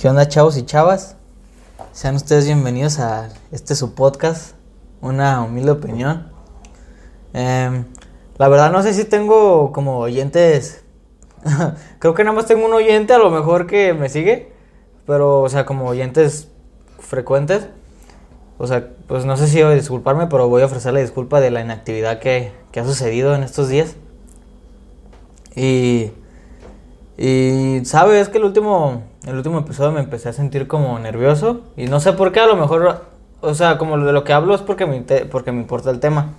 ¿Qué onda, chavos y chavas? Sean ustedes bienvenidos a este su podcast, una humilde opinión. Em, la verdad no sé si tengo como oyentes, creo que nada más tengo un oyente a lo mejor que me sigue, pero o sea, como oyentes frecuentes. O sea, pues no sé si voy a disculparme, pero voy a ofrecerle disculpa de la inactividad que, que ha sucedido en estos días. Y, y, ¿sabes? Es que el último, el último episodio me empecé a sentir como nervioso. Y no sé por qué, a lo mejor, o sea, como de lo que hablo es porque me, porque me importa el tema.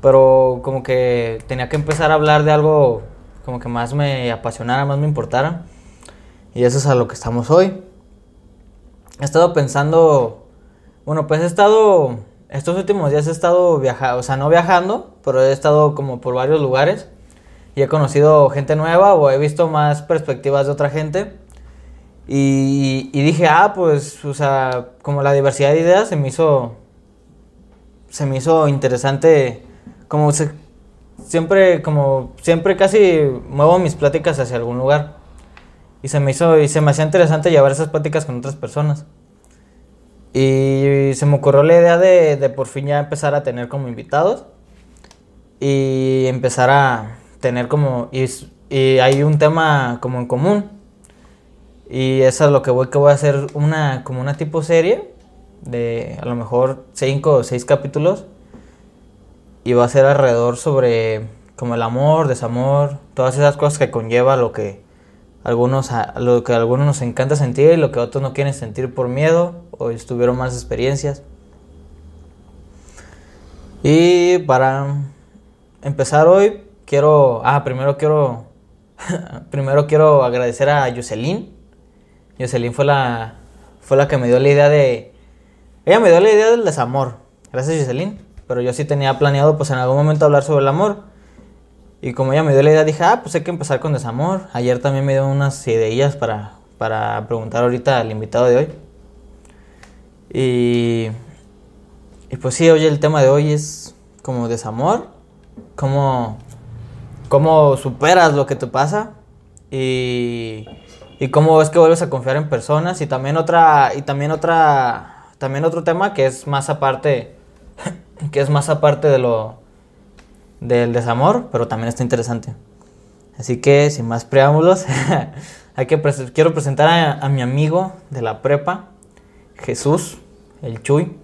Pero como que tenía que empezar a hablar de algo como que más me apasionara, más me importara. Y eso es a lo que estamos hoy. He estado pensando, bueno, pues he estado, estos últimos días he estado viajando, o sea, no viajando, pero he estado como por varios lugares y he conocido gente nueva o he visto más perspectivas de otra gente. Y, dije, ah, pues, o sea, como la diversidad de ideas se me hizo, se me hizo interesante, como se, siempre, como, siempre casi muevo mis pláticas hacia algún lugar. Y se me hizo, y se me hacía interesante llevar esas pláticas con otras personas. Y se me ocurrió la idea de, de por fin ya empezar a tener como invitados. Y empezar a tener como, y, y hay un tema como en común. Y eso es lo que voy, que voy a hacer una, como una tipo serie de a lo mejor cinco o seis capítulos. Y va a ser alrededor sobre como el amor, desamor, todas esas cosas que conlleva lo que algunos, lo que a algunos nos encanta sentir y lo que otros no quieren sentir por miedo o estuvieron más experiencias. Y para empezar hoy, quiero, ah, primero quiero, primero quiero agradecer a Jocelyn. Jocelyn fue la, fue la que me dio la idea de, ella me dio la idea del desamor. Gracias Jocelyn. Pero yo sí tenía planeado pues en algún momento hablar sobre el amor. Y como ella me dio la idea, dije, ah, pues hay que empezar con desamor. Ayer también me dio unas ideas para, para preguntar ahorita al invitado de hoy. Y, y pues sí, oye, el tema de hoy es como desamor. Cómo, cómo superas lo que te pasa. Y, y cómo es que vuelves a confiar en personas. Y también otra, y también otra, también otro tema que es más aparte, que es más aparte de lo del desamor, pero también está interesante. Así que, sin más preámbulos, hay quiero presentar a, a, mi amigo de la prepa, Jesús, el Chuy,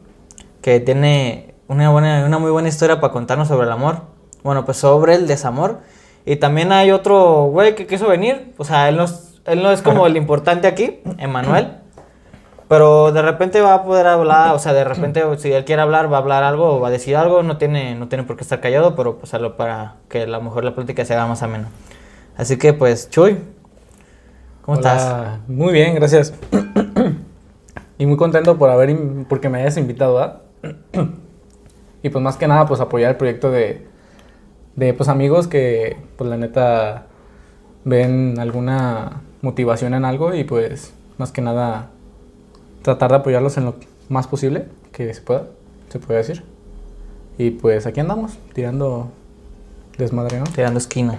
que tiene una, buena, una muy buena historia para contarnos sobre el amor. Bueno, pues sobre el desamor. Y también hay otro güey que quiso venir. O sea, él no, él no es como el importante aquí, Emanuel. Pero de repente va a poder hablar, o sea, de repente si él quiere hablar, va a hablar algo o va a decir algo, no tiene, no tiene por qué estar callado, pero pues algo para que a lo mejor la plática se haga más amena. Así que pues, Chuy, ¿cómo Hola. estás? Muy bien, gracias. y muy contento por haber, porque me hayas invitado, ¿verdad? y pues más que nada, pues apoyar el proyecto de, de pues amigos que pues la neta ven alguna motivación en algo y pues más que nada tratar de apoyarlos en lo más posible que se pueda, se puede decir. Y pues aquí andamos, tirando desmadre, ¿no? Tirando esquina.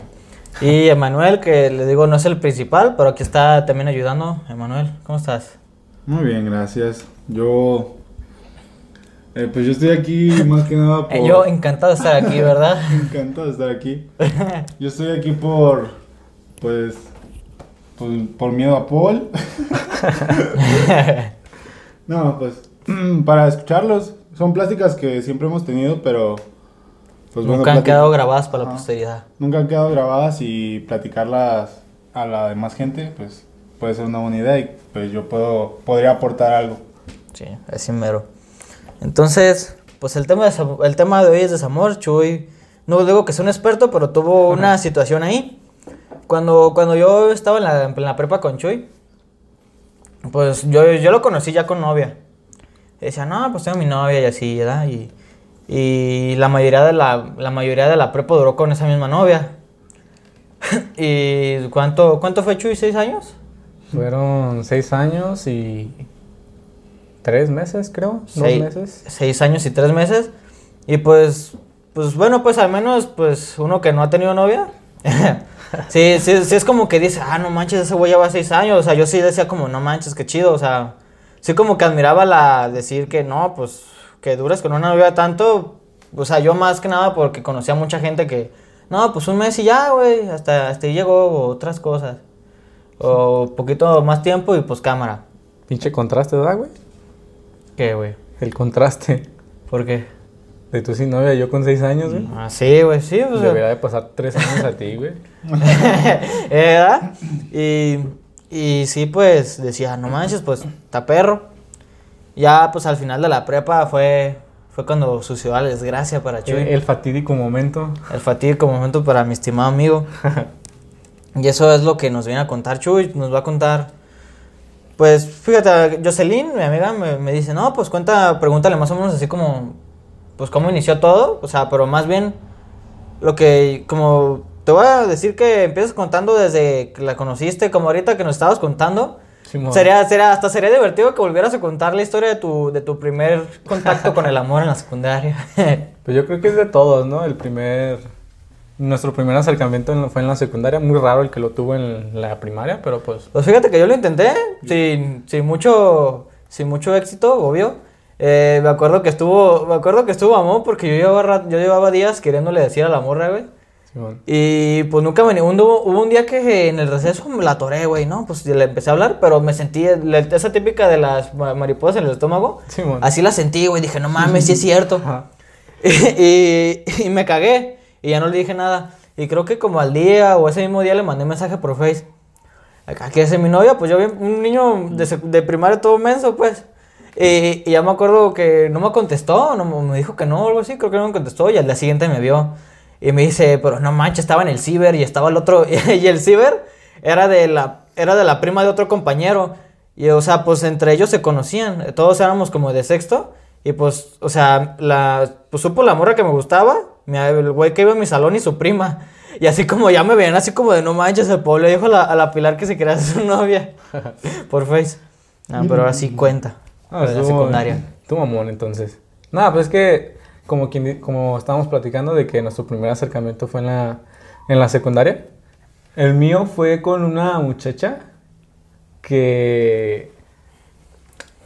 Y Emanuel, que le digo no es el principal, pero aquí está también ayudando. Emanuel, ¿cómo estás? Muy bien, gracias. Yo... Eh, pues yo estoy aquí más que nada por... Eh, yo encantado de estar aquí, ¿verdad? encantado de estar aquí. Yo estoy aquí por... Pues... Por, por miedo a Paul. No, pues para escucharlos. Son plásticas que siempre hemos tenido, pero... Pues, Nunca bueno, han quedado grabadas para la posteridad. Nunca han quedado grabadas y platicarlas a la demás gente, pues puede ser una buena idea y pues yo puedo, podría aportar algo. Sí, así mero. Entonces, pues el tema, de, el tema de hoy es desamor. Chuy, no digo que sea un experto, pero tuvo una situación ahí. Cuando, cuando yo estaba en la, en la prepa con Chuy, pues yo, yo lo conocí ya con novia. Y decía, no, pues tengo mi novia y así, ¿verdad? Y, y la mayoría de la, la mayoría de la prepa duró con esa misma novia. ¿Y cuánto, cuánto fue Chuy? ¿Seis años? Fueron seis años y tres meses, creo. Seis, dos meses. Seis años y tres meses. Y pues, pues bueno, pues al menos, pues uno que no ha tenido novia. Sí, sí, sí es como que dice, ah, no manches, ese güey lleva seis años. O sea, yo sí decía como, no manches, qué chido. O sea, sí como que admiraba la decir que no, pues, que duras con una novia tanto. O sea, yo más que nada porque conocía a mucha gente que, no, pues un mes y ya, güey, hasta, hasta ahí llegó otras cosas. O poquito más tiempo y pues cámara. Pinche contraste, ¿verdad, güey? ¿Qué, güey? El contraste ¿Por qué? de tú sin novia, yo con seis años, güey. Ah, sí, güey, sí. O sea, Debería de pasar tres años a ti, güey. ¿Verdad? Y, y sí, pues decía, no manches, pues está perro. Ya, pues al final de la prepa fue, fue cuando sucedió la desgracia para Chuy. El, el fatídico momento. El fatídico momento para mi estimado amigo. Y eso es lo que nos viene a contar Chuy. Nos va a contar. Pues fíjate, Jocelyn, mi amiga, me, me dice: No, pues cuenta, pregúntale más o menos así como. Pues cómo inició todo. O sea, pero más bien. Lo que. Como. Te voy a decir que empiezas contando desde que la conociste, como ahorita que nos estabas contando. Simón. Sería, sería, hasta sería divertido que volvieras a contar la historia de tu, de tu primer contacto con el amor en la secundaria. Pues yo creo que es de todos, ¿no? El primer. Nuestro primer acercamiento en- fue en la secundaria. Muy raro el que lo tuvo en la primaria, pero pues. Pues fíjate que yo lo intenté, sin, sin mucho, sin mucho éxito, obvio. Eh, me acuerdo que estuvo, me acuerdo que estuvo amor porque yo llevaba, yo llevaba días queriéndole decir a la morra, güey. Y pues nunca me hubo, hubo un día que en el receso me la atoré, güey, ¿no? Pues le empecé a hablar, pero me sentí, la- esa típica de las ma- mariposas en el estómago, Simón. así la sentí, güey, dije, no mames, sí es cierto. Ajá. y, y me cagué y ya no le dije nada. Y creo que como al día o ese mismo día le mandé mensaje por Face. Acá que es mi novia, pues yo vi un niño de, de primaria todo menso, pues. Y, y ya me acuerdo que no me contestó, no, me dijo que no algo así, creo que no me contestó. Y al día siguiente me vio y me dice, pero no manches, estaba en el ciber y estaba el otro. y el ciber era de la, era de la prima de otro compañero. Y o sea, pues entre ellos se conocían, todos éramos como de sexto. Y pues, o sea, la, pues supo la morra que me gustaba, el güey que iba en mi salón y su prima. Y así como ya me veían así como de no manches, el pueblo dijo a la, a la Pilar que se quería hacer su novia. Por Face. Ah, pero ahora sí cuenta. Ah, de la secundaria. estuvo mamón, entonces. Nada, pues es que, como, quien, como estábamos platicando de que nuestro primer acercamiento fue en la, en la secundaria, el mío fue con una muchacha que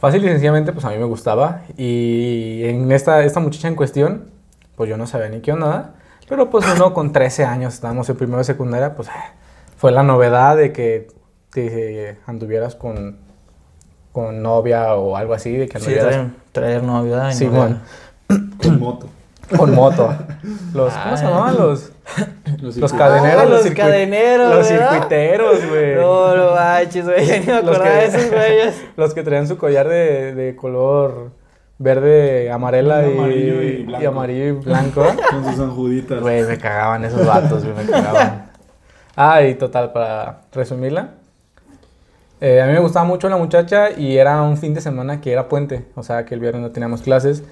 fácil y sencillamente pues a mí me gustaba y en esta, esta muchacha en cuestión pues yo no sabía ni qué onda, pero pues uno con 13 años estábamos en primero de secundaria pues eh, fue la novedad de que te anduvieras con, con novia o algo así, de que Sí, anduvieras traer, traer novia. Y Sí, novia. bueno. Con moto. con moto. Los, ¿Cómo se Ay. llamaban los? Los Los circuitos. cadeneros. Ah, los circuit- cadeneros, Los ¿verdad? circuiteros, güey. No, no manches, güey. Ya ni me Los acordaba de que- esos güeyes. Los que traían su collar de, de color verde, amarela y, Amarillo y blanco. amarillo y blanco. Con sus anjuditas. Güey, me cagaban esos vatos, güey, me cagaban. Ah, y total, para resumirla. eh, a mí me gustaba mucho la muchacha y era un fin de semana que era puente, o sea que el viernes no teníamos clases.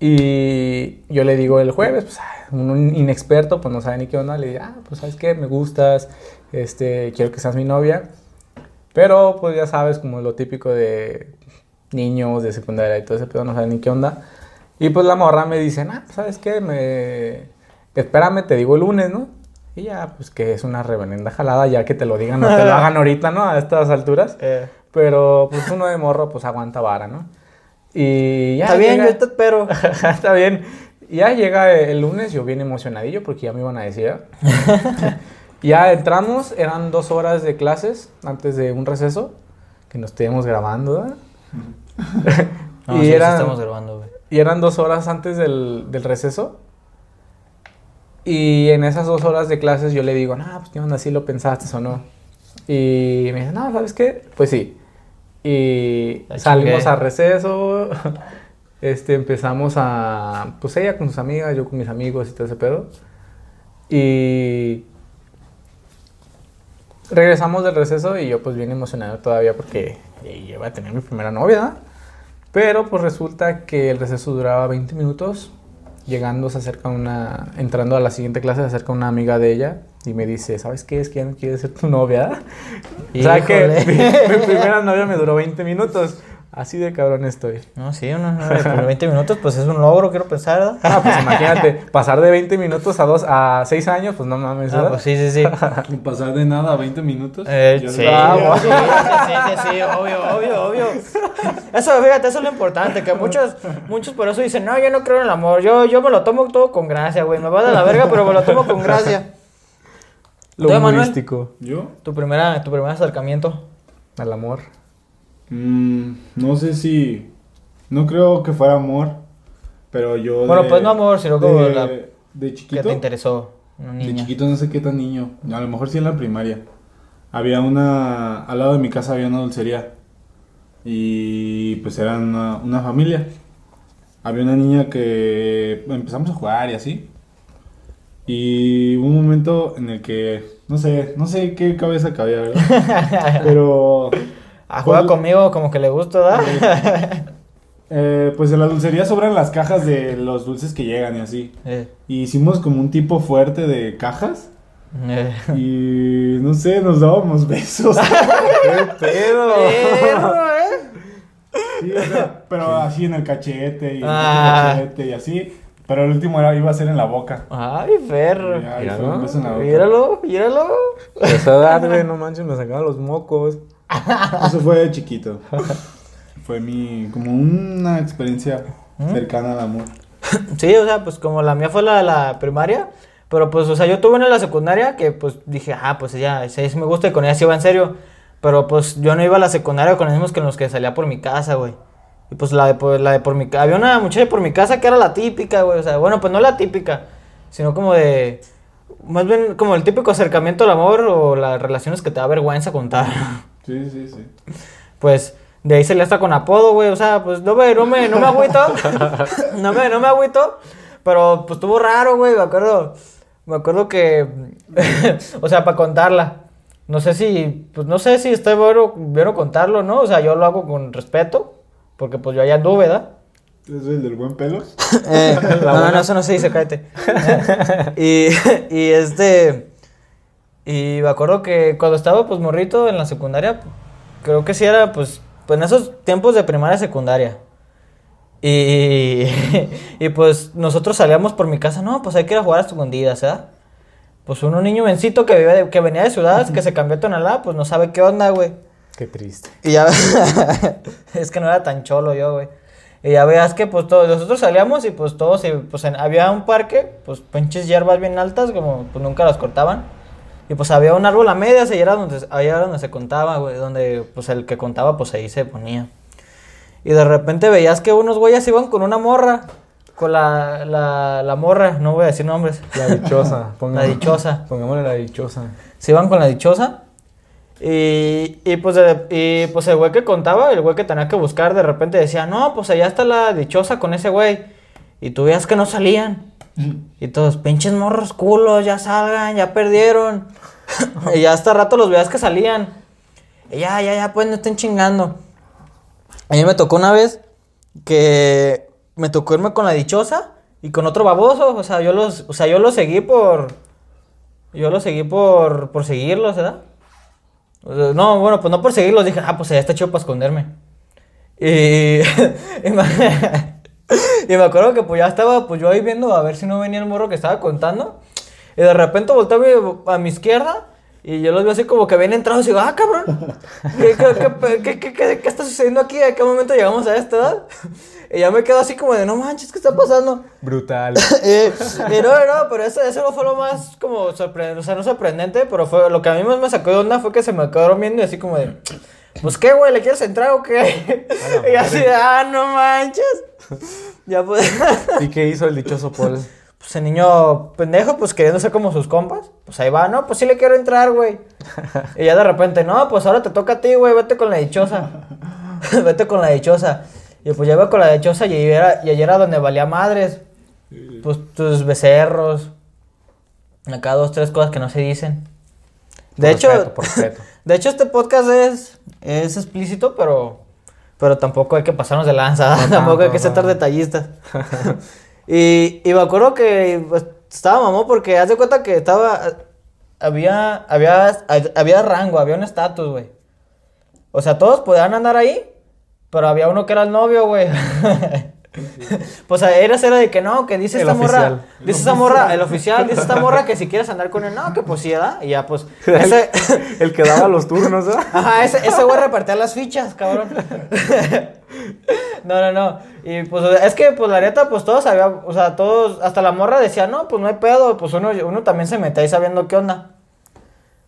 Y yo le digo el jueves, pues ah, un inexperto, pues no sabe ni qué onda, le digo, ah, pues sabes qué, me gustas, este, quiero que seas mi novia. Pero pues ya sabes, como lo típico de niños de secundaria y todo ese pedo, no saben ni qué onda. Y pues la morra me dice, ah, pues, ¿sabes qué? Me... Espérame, te digo el lunes, ¿no? Y ya, pues que es una reverenda jalada, ya que te lo digan, no te lo hagan ahorita, ¿no? A estas alturas. Eh, Pero pues uno de morro, pues aguanta vara, ¿no? Y ya. Está bien, llega- yo te espero. Está bien. Ya llega el lunes, yo bien emocionadillo porque ya me iban a decir. ¿eh? ya entramos, eran dos horas de clases antes de un receso, que nos estuvimos grabando, ¿verdad? No, y, sí, sí eran, estamos grabando, güey. y eran dos horas antes del, del receso. Y en esas dos horas de clases yo le digo, no, pues qué onda, si lo pensaste o no. Y me dice, no, ¿sabes qué? Pues sí. Y salimos a receso. Este, empezamos a. Pues ella con sus amigas, yo con mis amigos y todo ese pedo. Y. Regresamos del receso y yo, pues, bien emocionado todavía porque iba a tener mi primera novia. Pero, pues, resulta que el receso duraba 20 minutos. Llegando, se acerca una. Entrando a la siguiente clase, se acerca una amiga de ella y me dice: ¿Sabes qué? Es no quiere ser tu novia. O sea que mi, mi primera novia me duró 20 minutos. Así de cabrón estoy. No, sí, unos nueve por 20 minutos, pues es un logro, quiero pensar, ¿verdad? Ah, pues imagínate, pasar de 20 minutos a dos, a 6 años, pues no mames, Ah, ¿verdad? pues sí, sí, sí. Pasar de nada a 20 minutos. Eh, Ah, sí, sí, sí, sí, obvio, obvio, obvio. Eso, fíjate, eso es lo importante, que muchos, muchos por eso dicen, no, yo no creo en el amor, yo, yo me lo tomo todo con gracia, güey, me va de la verga, pero me lo tomo con gracia. Lo humorístico ¿Yo? Tu primera, tu primer acercamiento. al amor. Mm, no sé si. No creo que fuera amor. Pero yo. Bueno, de- pues no amor, sino como de, la- de ¿Qué chiquito. te interesó? De chiquito no sé qué tan niño. A lo mejor sí en la primaria. Había una. Al lado de mi casa había una dulcería. Y pues eran una, una familia. Había una niña que empezamos a jugar y así. Y hubo un momento en el que. No sé, no sé qué cabeza cabía, ¿verdad? Pero. Juega Pues- conmigo como que le gusta, ¿verdad? eh, pues en la dulcería sobran las cajas de los dulces que llegan y así. Eh, Y hicimos como un tipo fuerte de cajas. Eh. Y no sé, nos dábamos besos. ¡Qué pedo! ¿eh? Sí, o sea, pero así en el cachete y en Ah. el cachete y así. Pero el último era, iba a ser en la boca. Ay, perro. Míralo, míralo. A esa edad, güey, no manches, me sacaban los mocos. Eso fue de chiquito. Fue mi, como una experiencia cercana al amor. Sí, o sea, pues como la mía fue la, la primaria, pero pues, o sea, yo tuve una en la secundaria que pues dije, ah, pues ya, esa sí me gusta y con ella sí iba en serio. Pero pues yo no iba a la secundaria con los mismos que los que salía por mi casa, güey. Y pues la de, por- la de por mi casa, había una muchacha por mi casa que era la típica, güey. O sea, bueno, pues no la típica, sino como de, más bien como el típico acercamiento al amor o las relaciones que te da vergüenza contar. Sí, sí, sí. Pues de ahí se le está con apodo, güey. O sea, pues no me, no me, no me agüito. no me, no me agüito. Pero pues estuvo raro, güey. Me acuerdo. Me acuerdo que. o sea, para contarla. No sé si. Pues no sé si está bueno, bueno contarlo, ¿no? O sea, yo lo hago con respeto. Porque pues yo allá anduve, ¿verdad? ¿Es el del buen pelo? Eh, no, no, no, eso no se dice, cállate. y, y este. Y me acuerdo que cuando estaba pues morrito en la secundaria, creo que sí era pues, pues en esos tiempos de primaria secundaria. Y, y pues nosotros salíamos por mi casa, no, pues hay que ir a jugar a escondidas, ¿verdad? Pues uno niño vencito que, vive de- que venía de ciudad, que se cambió a Tonalá, pues no sabe qué onda, güey. Qué triste. Y ya es que no era tan cholo yo, güey. Y ya veas que pues todos nosotros salíamos y pues todos y, pues en- había un parque, pues pinches hierbas bien altas, como pues nunca las cortaban. Y pues había un árbol a medias y era donde ahí era donde se contaba, güey, donde pues el que contaba pues ahí se ponía. Y de repente veías que unos güeyes iban con una morra, con la, la, la morra, no voy a decir nombres, La dichosa. la dichosa. Pongámosle la dichosa. Se iban con la dichosa. Y, y, pues, y pues el güey que contaba, el güey que tenía que buscar, de repente decía, no, pues allá está la dichosa con ese güey. Y tú veías que no salían. Y todos, pinches morros culos, ya salgan, ya perdieron. y ya hasta rato los veías que salían. Y ya, ya, ya, pues no estén chingando. A mí me tocó una vez que me tocó irme con la dichosa y con otro baboso. O sea, yo los, o sea, yo los seguí por. Yo los seguí por, por seguirlos, ¿verdad? O sea, no, bueno, pues no por seguirlos, dije, ah, pues ya está chido para esconderme. Y, y, me, acuerdo que pues ya estaba, pues yo ahí viendo a ver si no venía el morro que estaba contando. Y de repente volteé a mi izquierda y yo los veo así como que vienen entrados y digo, ah, cabrón, ¿qué, qué, qué, qué, qué, qué- qué está sucediendo aquí? ¿A qué momento llegamos a esta edad? Y ya me quedo así como de, no manches, ¿qué está pasando? Brutal. Eh, y no, no, pero eso, eso no fue lo más como sorprendente, o sea, no sorprendente, pero fue lo que a mí más me sacó de onda fue que se me quedaron viendo y así como de, pues qué, güey, ¿le quieres entrar o qué? y así de, ah, no manches. ya pues, ¿Y qué hizo el dichoso Paul? Pues el niño pendejo, pues queriendo ser como sus compas, pues ahí va, no, pues sí le quiero entrar, güey. y ya de repente, no, pues ahora te toca a ti, güey, vete con la dichosa. vete con la dichosa. Y pues ya iba con la dichosa y, ahí era, y allí era donde valía madres. Pues tus becerros. Acá dos, tres cosas que no se dicen. De Por hecho, respeto, por respeto. de hecho este podcast es, es explícito, pero, pero tampoco hay que pasarnos de lanza, No tampoco hay que ser no. detallistas. Y, me acuerdo que pues, estaba mamón porque haz de cuenta que estaba, había, había, había rango, había un estatus, güey. O sea, todos podían andar ahí, Pero había uno que era el novio, güey. pues era era de que no, que dice El esta morra. oficial. Dice esta morra, el oficial, dice esta morra que si quieres andar con él, no, que pues sí, ¿verdad? Y ya, pues. Ese, El que daba los turnos, ¿verdad? Ajá, ese, ese güey repartía las fichas, cabrón. no, no, no. Y pues es que, pues la neta, pues todos sabían, o sea, todos, hasta la morra decía, no, pues no hay pedo, pues uno, uno también se mete ahí sabiendo qué onda.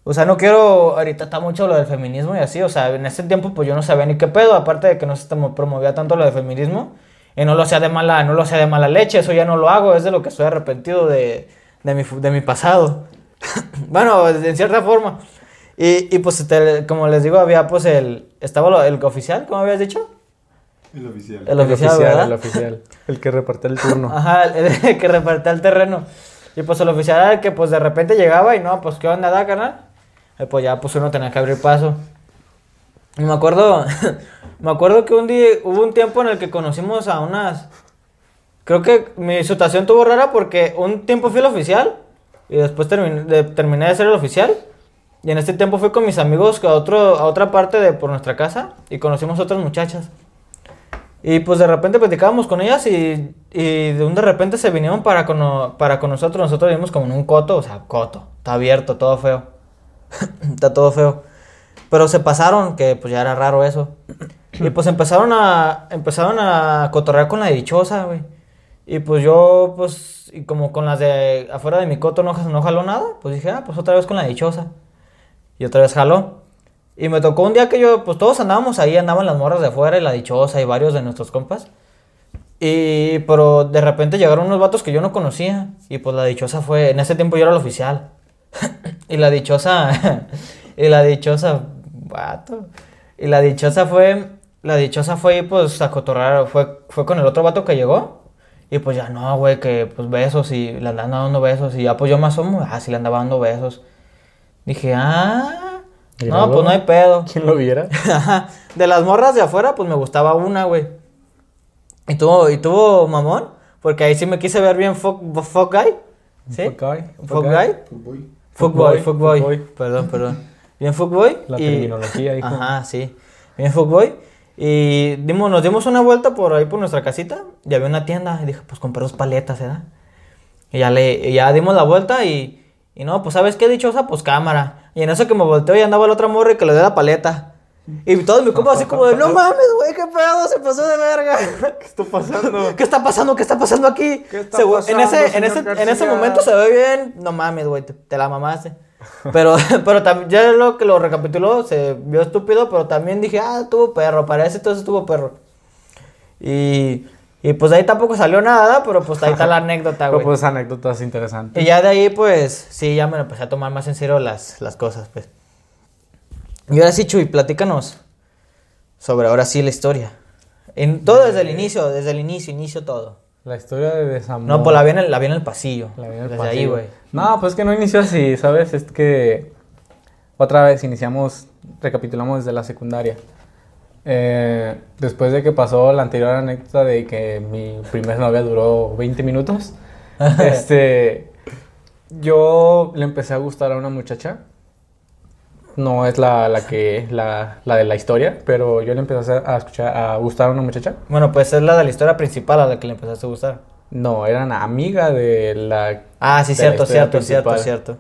O sea, no quiero, ahorita está mucho lo del feminismo y así, o sea, en ese tiempo pues yo no sabía ni qué pedo, aparte de que no se promovía tanto lo del feminismo, y no lo hacía de mala, no lo hacía de mala leche, eso ya no lo hago, es de lo que estoy arrepentido de, de, mi, de mi pasado. bueno, en cierta forma. Y, y pues, te- como les digo, había pues el, estaba lo- el oficial, ¿cómo habías dicho? El oficial. El oficial, ¿verdad? el oficial. El que repartía el turno. Ajá, el, el que repartía el terreno. Y pues el oficial era el que pues de repente llegaba y no, pues qué onda, da, canal. Y pues ya pues uno tenía que abrir paso. Me acuerdo, me acuerdo que un día, hubo un tiempo en el que conocimos a unas... Creo que mi situación estuvo rara porque un tiempo fui el oficial y después terminé de, terminé de ser el oficial. Y en este tiempo fui con mis amigos a, otro, a otra parte de por nuestra casa y conocimos otras muchachas. Y pues de repente platicábamos con ellas y, y de un de repente se vinieron para con, para con nosotros. Nosotros vivimos como en un coto, o sea, coto. Está abierto, todo feo. está todo feo. Pero se pasaron, que pues ya era raro eso. Y pues empezaron a, empezaron a cotorrear con la dichosa, güey. Y pues yo, pues, y como con las de afuera de mi coto no, no jaló nada, pues dije, ah, pues otra vez con la dichosa. Y otra vez jaló. Y me tocó un día que yo, pues todos andábamos ahí, andaban las morras de afuera y la dichosa y varios de nuestros compas. Y, pero de repente llegaron unos vatos que yo no conocía. Y pues la dichosa fue, en ese tiempo yo era el oficial. y la dichosa, y la dichosa, vato. Y la dichosa fue, la dichosa fue pues a cotorrar, fue, fue con el otro vato que llegó. Y pues ya no, güey, que pues besos y le andaban dando besos. Y ya pues yo más asomo, ah, sí le andaba dando besos. Dije, ah, ¿Y no, luego? pues no hay pedo. ¿Quién lo viera? De las morras de afuera, pues me gustaba una, güey. Y tuvo, y tuvo mamón, porque ahí sí me quise ver bien fuck, fuck guy. ¿Sí? Fuck guy, Fuck fuck guy. Fútbol. Fuck boy, fuck boy. fuckboy. Perdón, perdón. Bien fuck boy. La terminología, hijo. Ajá, sí. Bien fuck boy. Y dimos, nos dimos una vuelta por ahí por nuestra casita y había una tienda y dije, pues compré dos paletas, ¿verdad? Y ya, le, y ya dimos la vuelta y, y no, pues ¿sabes qué dichosa? Pues cámara. Y en eso que me volteo y andaba la otra morra y que le dé la paleta. Y todos mis compas así como de, no mames, güey, qué pedo, se pasó de verga. ¿Qué está pasando? ¿Qué está pasando? ¿Qué está pasando aquí? ¿Qué está Se- en, pasando, ese, en, ese, en ese momento se ve bien. No mames, güey, te, te la mamaste. Pero, pero también, ya lo que lo recapituló, se vio estúpido, pero también dije, ah, tuvo perro, para ese entonces tuvo perro. Y, y pues de ahí tampoco salió nada, pero pues ahí está la anécdota, güey. pues anécdotas interesantes. Y ya de ahí, pues, sí, ya me lo empecé a tomar más en serio las, las cosas, pues. Y ahora sí, Chuy, platícanos sobre ahora sí la historia. En, todo desde el inicio, desde el inicio, inicio todo. La historia de desamor. No, pues la vi en el, la vi en el pasillo. La vi en el desde ahí, pasillo. güey. No, pues que no inició así, ¿sabes? Es que otra vez iniciamos, recapitulamos desde la secundaria. Eh, después de que pasó la anterior anécdota de que mi primer novia duró 20 minutos, este, yo le empecé a gustar a una muchacha. No es la, la que, la, la de la historia, pero yo le empecé a, escuchar, a gustar a una muchacha. Bueno, pues es la de la historia principal a la que le empezaste a gustar. No, era una amiga de la Ah, sí, de cierto, cierto, cierto, cierto.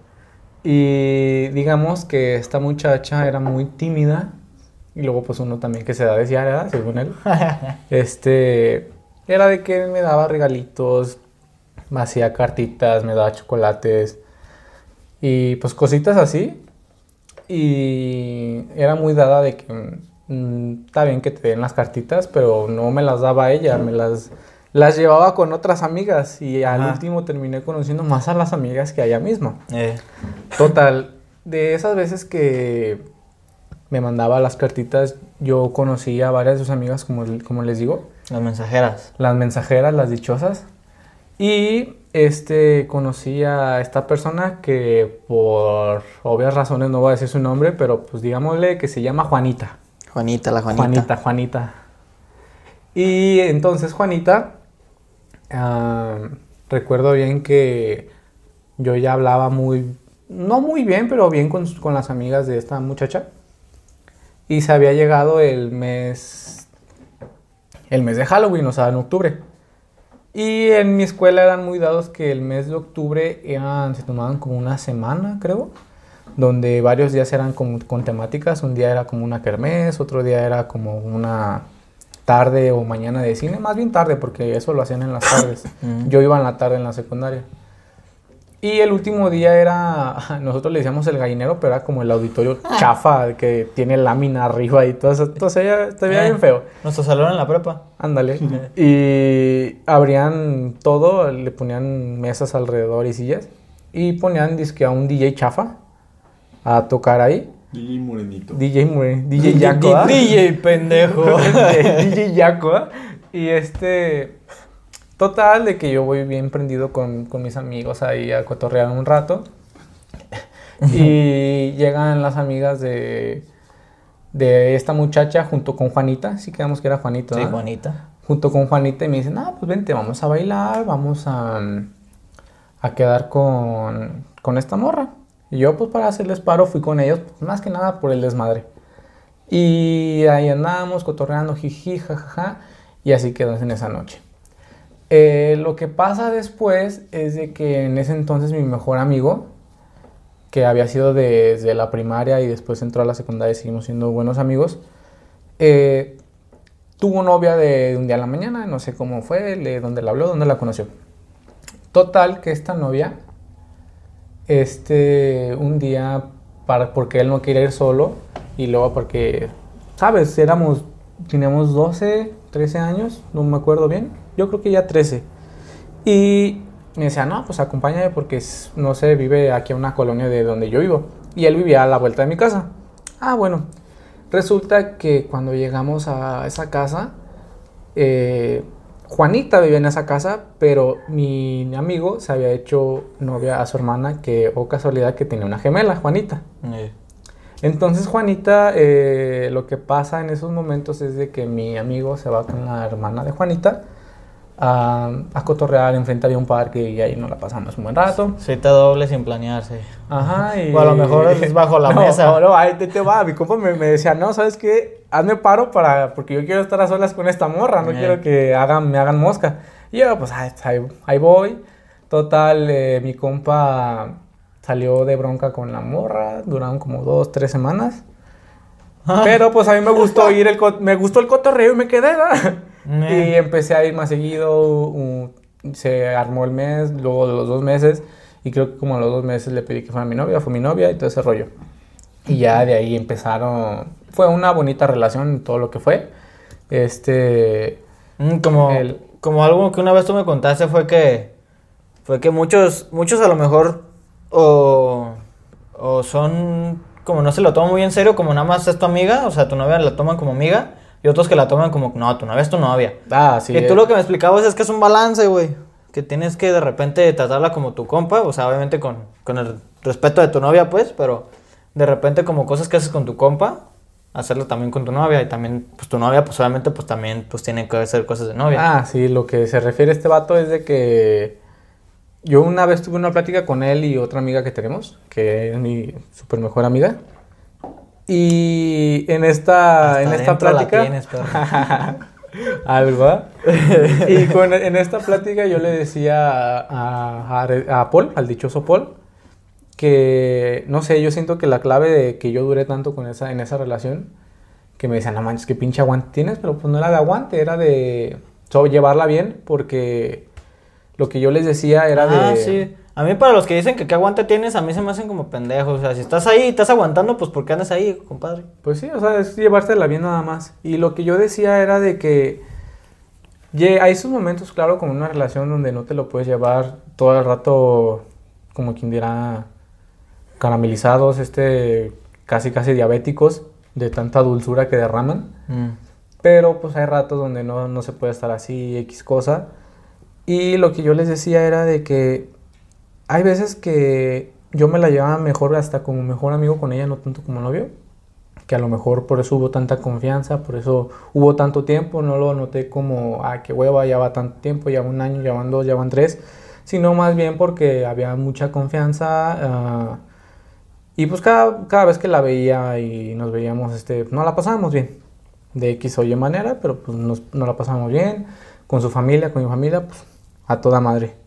Y digamos que esta muchacha era muy tímida. Y luego pues uno también que se da ¿verdad? Según él. este, era de que me daba regalitos, me hacía cartitas, me daba chocolates y pues cositas así. Y era muy dada de que mm, está bien que te den las cartitas, pero no me las daba ella, me las, las llevaba con otras amigas y al Ajá. último terminé conociendo más a las amigas que a ella misma. Eh, Total, de esas veces que me mandaba las cartitas, yo conocí a varias de sus amigas, como, como les digo, las mensajeras. las mensajeras, las dichosas. Y este conocí a esta persona que por obvias razones no voy a decir su nombre, pero pues digámosle que se llama Juanita. Juanita, la Juanita. Juanita, Juanita. Y entonces Juanita, ah, recuerdo bien que yo ya hablaba muy, no muy bien, pero bien con, con las amigas de esta muchacha. Y se había llegado el mes el mes de Halloween, o sea, en octubre. Y en mi escuela eran muy dados que el mes de octubre eran, se tomaban como una semana, creo, donde varios días eran como con temáticas. Un día era como una kermés, otro día era como una tarde o mañana de cine, más bien tarde, porque eso lo hacían en las tardes. Mm. Yo iba en la tarde en la secundaria. Y el último día era, nosotros le decíamos el gallinero, pero era como el auditorio chafa, que tiene lámina arriba y todo eso. Entonces ya veía Eh, bien feo. Nuestro salón en la prepa. Ándale. Y abrían todo, le ponían mesas alrededor y sillas. Y ponían disque a un DJ chafa a tocar ahí. DJ Morenito. DJ, Mure- DJ Yaco. ¿ah? DJ pendejo. DJ Yaco. ¿ah? Y este. Total, de que yo voy bien prendido con, con mis amigos ahí a cotorrear un rato. Y llegan las amigas de, de esta muchacha junto con Juanita. Sí, quedamos que era Juanita. Sí. Juanita. junto con Juanita y me dicen, ah, pues vente, vamos a bailar, vamos a, a quedar con, con esta morra. Y yo, pues para hacerles paro, fui con ellos, pues, más que nada por el desmadre. Y ahí andábamos cotorreando, jiji, jajaja, y así quedó en esa noche. Eh, lo que pasa después es de que en ese entonces mi mejor amigo, que había sido desde la primaria y después entró a la secundaria y seguimos siendo buenos amigos, eh, tuvo novia de un día a la mañana, no sé cómo fue, de dónde la habló, dónde la conoció. Total, que esta novia, este, un día, porque él no quería ir solo, y luego porque, ¿sabes? Éramos, teníamos 12, 13 años, no me acuerdo bien, yo creo que ya 13. Y me decía, no, pues acompáñame porque, no sé, vive aquí a una colonia de donde yo vivo. Y él vivía a la vuelta de mi casa. Ah, bueno. Resulta que cuando llegamos a esa casa, eh, Juanita vivía en esa casa, pero mi amigo se había hecho novia a su hermana, que, o casualidad, que tenía una gemela, Juanita. Eh, Entonces Juanita, eh, lo que pasa en esos momentos es de que mi amigo se va con la hermana de Juanita a, a cotorrear, enfrente había un parque y ahí nos la pasamos un buen rato. Cita doble sin planearse. Ajá, y... O a lo mejor es bajo la No, mesa. No, no, ahí te, te va. Mi compa me, me decía, no, ¿sabes qué? Hazme paro para... Porque yo quiero estar a solas con esta morra. No Eh. quiero que hagan, me hagan mosca. Y yo, pues, ahí, ahí- ahí voy. Total, eh, mi compa salió de bronca con la morra. Duraron como dos, tres semanas. Pero, pues, a mí me gustó ir el... Me gustó el cotorreo y me quedé, ¿verdad? Eh. Y empecé a ir más seguido. uh, se armó el mes, luego los dos meses. Y creo que como a los dos meses le pedí que fuera mi novia, fue mi novia y todo ese rollo. Y ya de ahí empezaron. Fue una bonita relación, todo lo que fue. Este. Mm, como, El- como algo que una vez tú me contaste fue que fue que muchos muchos a lo mejor o, o son como no se lo toman muy en serio como nada más es tu amiga o sea tu novia la toman como amiga y otros que la toman como no tu novia es tu novia Ah, sí. y tú lo que me explicabas es que es un balance güey que tienes que de repente tratarla como tu compa o sea obviamente con, con el respeto de tu novia pues pero de repente como cosas que haces con tu compa hacerlo también con tu novia y también pues tu novia pues obviamente pues también pues tiene que hacer cosas de novia Ah, sí, lo que se refiere a este vato es de que yo una vez tuve una plática con él y otra amiga que tenemos, que es mi super mejor amiga. Y en esta, Hasta en esta dentro la plática... tienes. Algo, ¿ah? Y con- en esta plática yo le decía a, a- a Paul, al dichoso Paul, que, no sé, yo siento que la clave de que yo duré tanto con esa, en esa relación, que me decían, no manches, qué pinche aguante tienes, pero pues no era de aguante, era de so- llevarla bien, porque lo que yo les decía era Ah, de... sí. A mí para los que dicen que qué aguante tienes, a mí se me hacen como pendejos. O sea, si estás ahí y estás aguantando, pues ¿por qué andas ahí, compadre? Pues sí, o sea, es llevársela bien nada más. Y lo que yo decía era de que ye- hay esos momentos, claro, como una relación donde no te lo puedes llevar todo el rato, como quien dirá, caramelizados, este, casi casi diabéticos, de tanta dulzura que derraman. Mm. Pero pues hay ratos donde no, no se puede estar así, X cosa. Y lo que yo les decía era de que hay veces que yo me la llevaba mejor hasta como mejor amigo con ella, no tanto como novio. Que a lo mejor por eso hubo tanta confianza, por eso hubo tanto tiempo, no lo noté como, ah, qué hueva, ya va tanto tiempo, ya va un año, ya van dos, ya van tres, sino más bien porque había mucha confianza. ah, y pues cada, cada vez que la veía y nos veíamos, este, no la pasábamos bien. de X o Y manera, pero pues nos la pasamos bien, con su familia, con mi familia, pues a toda madre.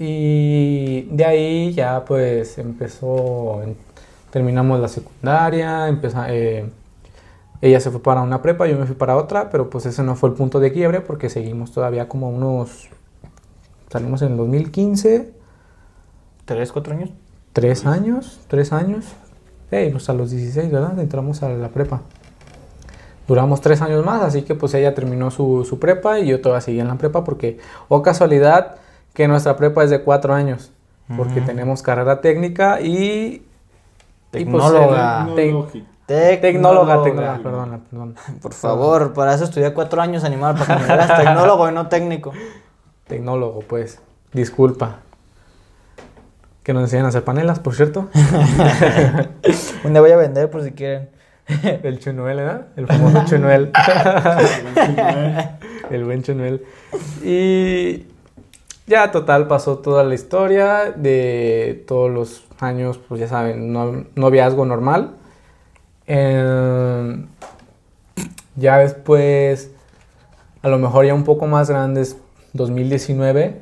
Y de ahí ya pues empezó, terminamos la secundaria, empeza- eh, ella se fue para una prepa, yo me fui para otra, pero pues ese no fue el punto de quiebre porque seguimos todavía como unos, salimos en el 2015, ¿Tres, cuatro años? tres años, tres años, eh, pues a los 16, ¿verdad? Entramos a la prepa. Duramos tres años más, así que pues ella terminó su, su prepa y yo todavía seguí en la prepa porque, o casualidad, que nuestra prepa es de cuatro años, porque tenemos carrera técnica y... y, pues, Tecnóloga. el- tec- Tecnológico. tecnóloga, tecnóloga, perdón, perdón. Por favor, para eso estudié cuatro años animal, para que me digas tecnólogo y no técnico. Tecnólogo, pues, disculpa. Que nos enseñan a hacer panelas, por cierto. Un día voy a vender por si quieren. El chunuel, ¿verdad? El famoso chunuel. El buen Chunuel. Y ya total pasó toda la historia de todos los años, pues ya saben, no- noviazgo normal. Eh, ya después, a lo mejor ya un poco más grandes, 2019,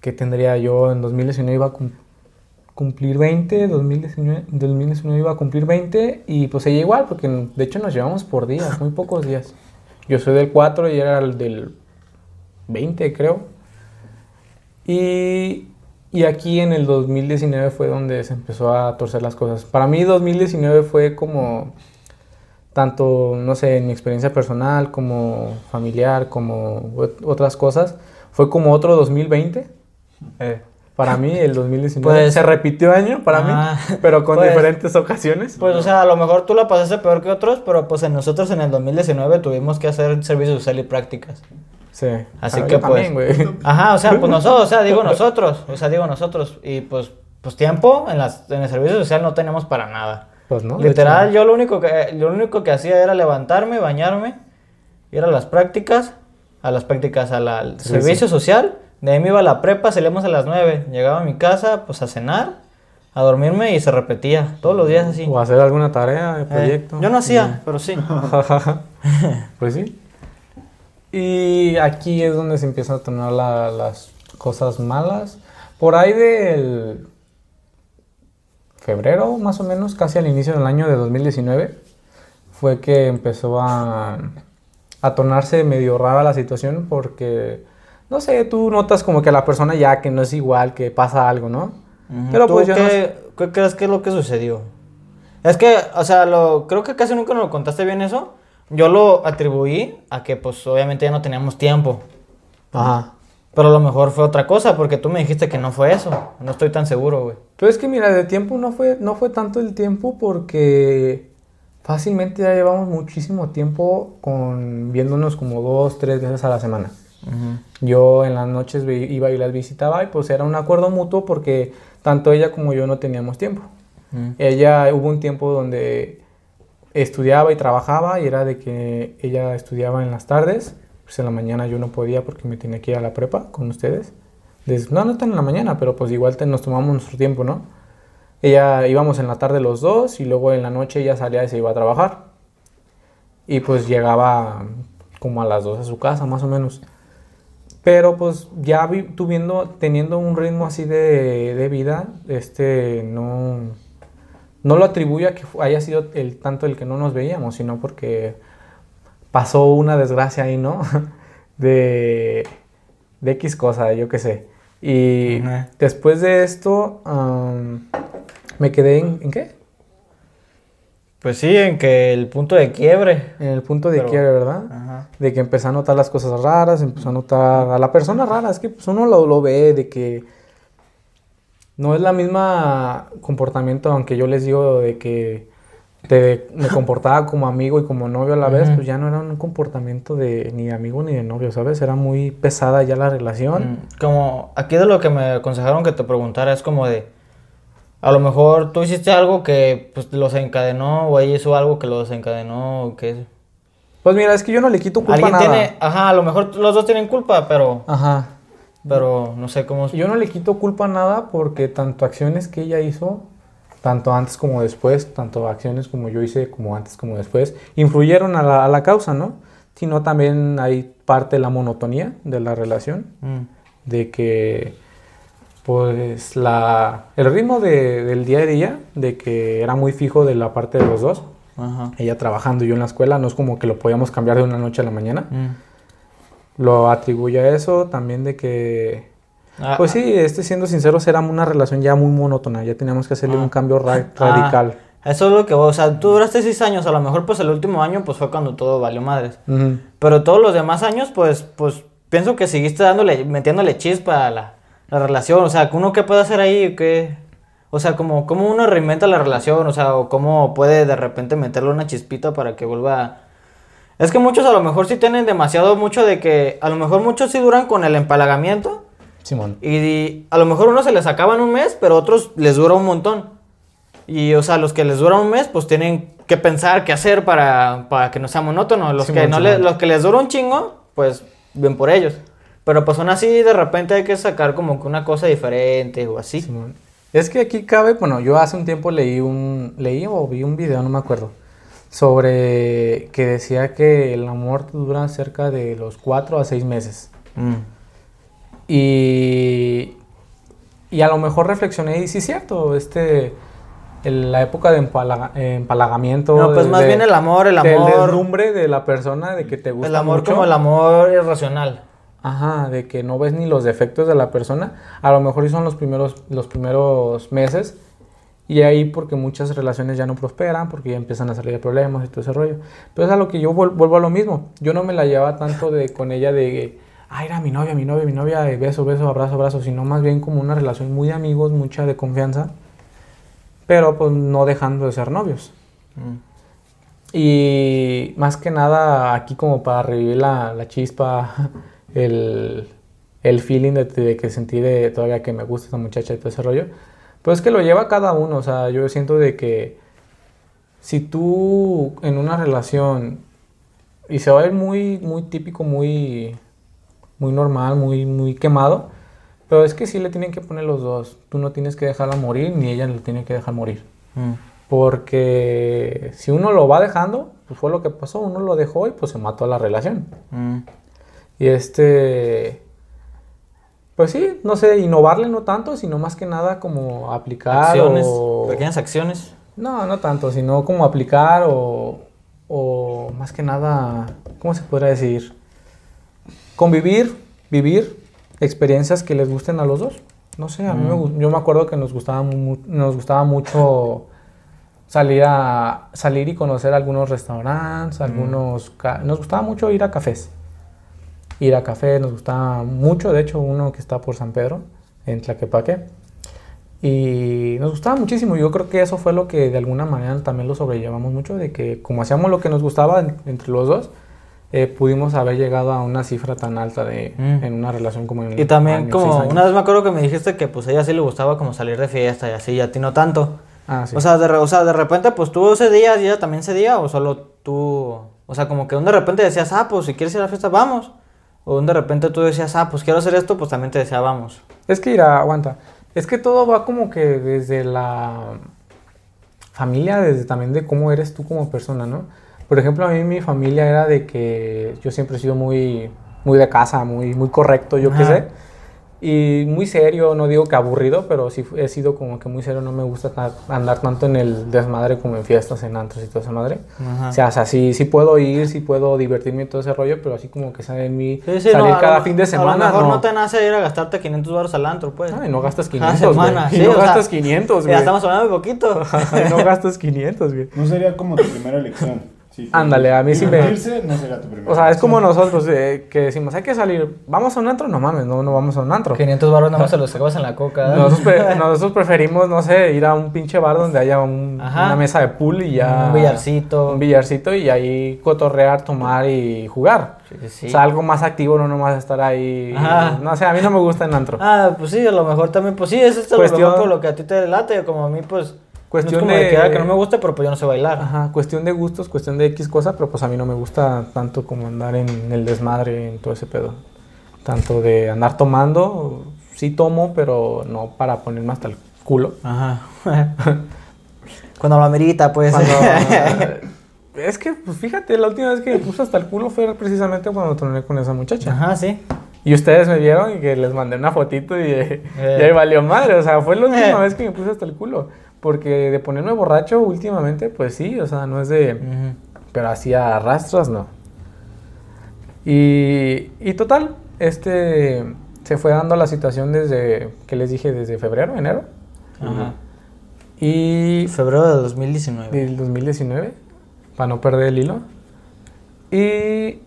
que tendría yo en 2019 iba a cum- cumplir 20, 2019, 2019 iba a cumplir 20 y pues ella igual, porque de hecho nos llevamos por días, muy pocos días. Yo soy del 4 y era el del 20, creo. Y, y aquí en el 2019 fue donde se empezó a torcer las cosas. Para mí 2019 fue como tanto, no sé, en mi experiencia personal, como familiar, como ot- otras cosas, fue como otro 2020. Eh, Para mí el 2019 Pues- se repitió año para Ah, mí, pero con pues- diferentes ocasiones. Pues, o sea, a lo mejor tú la pasaste peor que otros, pero pues en nosotros en el 2019 tuvimos que hacer servicio social y prácticas. Sí. Así que, también, pues, güey. Ajá, o sea, pues nosotros, o sea, digo nosotros, o sea, digo nosotros. Y pues, pues tiempo en, las, en el servicio social no tenemos para nada. Pues no. Literal, yo lo único que lo único que hacía era levantarme, bañarme, ir a las prácticas, a las prácticas al, al Servicio. servicio social, de ahí me iba a la prepa, salíamos a las 9, llegaba a mi casa, pues a cenar, a dormirme y se repetía, todos los días así. O hacer alguna tarea, Eh, proyecto. yo no hacía, pero sí. pues sí. Y aquí es donde se empiezan a tornar la- las cosas malas. Por ahí del febrero, más o menos, casi al inicio del año de 2019, fue que empezó a, a tornarse medio rara la situación porque, no sé, tú notas como que la persona ya que no es igual, que pasa algo, ¿no? Pero ¿Tú pues yo no qué crees que es lo que sucedió? Es que, o sea, lo, creo que casi nunca nos lo contaste bien eso. Yo lo atribuí a que, pues, obviamente ya no teníamos tiempo. Ajá. Pero a lo mejor fue otra cosa, porque tú me dijiste que no fue eso. No estoy tan seguro, güey. Pero es que mira, de tiempo no fue, no fue tanto el tiempo porque fácilmente ya llevamos muchísimo tiempo con viéndonos como dos, tres veces a la semana. Yo en las noches iba y las visitaba y pues era un acuerdo mutuo porque tanto ella como yo no teníamos tiempo. Ella hubo un tiempo donde estudiaba y trabajaba y era de que ella estudiaba en las tardes, pues en la mañana yo no podía porque me tenía que ir a la prepa con ustedes. Des- no, no tan en la mañana, pero pues igual te- nos tomamos nuestro tiempo, ¿no? Ella íbamos en la tarde los dos y luego en la noche ella salía y se iba a trabajar. Y pues llegaba como a las dos a su casa, más o menos. Pero pues ya vi- teniendo un ritmo así de, de vida, este, no, no lo atribuyo a que haya sido el tanto el que no nos veíamos, sino porque pasó una desgracia ahí, ¿no? De, de X cosa, yo qué sé. Y después de esto, me quedé en, ¿en qué? Pues sí, en que el punto de quiebre. En el punto de Pero- quiebre, ¿verdad? Ajá. de que empecé a notar las cosas raras, empezó a notar a la persona rara, es que pues, uno lo, lo ve de que no es la misma comportamiento, aunque yo les digo de que te- me comportaba como amigo y como novio a la vez, pues ya no era un comportamiento de ni de amigo ni de novio, ¿sabes? Era muy pesada ya la relación. Mm, Como aquí de lo que me aconsejaron que te preguntara es como de a lo mejor tú hiciste algo que pues lo desencadenó o ella hizo algo que lo desencadenó o que Pues mira, es que yo no le quito culpa a nada. tiene, ajá, a lo mejor los dos tienen culpa, pero Ajá. Pero no sé cómo Yo no le quito culpa a nada porque tanto acciones que ella hizo, tanto antes como después, tanto acciones como yo hice, como antes como después, influyeron a la, a la causa, ¿no? Sino también hay parte de la monotonía de la relación, Mm. de que, pues, la, el ritmo de- del día a día, de que era muy fijo de la parte de los dos, Ajá. ella trabajando y yo en la escuela, no es como que lo podíamos cambiar de una noche a la mañana. Mm. Lo atribuye a eso, también de que Ah, pues sí, este siendo sincero, era una relación ya muy monótona, ya teníamos que hacerle Ah. un cambio ra- Ah, radical. Eso es lo que, o sea, tú duraste seis años, a lo mejor pues el último año pues fue cuando todo valió madres. Pero todos los demás años pues, pues pienso que seguiste dándole, metiéndole chispa a la, la relación, o sea, uno qué puede hacer ahí, qué, o sea, como, cómo uno reinventa la relación, o sea, o cómo puede de repente meterle una chispita para que vuelva... Es que muchos a lo mejor sí tienen demasiado mucho de que, a lo mejor muchos sí duran con el empalagamiento. Simón. Y a lo mejor unos se les acaba en un mes, pero otros les dura un montón. Y, o sea, los que les dura un mes, pues tienen que pensar qué hacer para, para que no sea monótono. Los, Simón, que no le- los que les dura un chingo, pues bien por ellos. Pero pues aún así, de repente hay que sacar como que una cosa diferente o así. Simón. Es que aquí cabe, bueno, yo hace un tiempo leí un, leí o vi un video, no me acuerdo, sobre que decía que el amor dura cerca de los 4 a 6 meses. Mm. Y, y a lo mejor reflexioné y sí es cierto, este, el- la época de empalaga- empalagamiento. No, pues de- más de- bien el amor, el amor. deslumbre de la persona, de que te gusta El amor mucho. como el amor irracional. Ajá, de que no ves ni los defectos de la persona. A lo mejor son los primeros, los primeros meses. Y ahí porque muchas relaciones ya no prosperan, porque ya empiezan a salir problemas y todo ese rollo. Pero es a lo que yo vuel- vuelvo a lo mismo. Yo no me la llevaba tanto de con ella de, ah, era mi novia, mi novia, mi novia, de beso, beso, abrazo, abrazo, sino más bien como una relación muy de amigos, mucha de confianza, pero pues no dejando de ser novios. Mm. Y más que nada aquí como para revivir la, la chispa, el, el feeling de, de que sentí de todavía que me gusta esa muchacha y todo ese rollo. Pues es que lo lleva cada uno, o sea, yo siento de que si tú en una relación, y se va a ver muy, muy típico, muy, muy normal, muy, muy quemado, pero es que sí le tienen que poner los dos. Tú no tienes que dejarla morir, ni ella le tiene que dejar morir. Mm. Porque si uno lo va dejando, pues fue lo que pasó, uno lo dejó y pues se mató a la relación. Mm. Y este, pues sí, no sé, innovarle no tanto, sino más que nada como aplicar Acciones, o... pequeñas acciones. No, no tanto, sino como aplicar o, o más que nada, ¿cómo se podría decir? Convivir, vivir experiencias que les gusten a los dos. No sé, a mí me, Mm. yo me acuerdo que nos gustaba, mu- nos gustaba mucho salir, a, salir y conocer algunos restaurantes, algunos... ca- Nos gustaba mucho ir a cafés. Ir a cafés nos gustaba mucho, de hecho uno que está por San Pedro, en Tlaquepaque. Y nos gustaba muchísimo. Yo creo que eso fue lo que de alguna manera también lo sobrellevamos mucho, de que como hacíamos lo que nos gustaba en- entre los dos, eh, pudimos haber llegado a una cifra tan alta de, Mm. en una relación como en Y también años, como, una vez me acuerdo que me dijiste que pues a ella sí le gustaba como salir de fiesta y así, y a ti no tanto. Ah, sí. O, sea, de, o sea, de repente pues tú ese día y ella también ese día, o solo tú, o sea, como que de repente decías, ah, pues si quieres ir a la fiesta, vamos. O de repente tú decías, ah, pues quiero hacer esto, pues también te decía, vamos. Es que, mira, aguanta. Es que todo va como que desde la familia, desde también de cómo eres tú como persona, ¿no? Por ejemplo, a mí mi familia era de que yo siempre he sido muy, muy de casa, muy, muy correcto, yo qué sé. Y muy serio, no digo que aburrido, pero sí he sido como que muy serio, no me gusta ta- andar tanto en el desmadre como en fiestas, en antros y toda esa madre. Ajá. O sea, o sea, sí, sí puedo ir, sí puedo divertirme y todo ese rollo, pero así como que sale en mí Sí, sí, salir no, cada lo- fin de semana. A lo mejor no, no. te nace ir a gastarte 500 baros al antro, pues. Ay, no gastas Cada 500, güey. semana, Y sí, no o sea, gastas 500, güey. Ya estamos hablando de poquito. Ay, no gastas 500, güey. No sería como tu primera elección. Sí, Ándale, a mí sí me- Divertirse no sería tu primera O sea, es como nosotros eh, que decimos, hay que salir, vamos a un antro, no mames, no, no vamos a un antro. 500 baros nada más se los sacabas en la coca. ¿eh? Nosotros, pre- nosotros preferimos, no sé, ir a un pinche bar donde haya un- Ajá. una mesa de pool y ya... Un billarcito. Un billarcito y ahí cotorrear, tomar y jugar. Sí, sí. O sea, algo más activo, no nomás estar ahí... Ajá. No sé, a mí no me gusta en antro. Ah, pues sí, a lo mejor también, pues sí, eso es lo Cuestión- mejor por lo que a ti te late, como a mí, pues. Cuestión no es como de- que, ah, que no me gusta, pero pues yo no sé bailar. Ajá, cuestión de gustos, cuestión de X cosa, pero pues a mí no me gusta tanto como andar en el desmadre, en todo ese pedo. Tanto de andar tomando, sí tomo, pero no para ponerme hasta el culo. Ajá. Cuando lo amerita, pues. Cuando- es que, pues fíjate, la última vez que me puse hasta el culo fue precisamente cuando troné con esa muchacha. Ajá, sí. Y ustedes me vieron y que les mandé una fotito y, eh, Eh. y ahí valió madre. O sea, fue la última Eh. vez que me puse hasta el culo. Porque de ponerme borracho últimamente, pues sí, o sea, no es de... Ujú. Pero así a rastras, no. Y, y total, este se fue dando la situación desde, que les dije, desde febrero, enero. Ajá. Y Febrero de 2019. del 2019, para no perder el hilo. Y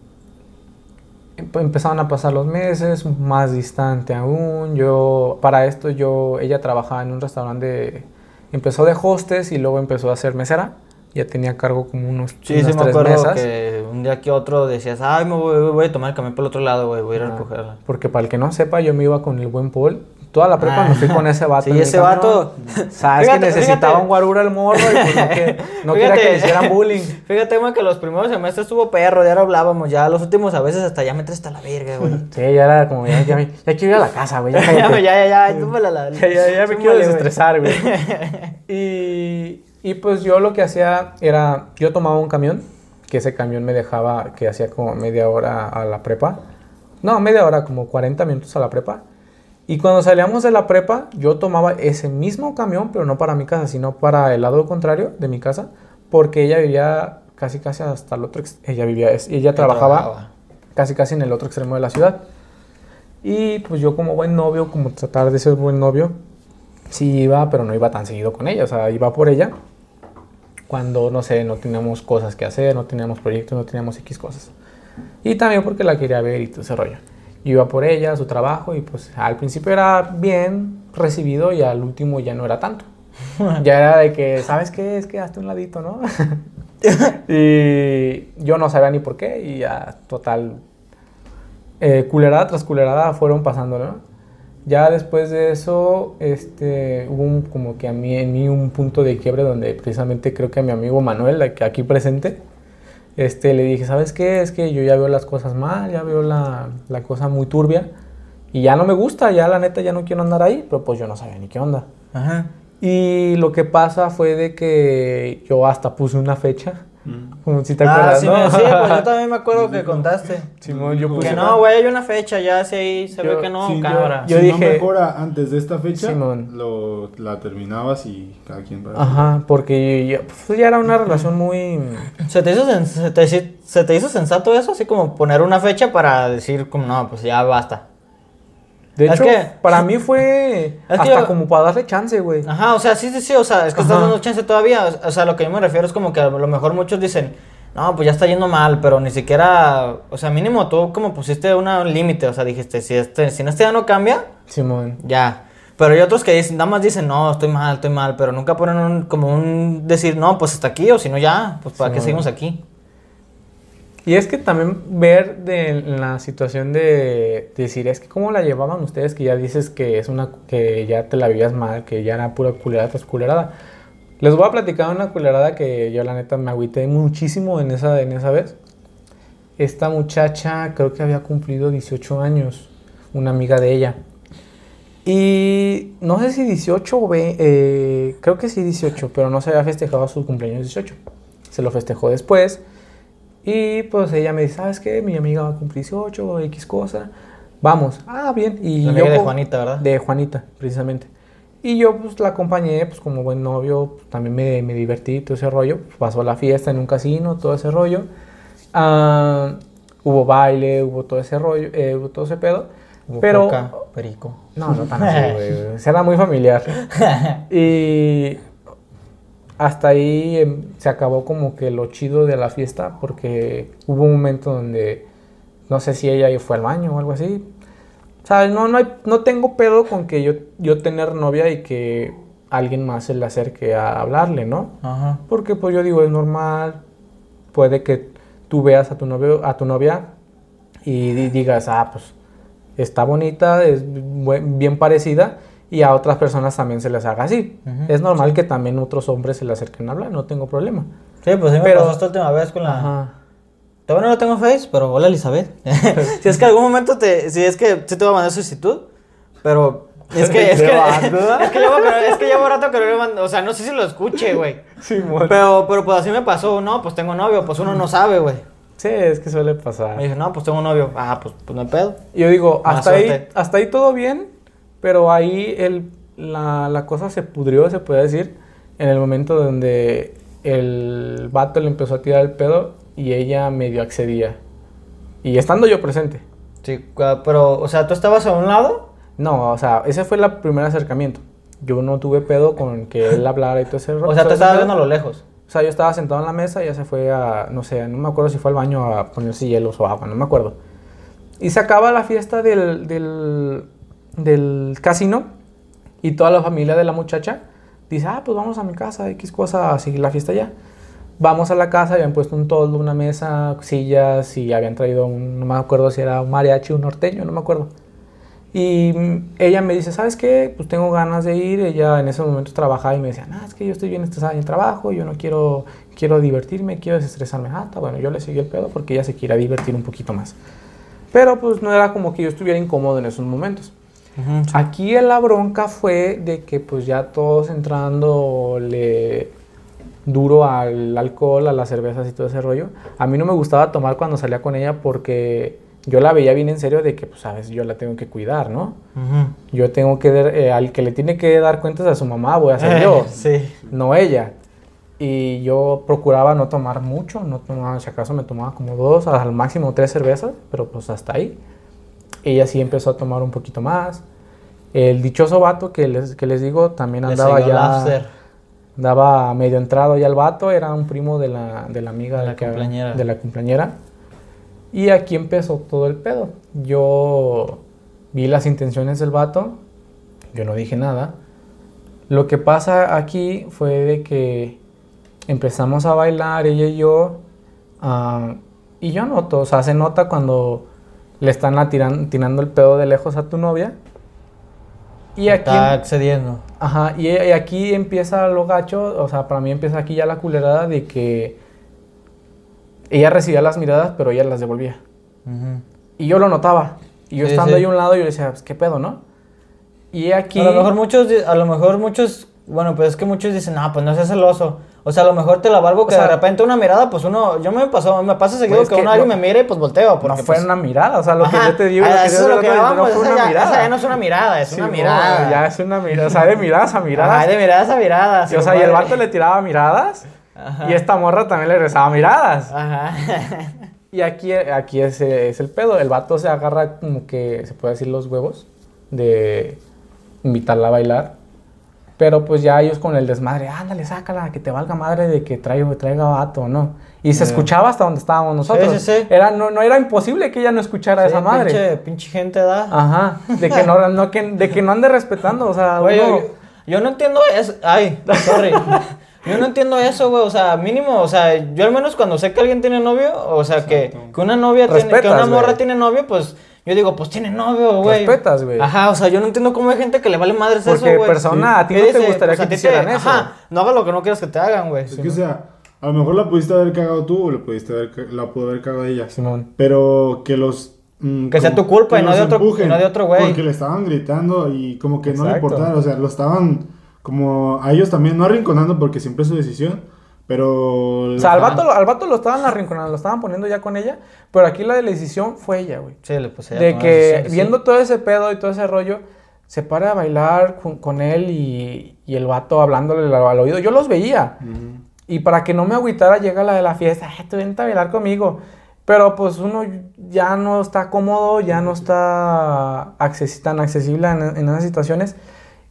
empe- empezaron a pasar los meses, más distante aún. Yo, para esto, yo, ella trabajaba en un restaurante, de- empezó de hostes y luego empezó a ser mesera. Ya tenía a cargo como unos, Sí, unas sí me tres acuerdo mesas. que un día que otro decías, ay, me voy, voy a tomar el camión por el otro lado, güey, voy a ir a Ah, recogerla. Porque para el que no sepa, yo me iba con el buen Paul. Toda la prepa Ah. me fui con ese vato. Sí, ese vato- Sabes Fíjate, que necesitaba fíjate. un guarura el morro y pues no, que, no quería que le hicieran bullying. Fíjate, güey, que los primeros semestres estuvo perro, ya lo hablábamos, ya los últimos a veces hasta ya me traes hasta la verga, güey. Sí, ya era como, ya, ya, me- ya quiero ir a la casa, güey. Ya, ya, ya, ya, ya, túmala la. Ya, ya, ya me quiero desestresar, güey. Y, y pues yo lo que hacía era, yo tomaba un camión, que ese camión me dejaba, que hacía como media hora a la prepa. No, media hora, como 40 minutos a la prepa. Y cuando salíamos de la prepa, yo tomaba ese mismo camión, pero no para mi casa, sino para el lado contrario de mi casa, porque ella vivía casi casi hasta el otro, ella vivía, ella trabajaba casi casi en el otro extremo de la ciudad. Y pues yo como buen novio, como tratar de ser buen novio, sí iba, pero no iba tan seguido con ella, o sea, iba por ella cuando, no sé, no teníamos cosas que hacer, no teníamos proyectos, no teníamos X cosas. Y también porque la quería ver y todo ese rollo. Yo iba por ella, su trabajo, y pues al principio era bien recibido y al último ya no era tanto. ya era de que, ¿sabes qué? Es que hazte un ladito, ¿no? y yo no sabía ni por qué y ya total eh, culerada tras culerada fueron pasando, ¿no? Ya después de eso, este, hubo un- como que a mí, en mí un punto de quiebre donde precisamente creo que a mi amigo Manuel, aquí presente, este, le dije, ¿sabes qué? Es que yo ya veo las cosas mal, ya veo la, la cosa muy turbia y ya no me gusta, ya la neta ya no quiero andar ahí, pero pues yo no sabía ni qué onda. Ajá. Y lo que pasa fue de que yo hasta puse una fecha, como si te Ah, acuerdas, sí, ¿no? me- sí, pues yo también me acuerdo que contaste. Simón, yo puse Que no, güey, hay una fecha, ya ahí, se Yo- ve que no, Sí, yo- cabra. yo si dije- no mejora antes de esta fecha, Simón. lo, la terminabas y cada quien para Ajá, porque ya, pues, ya era una relación muy... ¿Se te, hizo sen- se, te, se te hizo sensato eso? Así como poner una fecha para decir, como, no, pues ya basta. De Es hecho, que- para mí fue hasta yo- como para darle chance, güey. Ajá, o sea, sí, sí, sí, o sea, es que estás Ajá. dando chance todavía. O sea, lo que yo me refiero es como que a lo mejor muchos dicen, no, pues ya está yendo mal, pero ni siquiera, o sea, mínimo tú como pusiste una- un límite, o sea, dijiste, si este, si este ya no cambia, Simón. ya. Pero hay otros que dicen, nada más dicen, no, estoy mal, estoy mal, pero nunca ponen un, como un decir, no, pues hasta aquí, o si no ya, pues para qué no. seguimos aquí. Y es que también ver de la situación de, decir, es que cómo la llevaban ustedes, que ya dices que es una que ya te la vivías mal, que ya era pura culerada tras culerada. Les voy a platicar una culerada que yo la neta me agüité muchísimo en esa, en esa vez. Esta muchacha creo que había cumplido 18 años, una amiga de ella. Y no sé si 18 o 20, eh, creo que sí 18, pero no se había festejado su cumpleaños 18. Se lo festejó después. Y pues ella me dice, ¿sabes qué? Mi amiga va a cumplir 18 o X cosa. Vamos. Ah, bien. Y La yo amiga de Juanita, ¿verdad? De Juanita, precisamente. Y yo pues la acompañé, pues como buen novio, pues, también me, me divertí, todo ese rollo. Pues, pasó la fiesta en un casino, todo ese rollo. Ah, hubo baile, hubo todo ese rollo, eh, hubo todo ese pedo. Hubo pero... coca, perico. No, no tan así, güey. Será muy familiar. Y hasta ahí em, se acabó como que lo chido de la fiesta porque hubo un momento donde no sé si ella fue al baño o algo así. O sea, no, no, hay- no tengo pedo con que yo, yo tener novia y que alguien más se le acerque a hablarle, ¿no? Ajá. Porque pues yo digo, es normal, puede que tú veas a tu novio, a tu novia y di- digas, ah, pues está bonita, es bien parecida y a otras personas también se les haga así. Ujú, es normal que también otros hombres se le acerquen a hablar, no tengo problema. Sí, pues sí me Pero- pasó esta última vez con la... Ajá. Todavía no lo tengo en Face, pero hola Elizabeth. si es que algún momento te. Si es que sí te voy a mandar solicitud, pero Es que, es ¿De que, es que llevo, es que llevo rato que no le mando, o sea, no sé si lo escuche, güey. Simón. Pero, pero pues así me pasó, no, pues tengo novio, pues uno no sabe, güey. Sí, es que suele pasar. Me dije, no, pues tengo novio. Ah, pues, pues no hay pedo. Yo digo, hasta ahí, hasta ahí todo bien, pero ahí el, la, la cosa se pudrió, se puede decir, en el momento donde el vato le empezó a tirar el pedo y ella medio accedía. Y estando yo presente. Sí, pero, o sea, ¿tú estabas a un lado? No, o sea, ese fue el primer acercamiento. Yo no tuve pedo con que él hablara y todo ese O sea, ese estabas viendo a lo lejos. O sea, yo estaba sentado en la mesa y ella se fue a, no sé, no me acuerdo si fue al baño a ponerse hielos o agua, no me acuerdo. Y se acaba la fiesta del, del, del casino y toda la familia de la muchacha dice, ah, pues vamos a mi casa, X cosa, a seguir la fiesta ya. Vamos a la casa, habían puesto un toldo, una mesa, sillas y habían traído un, no me acuerdo si era un mariachi un norteño, no me acuerdo. Y ella me dice, ¿sabes qué? Pues tengo ganas de ir. Ella en ese momento trabajaba y me decía, no, es que yo estoy bien estresada en el trabajo, yo no quiero, quiero divertirme, quiero desestresarme. Ah, está bueno, yo le seguí el pedo porque ella se quiere divertir un poquito más. Pero pues no era como que yo estuviera incómodo en esos momentos. Aquí la bronca fue de que pues ya todos entrándole duro al alcohol, a las cervezas y todo ese rollo. A mí no me gustaba tomar cuando salía con ella porque yo la veía bien en serio de que, pues, sabes, yo la tengo que cuidar, ¿no? Yo tengo que, eh, al que le tiene que dar cuentas a su mamá, voy a ser yo, Sí. no ella. Y yo procuraba no tomar mucho, no tomaba, si acaso me tomaba como dos, al máximo tres cervezas, pero pues hasta ahí. Ella sí empezó a tomar un poquito más. El dichoso vato que les, que les digo también andaba ya, after. daba medio entrado ya el vato, era un primo de la, de la amiga De la que- de la cumpleañera. Y aquí empezó todo el pedo. Yo vi las intenciones del vato, yo no dije nada. Lo que pasa aquí fue de que empezamos a bailar ella y yo, ah, y yo noto, o sea, se nota cuando le están atiran- tirando el pedo de lejos a tu novia. Y aquí, Está accediendo. ajá, y, y aquí empieza lo gacho, o sea, para mí empieza aquí ya la culerada de que ella recibía las miradas, pero ella las devolvía. Y yo lo notaba. Y yo Sí, estando sí. ahí a un lado, yo decía, pues, ¿qué pedo, no? Y aquí... A lo mejor muchos, a lo mejor muchos, bueno, pues es que muchos dicen, no, pues no seas celoso. O sea, a lo mejor te la valgo que sea- de repente una mirada, pues uno, yo me pasó, me pasa seguido Pues es que, que uno alguien me mire y pues volteo. Porque, no fue pues, una mirada, o sea, lo que yo te digo, lo que yo te no fue esa una ya, mirada. esa ya no es una mirada, es Sí, una mirada. Ya es una mirada, o sea, de miradas a miradas. Ajá, de miradas a miradas. Y, o sea, y el vato le tiraba miradas. Ajá. Y esta morra también le rezaba miradas. Ajá. Y aquí, aquí es, es el pedo. El vato se agarra como que, se puede decir, los huevos de invitarla a bailar. Pero pues ya ellos con el desmadre, ándale, sácala, que te valga madre de que traiga, traiga vato, ¿no? Y se escuchaba hasta donde estábamos nosotros. Sí, sí, sí. Era, no, no era imposible que ella no escuchara a esa madre. Pinche, pinche gente da. Ajá, de que no, no, que, de que no ande respetando, o sea, Güey, uno- yo, yo no entiendo eso. Ay, sorry. Yo no entiendo eso, güey. O sea, mínimo, o sea, yo al menos cuando sé que alguien tiene novio, o sea, que, que una novia tiene, que Respetas, una morra tiene novio, pues yo digo, pues tiene novio, güey. Respetas, güey. Ajá, o sea, yo no entiendo cómo hay gente que le vale madres eso, Porque güey. persona, a ti no te gustaría pues, que te hicieran eso. Ajá, no hagas lo que no quieras que te hagan, güey. Es que, o sea, a lo mejor la pudiste haber cagado tú o le pudiste haber, la pudo haber cagado ella. Simón. Pero que los... mm, Que sea como- tu culpa que y no de otro- y no de otro güey. Porque le estaban gritando y como que no le importaba. O sea, lo estaban como a ellos también, no arrinconando porque siempre es su decisión. Pero... O sea, al vato, al vato lo estaban arrinconando, lo estaban poniendo ya con ella, pero aquí la decisión fue ella, güey. Sí, le puse De que viendo todo ese pedo y todo ese rollo, se para a bailar con, con él y, y el vato hablándole al, al oído. Yo los veía. Y para que no me agüitara, llega la de la fiesta, "Ay, tú vente a bailar conmigo. Pero pues uno ya no está cómodo, ya no está acces- tan accesible en, en esas situaciones.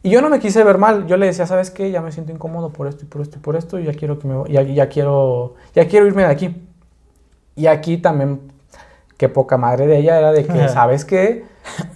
Y yo no me quise ver mal. Yo le decía, ¿sabes qué? Ya me siento incómodo por esto y por esto y por esto. Y ya quiero que me ya, ya quiero ya quiero irme de aquí. Y aquí también qué poca madre de ella era de que, ¿sabes qué?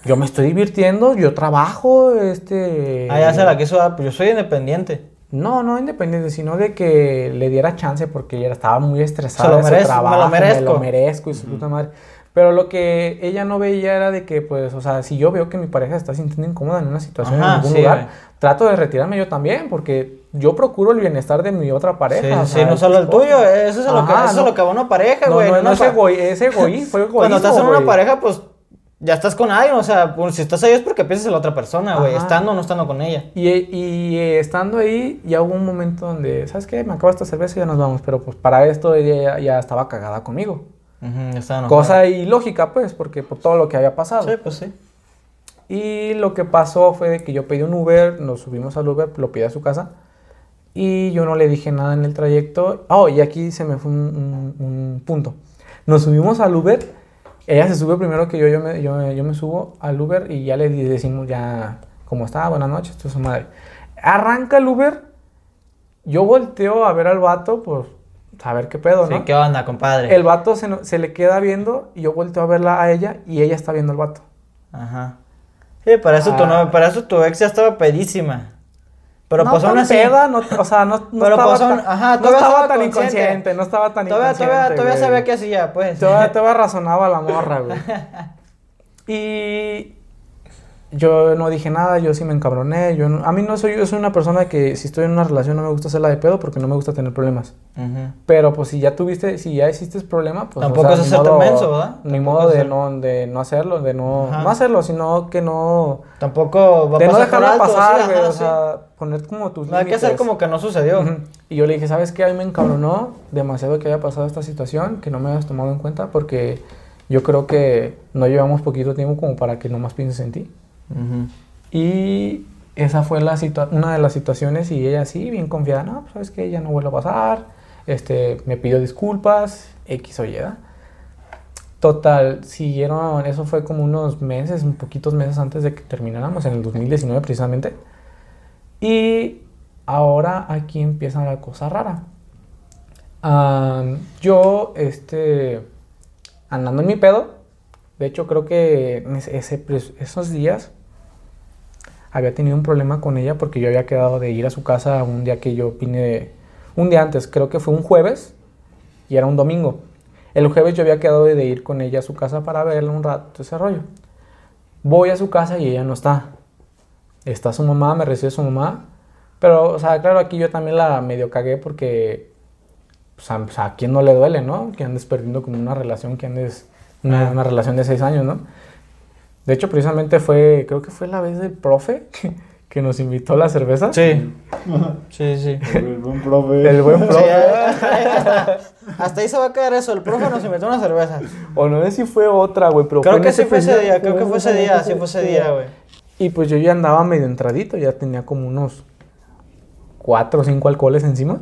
Yo me estoy divirtiendo, yo trabajo, este Ah, ya se la quiso dar, yo soy independiente. no, no independiente, sino de que le diera chance porque ella estaba muy estresada Se lo de me lo merezco. lo merezco y su puta madre. Pero lo que ella no veía era de que, pues, o sea, si yo veo que mi pareja está sintiendo incómoda en una situación Ajá, en algún sí, lugar, trato de retirarme yo también, porque yo procuro el bienestar de mi otra pareja. Sí, sí, sea, no solo el tuyo, eso es, lo que, Ajá, eso no. es lo que va una pareja, No, güey. no, no una es, egoi- es egoísmo, fue egoísmo, Cuando estás en una pareja, pues ya estás con alguien, o sea, pues, si estás ahí es porque piensas en la otra persona, güey, Ajá. estando o no estando con ella. Y, y, eh, estando ahí, ya hubo un momento donde, ¿sabes qué? Me acabo esta cerveza y ya nos vamos. Pero pues para esto ella ya, ya estaba cagada conmigo. Estaba enojada. Cosa ilógica, pues, porque por todo lo que había pasado. Sí, pues sí. Y lo que pasó fue de que yo pedí un Uber, nos subimos al Uber, lo pedí a su casa. Y yo no le dije nada en el trayecto. Oh, y aquí se me fue un, un- un punto. Nos subimos al Uber. Ella se sube primero que yo. Yo me, yo, yo me subo al Uber y ya le decimos ya cómo está, buenas noches, es su madre. Arranca el Uber. Yo volteo a ver al vato, pues, a ver qué pedo, ¿no? Sí, ¿qué onda, compadre? El vato se, se le queda viendo y yo volteo a verla a ella y ella está viendo al vato. Ajá. Sí, para eso, tu, Ah. no- para eso tu ex ya estaba pedísima. Pero no pues aún tan así. peda, no, o sea, no, no Pero estaba, pues tan, ajá, no todavía estaba estaba tan consciente. inconsciente, no estaba tan Todavía, inconsciente. todavía, todavía sabía qué hacía, pues. Todavía, todavía razonaba la morra, güey. Y yo no dije nada, yo sí me encabroné. Yo no- a mí no soy, yo soy una persona que si estoy en una relación no me gusta hacerla de pedo porque no me gusta tener problemas. Pero pues si ya tuviste, si ya hiciste problema, pues Tampoco o es ni hacerte menso, ¿verdad? Ni Tampoco modo es de ser- no, de no hacerlo, de no, Ajá. no hacerlo, sino que no, Tampoco va a de no pasar por dejarlo pasar, sí, ajá, o sí. sea, poner como tus No hay que hacer como que no sucedió. Y yo le dije, ¿sabes qué? A mí me encabronó demasiado que haya pasado esta situación, que no me hayas tomado en cuenta, porque yo creo que no llevamos poquito tiempo como para que nomás pienses en ti. Y esa fue una de las situaciones y ella sí, bien confiada, no, pues, sabes que ya no vuelve a pasar, este, me pidió disculpas, X o Y. Total, siguieron, eso fue como unos meses, un poquitos meses antes de que termináramos, en el 2019 precisamente. Y ahora aquí empieza la cosa rara. Am, yo, este, andando en mi pedo, de hecho creo que esos días había tenido un problema con ella porque yo había quedado de ir a su casa un día que yo vine, un día antes, creo que fue un jueves y era un domingo. El jueves yo había quedado de ir con ella a su casa para verla un rato, ese rollo. Voy a su casa y ella no está. Está su mamá, me recibe su mamá. Pero, o sea, claro, aquí yo también la medio cagué porque, pues, a, pues, a quién no le duele, ¿no? Que andes perdiendo como una relación, que andes, una, una relación de seis años, ¿no? De hecho, precisamente fue, creo que fue la vez del profe que, que nos invitó a la cerveza. Sí, sí, sí. El buen profe. El buen Sí, profe. hasta, hasta ahí se va a quedar eso. El profe nos invitó una cerveza. O no sé si fue otra, güey, pero Creo fue que sí fue ese día, creo que fue ese día, sí fue ese día, güey. Y pues yo ya andaba medio entradito, ya tenía como unos cuatro o cinco alcoholes encima.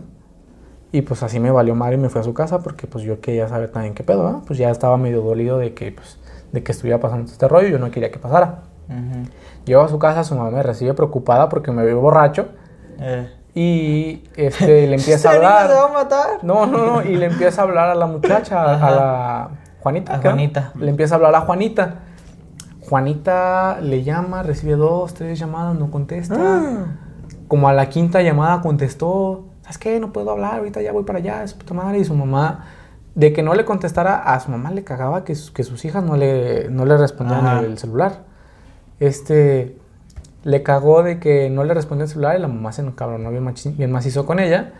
Y pues así me valió madre y me fui a su casa porque pues yo quería saber también qué pedo, ¿verdad? Pues ya estaba medio dolido de que, pues, de que estuviera pasando este rollo y yo no quería que pasara. Ujú. Llego a su casa, su mamá me recibe preocupada porque me veo borracho Eh. y este, le empieza a ¿Este niño se va a hablar. matar? No, no, no, y le empieza a hablar a la muchacha, a la Juanita. A. Juanita. Le empieza a hablar a Juanita. Juanita le llama, recibe dos, tres llamadas, no contesta. Ah. Como a la quinta llamada contestó, ¿sabes qué? No puedo hablar, ahorita ya voy para allá, es puta madre. Y su mamá, de que no le contestara, a su mamá le cagaba que, sus- que sus hijas no le, no le respondían Ajá. el celular. Este, le cagó de que no le respondía el celular y la mamá se encabronó bien, bien macizo con ella.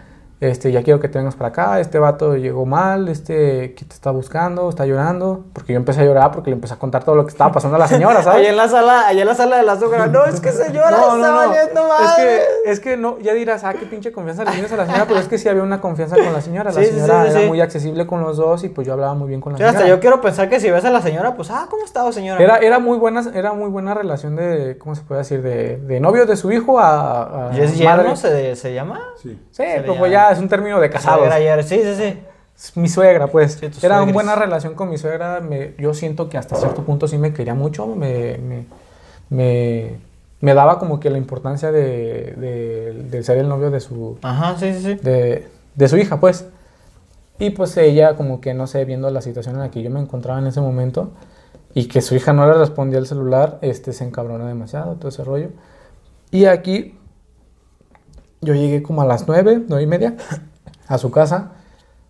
Este, ya quiero que te vengas para acá, este vato llegó mal, este, que te está buscando, está llorando. Porque yo empecé a llorar porque le empecé a contar todo lo que estaba pasando a la señora, Ahí ¿sabes? en la sala, ahí en la sala de la suegra. No, es que señora No, no, está no. valiendo Es madre. que, es que no, ya dirás, ah, qué pinche confianza le tienes a la señora, pero es que sí había una confianza con la señora. La Sí, señora sí, sí, era sí. muy accesible con los dos y pues yo hablaba muy bien con la Sí, hasta señora. yo quiero pensar que si ves a la señora, pues, ah, ¿cómo está, señora? Era, era muy buena, era muy buena relación de, ¿cómo se puede decir? De, de novio de su hijo a, a ¿Y es madre. yerno se, se llama? Sí. Sí, pues, pues ya es un término de casados. Ayer, sí, sí, sí. Mi suegra, pues. Sí, Era una buena relación con mi suegra. me- yo siento que hasta cierto punto sí me quería mucho. Me, me, me, me daba como que la importancia de, de- de ser el novio de su, Ajá, sí, sí, sí. de, de su hija, pues. Y pues ella, como que no sé, viendo la situación en la que yo me encontraba en ese momento y que su hija no le respondía al celular, este se encabronó demasiado, todo ese rollo. Y aquí yo llegué como a las 9, 9 y media a su casa.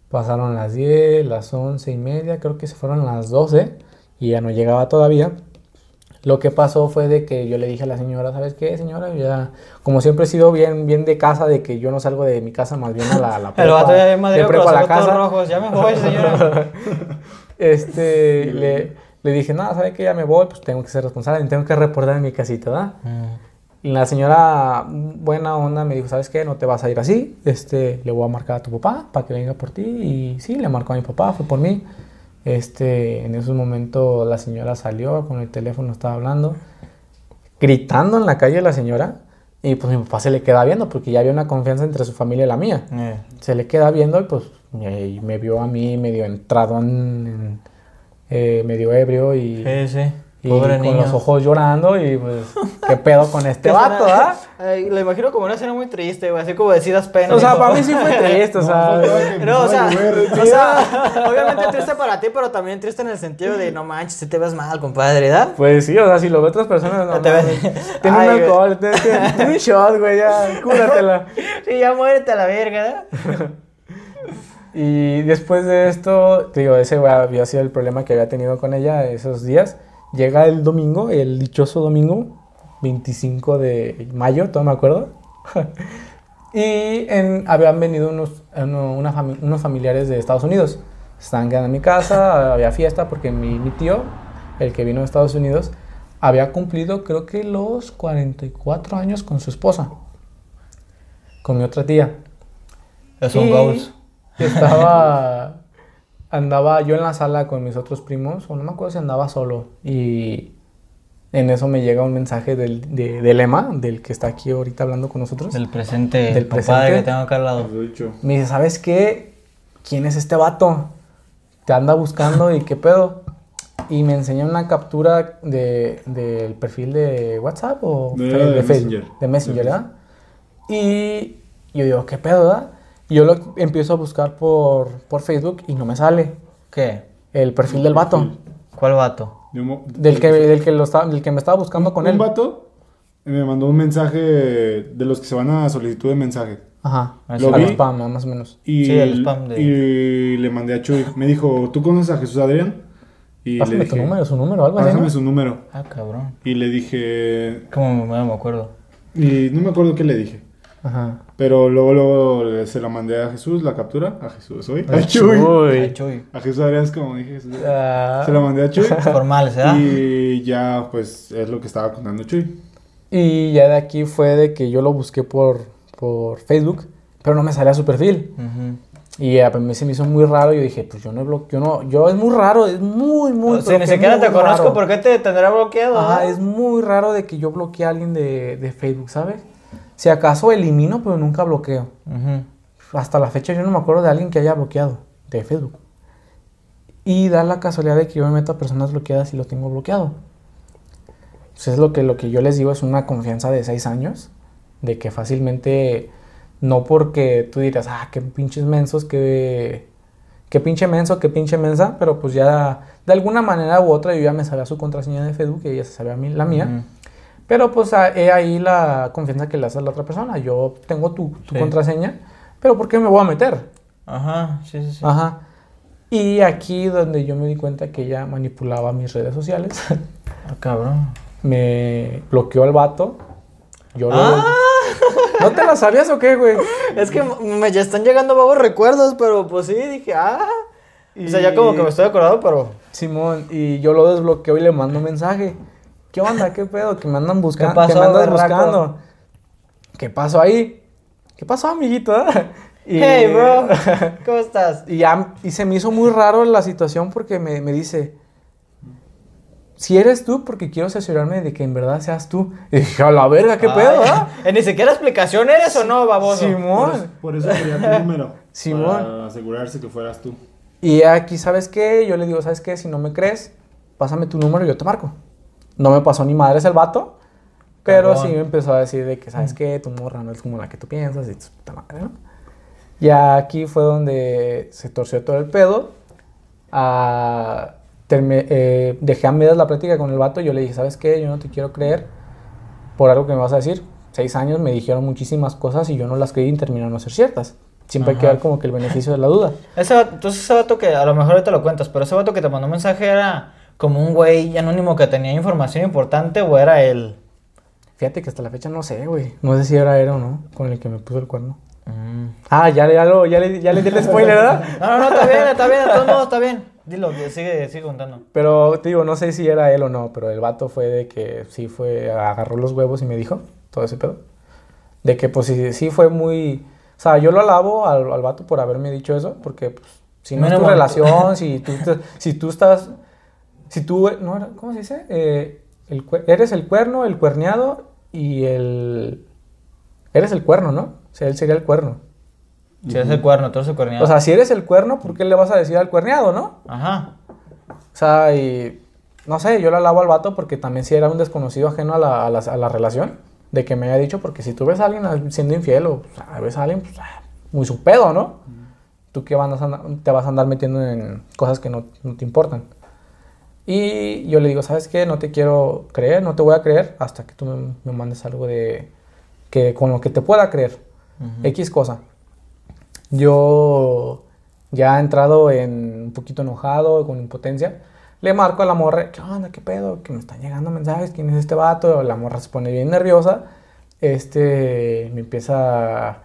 Pasaron las 10, las 11 y media, creo que se fueron las 12 y ya no llegaba todavía. Lo que pasó fue de que yo le dije a la señora, ¿sabes qué, señora? Ya, como siempre he sido bien, bien de casa, de que yo no salgo de mi casa, más bien a la, a la El vato ya prepa a la casa. rojos. Ya me voy, señora. Este, le, Le dije, no, ¿sabe que Ya me voy, pues tengo que ser responsable, tengo que reportar en mi casita, ¿verdad? Mm. La señora, buena onda, me dijo, ¿sabes qué? No te vas a ir así. Este, le voy a marcar a tu papá para que venga por ti. Y sí, le marcó a mi papá, fue por mí. Este, en ese momento la señora salió con el teléfono, estaba hablando, gritando en la calle la señora. Y pues mi papá se le queda viendo porque ya había una confianza entre su familia y la mía. Eh. Se le queda viendo y pues me, me vio a mí medio entrado en, eh, medio ebrio y, Sí, sí. Y Pobre con niño. los ojos llorando y pues qué pedo con este Qué vato, escena- ¿ah? Lo imagino como una escena muy triste, güey. Así como decidas pena. O sea, para mí sí fue triste, o sea. No, o sea, o obviamente triste para ti, pero también triste en el sentido de no manches, si te ves mal, compadre, ¿verdad? Pues sí, o sea, si lo ve otras personas, no Te ve- mames. Tiene un güey. alcohol, tiene, un shot, güey, ya, cúratela. Sí, ya muérete a la verga, ¿verdad? Y después de esto, te digo, ese había sido el problema que había tenido con ella esos días. Llega el domingo, el dichoso domingo, 25 de mayo, todo me acuerdo. y en- habían venido unos, unos familiares de Estados Unidos. Estaban quedando en mi casa, había fiesta porque mi, mi tío, el que vino de Estados Unidos, había cumplido creo que los 44 años con su esposa, con mi otra tía. Es un Y. Estaba. Andaba yo en la sala con mis otros primos, o no me acuerdo si andaba solo. Y en eso me llega un mensaje del, de, del Emma, del que está aquí ahorita hablando con nosotros. Del presente, Del compadre presente. que tengo acá al lado. Me dice, ¿sabes qué? ¿Quién es este vato? Te anda buscando y qué pedo. Y me enseña una captura de- del perfil de WhatsApp o De- de Facebook, Messenger. de Messenger, De ¿verdad? Y yo digo, ¿qué pedo, verdad? Y yo lo empiezo a buscar por, por Facebook y no me sale ¿Qué? el perfil del vato. ¿Cuál vato? Un Del que, del, que lo estaba, del que me estaba buscando con un él. vato me mandó un mensaje de los que se van a solicitud de mensaje. Ajá. Lo Lo vi. vi. spam, más o menos. Y, Sí, el spam de- y le mandé a Chuy. Me dijo, ¿tú conoces a Jesús Adrián? Y Pásame le tu número, su número, algo así. Pásame ¿no? su número. Ah, cabrón. Y le dije... ¿Cómo me, me acuerdo? Y no me acuerdo qué le dije. Ajá. Pero luego, luego se la mandé a Jesús, la captura. A Jesús, hoy. Ay, A Chuy. Chuy. Ay, Chuy. A Jesús Adrián es como dije Jesús. Ah. Se la mandé a Chuy. Formales, ¿verdad? y ya, pues, es lo que estaba contando Chuy. Y ya de aquí fue de que yo lo busqué por, por Facebook, pero no me salía su perfil. Y a mí se me hizo muy raro. Yo dije, pues yo no he bloqueado, yo no, yo es muy raro, es muy, muy O sea, ni que siquiera te conozco, raro. ¿por qué te tendrá bloqueado? Ajá, ah? es muy raro de que yo bloquee a alguien de, de Facebook, ¿sabes? Si acaso elimino, pero nunca bloqueo. Hasta la fecha yo no me acuerdo de alguien que haya bloqueado de Facebook. Y da la casualidad de que yo me meto a personas bloqueadas y lo tengo bloqueado. Pues es lo que, lo que yo les digo, es una confianza de seis años. De que fácilmente, no porque tú dirás, ah, qué pinches mensos, qué, qué pinche menso, qué pinche mensa, pero pues ya de alguna manera u otra yo ya me sabía su contraseña de Facebook y ella se sabía la mía. Pero pues he ahí la confianza que le hace a la otra persona. Yo tengo tu, tu Sí. contraseña, pero ¿por qué me voy a meter? Ajá, sí, sí, sí. Ajá. Y aquí donde yo me di cuenta que ella manipulaba mis redes sociales, Ah, cabrón. me bloqueó al vato. Yo lo- ¡Ah! ¿No te la sabías o qué, güey? Es que me ya están llegando vagos recuerdos, pero pues sí, dije, ah. O sea, ya como que me estoy acordado, pero. Simón, y yo lo desbloqueo y le mando un mensaje. ¿Qué onda? ¿Qué pedo? Que me andan buscando. ¿Qué pasó, que me andas berraco? buscando. ¿Qué pasó ahí? ¿Qué pasó, amiguito? Y- Hey, bro. ¿Cómo estás? Y, ya, y se me hizo muy raro la situación porque me, me dice, si eres tú, porque quiero asegurarme de que en verdad seas tú. Y dije, a la verga, qué pedo, Ay, ¿ah? eh, Ni siquiera explicación eres o no, baboso. Por Simón. eso, por eso quería tu número. Simón. Para asegurarse que fueras tú. Y aquí, ¿sabes qué? Yo le digo, ¿sabes qué? Si no me crees, pásame tu número y yo te marco. No me pasó ni madres el vato, pero Cabrón. sí me empezó a decir de que, ¿sabes qué? Tu morra no es como la que tú piensas y tu puta madre, ¿no? Y aquí fue donde se torció todo el pedo. Ah, eh, dejé a medias la plática con el vato y yo le dije, ¿sabes qué? Yo no te quiero creer por algo que me vas a decir. Seis años me dijeron muchísimas cosas y yo no las creí y terminaron a ser ciertas. Siempre hay que Ajá. dar como que el beneficio de la duda. Ese entonces ese vato que a lo mejor ahorita lo cuentas, pero ese vato que te mandó un mensaje era como un güey anónimo que tenía información importante o era él. Fíjate que hasta la fecha no sé, güey. No sé si era él o no, con el que me puso el cuerno. Mm. Ah, ya, ya, lo, ya, le, ya le di el spoiler, ¿verdad? No, no, no, está bien, está bien, de todos modos está bien. Dilo, sigue, sigue contando. Pero te digo, no sé si era él o no, pero el vato fue de que sí fue, agarró los huevos y me dijo todo ese pedo. De que pues sí, sí fue muy... O sea, yo lo alabo al, al vato por haberme dicho eso, porque pues, si no es tu Mínimo- relación, si tú, te- si tú estás... Si tú... No, era- ¿Cómo se dice? Eh, el, eres el cuerno, el cuerneado y el... Eres el cuerno, ¿no? O sea, él sería el cuerno. Si es el cuerno, tú eres el cuerneado. O sea, si eres el cuerno, ¿por qué le vas a decir al cuerneado, no? Ajá. O sea, y no sé, yo le alabo al vato porque también sí era un desconocido ajeno a la, a la, a la relación. De que me haya dicho, porque si tú ves a alguien siendo infiel o o sea, ves a alguien, pues, ah, muy su pedo, ¿no? Tú que vas a andar- te vas a andar metiendo en cosas que no, no te importan. Y yo le digo, ¿sabes qué? No te quiero creer, no te voy a creer hasta que tú me, me mandes algo de que con lo que te pueda creer. X cosa. Yo ya he entrado en un poquito enojado, con impotencia. Le marco a la morra, ¿qué onda? ¿Qué pedo? Que me están llegando mensajes, ¿quién es este vato? La morra se pone bien nerviosa. Este, me empieza...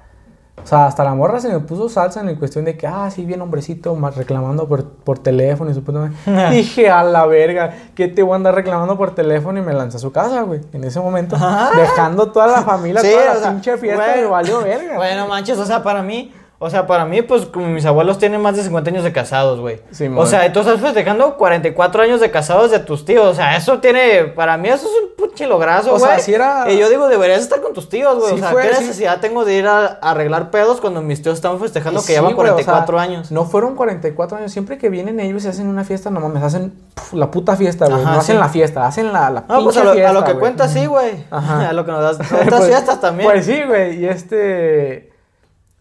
O sea, hasta la morra se me puso salsa en la cuestión de que, ah, sí, bien hombrecito, más reclamando por, por teléfono y su puta madre. Dije, a la verga, ¿qué te voy a andar reclamando por teléfono? Y me lanzé a su casa, güey, en ese momento. Dejando toda la familia, Sí, toda la sea, pinche fiesta, güey. me valió verga. Bueno, manches, o sea, para mí, o sea, para mí, pues como mis abuelos tienen más de 50 años de casados, güey. Sí, o sea, y tú estás festejando 44 años de casados de tus tíos. O sea, eso tiene, para mí eso es un pinche lograzo, O güey. sea, sí era- Y yo digo, deberías estar con tus tíos, güey. Sí o sea, fue, ¿qué sí. necesidad tengo de ir a, a arreglar pedos cuando mis tíos están festejando que Sí, llevan güey, o sea, 44 años? No fueron 44 años. Siempre que vienen ellos y hacen una fiesta, no mames, hacen puf, la puta fiesta, güey. No hacen la fiesta, hacen la, la No, pues a lo, a fiesta, lo que güey. cuentas, sí, güey. Ajá. A lo que nos das otras Pues- fiestas también. Pues sí, güey. Y este.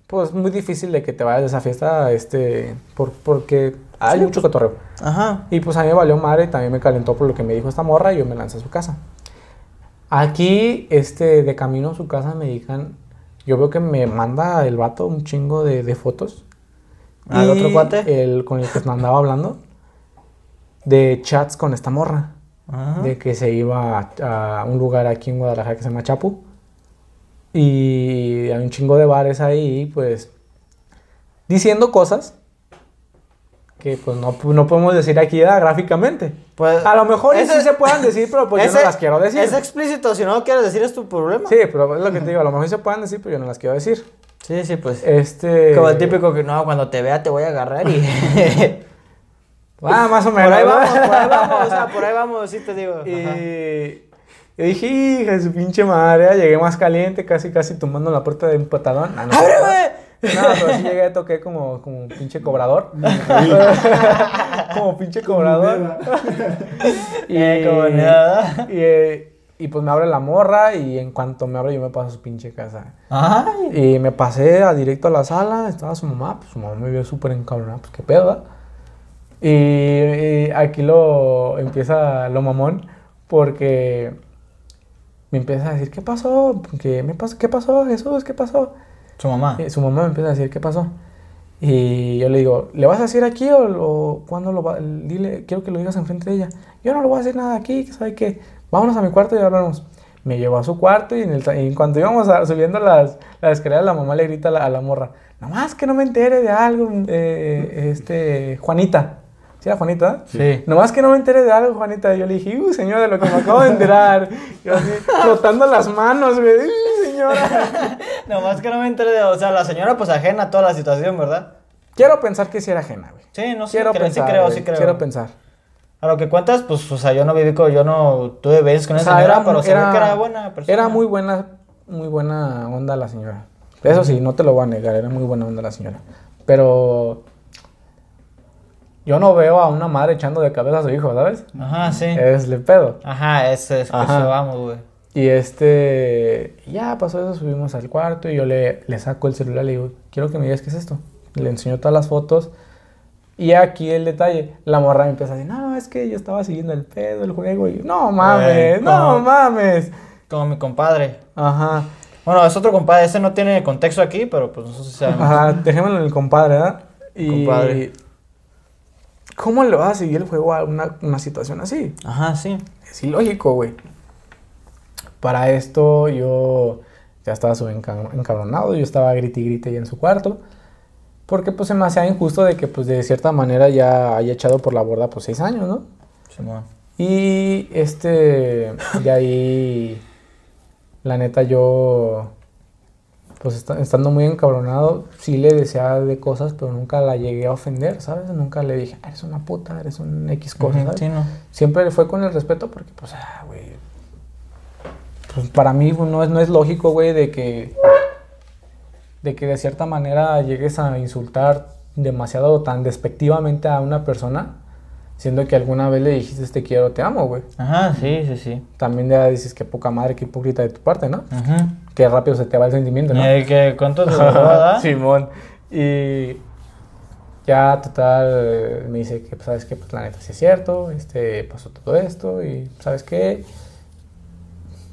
Pues muy difícil de que te vayas de esa fiesta, este. Por, porque hay Sí, mucho cotorreo. Ajá. Y pues a mí me valió madre también me calentó por lo que me dijo esta morra y yo me lancé a su casa. Aquí, este, de camino a su casa me digan, yo veo que me manda el vato un chingo de, de fotos. ¿Al otro cuate? El con el que me andaba hablando. De chats con esta morra. Ajá. De que se iba a, a un lugar aquí en Guadalajara que se llama Chapu. Y hay un chingo de bares ahí, pues. Diciendo cosas que pues no, no podemos decir aquí gráficamente. Pues, A lo mejor y ese- sí se puedan decir, pero pues yo Ese- no las quiero decir. Es explícito, si no lo quieres decir es tu problema. Sí, pero es lo que te digo, a lo mejor sí se puedan decir, pero yo no las quiero decir. Sí, sí, pues. Este... Como el típico que no, cuando te vea te voy a agarrar y. Ah, más o por menos. ahí ¿no? vamos, por ahí vamos, o sea, por ahí vamos, sí te digo. Ajá. Y dije, hija de su pinche madre, llegué más caliente, casi casi tumbando la puerta de un patadón. No, ¡Ábreme! No, pero sí llegué, toqué como, como pinche cobrador. como pinche cobrador. y, Eh, como nada. y, eh, y pues me abre la morra y en cuanto me abre yo me paso a su pinche casa. Ay. Y me pasé a directo a la sala, estaba su mamá, pues su mamá me vio súper encabronada, pues qué pedo, y aquí lo empieza lo mamón, porque me empieza a decir, ¿qué pasó? ¿Qué, me pasó? ¿Qué pasó, Jesús? ¿Qué pasó? Su mamá. Y su mamá me empieza a decir, ¿qué pasó? Y yo le digo, ¿le vas a decir aquí o, o cuándo lo va? Dile, quiero que lo digas enfrente de ella. Yo no le voy a decir nada aquí, que sabe qué. Vámonos a mi cuarto y hablamos. Me llevó a su cuarto y en, el, y en cuanto íbamos a- subiendo las, las escaleras, la mamá le grita a la, a la morra, nomás que no me entere de algo, eh, este, Juanita. ¿Sí era Juanita? Sí. Nomás que no me entere de algo, Juanita. Yo le dije, uh, señora, de lo que me acabo de enterar. Yo así, frotando las manos, güey. "Uh, señora. Nomás que no me entere de. O sea, la señora, pues ajena a toda la situación, ¿verdad? Quiero pensar que sí era ajena, güey. Sí, no sé. Quiero creo, pensar. sí creo, sí creo. Quiero pensar. A lo que cuentas, pues, o sea, yo no viví con. Yo no tuve veces con O esa sea, señora, era, pero era- que era buena persona. Era muy buena, muy buena onda la señora. Eso sí, no te lo voy a negar, era muy buena onda la señora. Pero yo no veo a una madre echando de cabeza a su hijo, ¿sabes? Ajá, sí. Es el pedo. Ajá, ese es que Ajá. eso vamos, güey. Y este, ya pasó eso, subimos al cuarto y yo le, le saco el celular y le digo, quiero que me digas qué es esto. Le enseño todas las fotos. Y aquí el detalle, la morra me empieza a decir, no, es que yo estaba siguiendo el pedo, el juego. Y yo, no mames, no no. mames. Como mi compadre. Ajá. Bueno, es otro compadre, ese no tiene contexto aquí, pero pues nosotros sí sabemos. Ajá, dejémoslo en el compadre, ¿verdad? Y Compadre. ¿Cómo le vas a seguir el juego a una, una situación así? Ajá, sí. Es ilógico, güey. Para esto yo ya estaba súper enca- encabronado, yo estaba grite y grite ahí en su cuarto. Porque pues se me hacía injusto de que pues de cierta manera ya haya echado por la borda pues seis años, ¿no? Simón. Y este, de ahí, la neta yo, pues esta- estando muy encabronado, sí le deseaba de cosas, pero nunca la llegué a ofender, ¿sabes? Nunca le dije, "Ah, eres una puta, eres un X cosa, Ujú, ¿sabes? Sí, no. Siempre fue con el respeto porque, pues, ah, güey, pues para mí no es, no es lógico, güey, de que, de que de cierta manera llegues a insultar demasiado o tan despectivamente a una persona, siendo que alguna vez le dijiste te quiero, te amo, güey. Ajá, sí, sí, sí. También ya dices que poca madre, que hipócrita de tu parte, ¿no? Ujú. Que rápido se te va el sentimiento, ¿no? Eh, que ¿Cuánto te verdad? Simón. Y ya total me dice que, pues, ¿sabes qué? Pues la neta sí es cierto, este, pasó todo esto y, ¿sabes qué?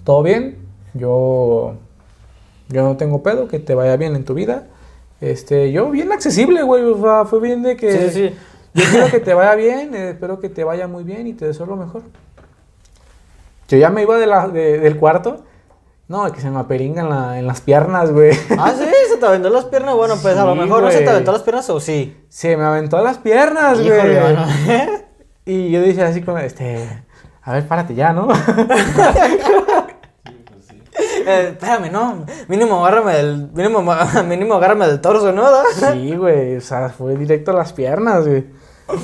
Todo bien, yo, yo no tengo pedo, que te vaya bien en tu vida. Este, yo bien accesible, güey, o sea, fue bien de que... Sí, sí. Yo quiero que te vaya bien, eh, espero que te vaya muy bien y te deseo lo mejor. Yo ya me iba de la- de- del cuarto. No, que se me aperingan la- en las piernas, güey. Ah, sí, se te aventó las piernas. Bueno, pues a lo mejor no se te aventó las piernas o sí. Se me aventó las piernas, güey. Y yo dije así como, este, a ver, párate ya, ¿no? Eh, espérame, no. Mínimo agárrame del. Mínimo, mínimo agárrame del torso, ¿no? Sí, güey, o sea, fue directo a las piernas, güey.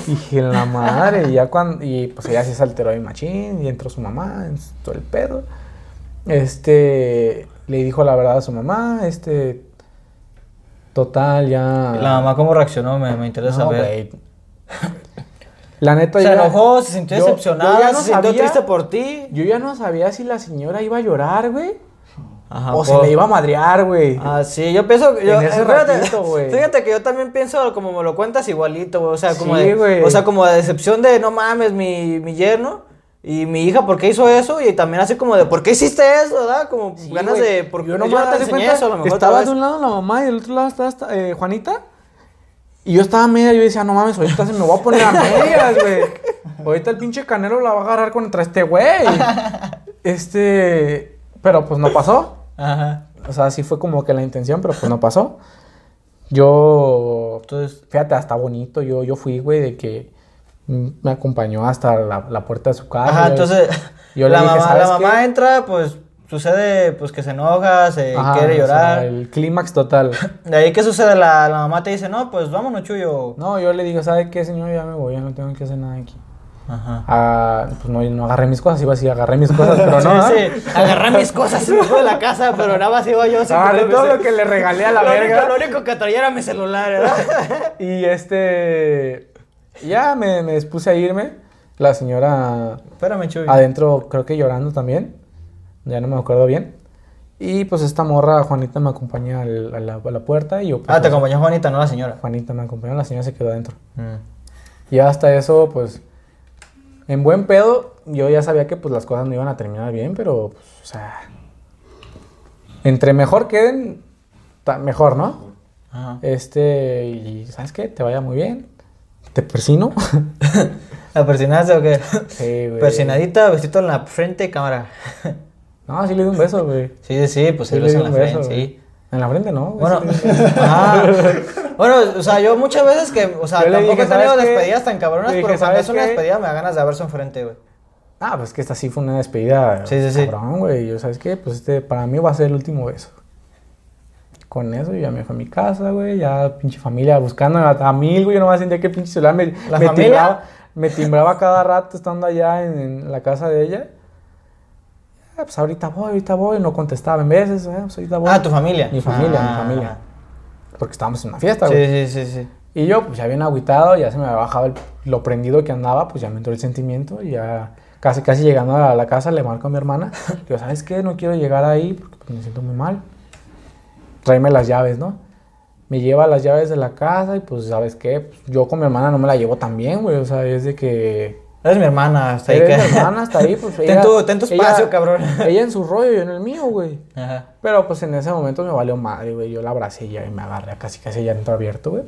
Dije, la madre, y ya cuando, y pues ella sí se alteró mi machín, y entró su mamá, todo el pedo. Este, le dijo la verdad a su mamá, este, total, ya... La mamá, ¿cómo reaccionó? Me, me interesa No, ver. La neta, Se ya- enojó, se sintió yo- decepcionada, no se sintió triste por ti. Yo ya no sabía si la señora iba a llorar, güey, Ajá, o se le iba a madrear, güey. Ah, sí, yo pienso que yo, En ese fíjate, ratito, güey. fíjate que yo también pienso como me lo cuentas igualito, güey, o sea, como Sí, de, güey. o sea, como de decepción de no mames mi, mi yerno y mi hija por qué hizo eso y también así como de por qué hiciste eso, ¿verdad? Como Sí, ganas de por yo yo no no te cuenta, eso, a lo mejor estaba de un lado la mamá y del otro lado estaba esta- eh, Juanita. Y yo estaba media, yo decía, no mames, ahorita se me va a poner a medias, güey. Ahorita el pinche canelo la va a agarrar contra este güey. Este, pero pues no pasó. Ajá. O sea, sí fue como que la intención, pero pues no pasó. Yo, Entonces, fíjate, hasta bonito, yo, yo fui, güey, de que me acompañó hasta la, la puerta de su casa. ajá, entonces Yo le la dije, mamá, ¿sabes la mamá qué? entra, pues sucede pues que se enoja, se Ajá, quiere o sea, llorar. el clímax total. De ahí qué sucede, la, la mamá te dice, "No, pues vámonos, Chuyo." No, yo le digo, ¿sabe qué, señor? Ya me voy, ya no tengo que hacer nada aquí. Ajá. Ah, pues no, no agarré mis cosas, iba así, agarré mis cosas, pero no. ¿ah? Sí. Agarré mis cosas fui de la casa, pero nada más iba yo. Agarré que todo lo que le regalé a la lo verga. Único, lo único que traía era mi celular, ¿verdad? Y este. Ya me, me dispuse a irme. La señora Espérame, Chuy. adentro, creo que llorando también. Ya no me acuerdo bien. Y pues esta morra, Juanita, me acompaña a la, a la puerta y yo. pues, Ah, te acompañó Juanita, no la señora. Juanita me acompañó, la señora se quedó adentro. Mm. Y hasta eso, pues, en buen pedo, yo ya sabía que pues las cosas no iban a terminar bien, pero, pues, o sea, entre mejor queden, mejor, ¿no? Ajá. Este, y ¿sabes qué? Te vaya muy bien. Te persino. ¿La persinaste o qué? sí, güey. Persinadita, besito en la frente, cámara. No, sí le di un beso, güey. Sí, sí, pues Sí el le beso en la frente, sí. En la frente, ¿no? Bueno, ajá. bueno, o sea, yo muchas veces que, o sea, Yo tampoco dije, he tenido despedidas tan cabronas, dije, pero cuando ¿sabes es una qué? despedida me da ganas de verse enfrente, güey. Ah, pues que esta sí fue una despedida. Sí, sí, sí. Cabrón, güey. Yo, ¿sabes qué? Pues este, para mí va a ser el último beso. Con eso yo ya me fui a mi casa, güey. Ya pinche familia buscando a, a mil, güey. Yo nomás sentía que pinche celular me, ¿La me timbraba. Me timbraba cada rato estando allá en, en la casa de ella. Ah, pues ahorita voy, ahorita voy. No contestaba en veces, eh, pues ahorita voy. Ah, tu familia. Mi familia, Ah. mi familia. Porque estábamos en una fiesta, güey. Sí, sí, sí, sí. Y yo, pues ya bien agüitado, ya se me había bajado el- lo prendido que andaba, pues ya me entró el sentimiento y ya casi, casi llegando a la casa le marco a mi hermana. Le digo, ¿sabes qué? No quiero llegar ahí porque pues, me siento muy mal. Tráeme las llaves, ¿no? Me lleva las llaves de la casa y pues, ¿sabes qué? Pues, yo con mi hermana no me la llevo tan bien, güey. O sea, es de que... Eres mi hermana, hasta ahí Eres que... mi hermana, hasta ahí, pues Ten tu- ten tu espacio, cabrón. Ella en su rollo, yo en el mío, güey. Ajá. Pero pues en ese momento me valió madre, güey. Yo la abracé y ya y me agarré casi casi ya dentro abierto, güey.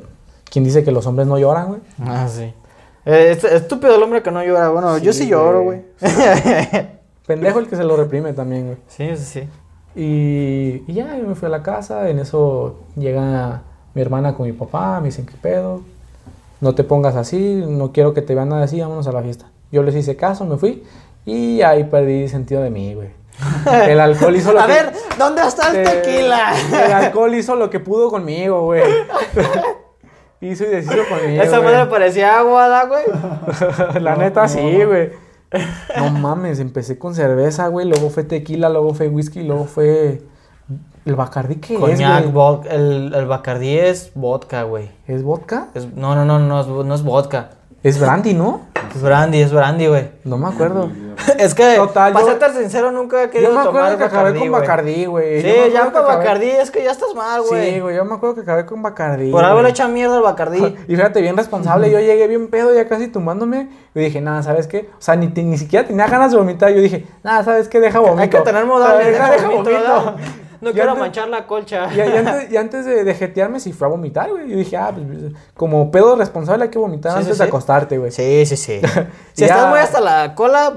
¿Quién dice que los hombres no lloran, güey? Ah, sí. Eh, es- estúpido el hombre que no llora. Bueno, yo sí lloro, güey. güey. Pendejo el que se lo reprime también, güey. sí, sí, sí. Y, y ya, yo me fui a la casa. En eso llega mi hermana con mi papá, me dicen, ¿qué pedo? No te pongas así, no quiero que te vean nada así, vámonos a la fiesta. Yo les hice caso, me fui y ahí perdí sentido de mí, güey. El alcohol hizo lo A que... ver, ¿dónde está el Eh, tequila? El alcohol hizo lo que pudo conmigo, güey. hizo y deshizo conmigo, Esa güey. madre parecía agua, ¿da, güey? La neta, sí, güey. No mames, empecé con cerveza, güey. Luego fue tequila, luego fue whisky, luego fue. ¿El Bacardí qué Coñac, es, vodka. El, el Bacardí es vodka, güey. ¿Es vodka? Es- no, no, no, no es, no es vodka. Es brandy, ¿no? Es brandy, es brandy, güey. No me acuerdo. es que, Total, para yo- serte sincero, nunca he querido Yo me tomar acuerdo que acabé Bacardí, con. Bacardí, güey. Sí, Yo ya con acabé- Bacardí es que ya estás mal, güey. Sí, güey. Yo me acuerdo que acabé con Bacardí. Por algo le echan mierda al Bacardí. Y fíjate, bien responsable, yo llegué bien pedo, ya casi tumbándome. Y dije, nada, ¿sabes qué? O sea, ni, ni siquiera tenía ganas de vomitar. Yo dije, nada, ¿sabes qué? Deja vomito. Hay que tener sea, deja, deja vomito, vomito. No quiero antes- manchar la colcha. Y, y antes, y antes de, de jetearme, sí fue a vomitar, güey. Yo dije, ah, pues, como pedo responsable hay que vomitar Sí, sí, antes de acostarte, güey. Sí, sí, sí. si Ya. estás muy hasta la cola,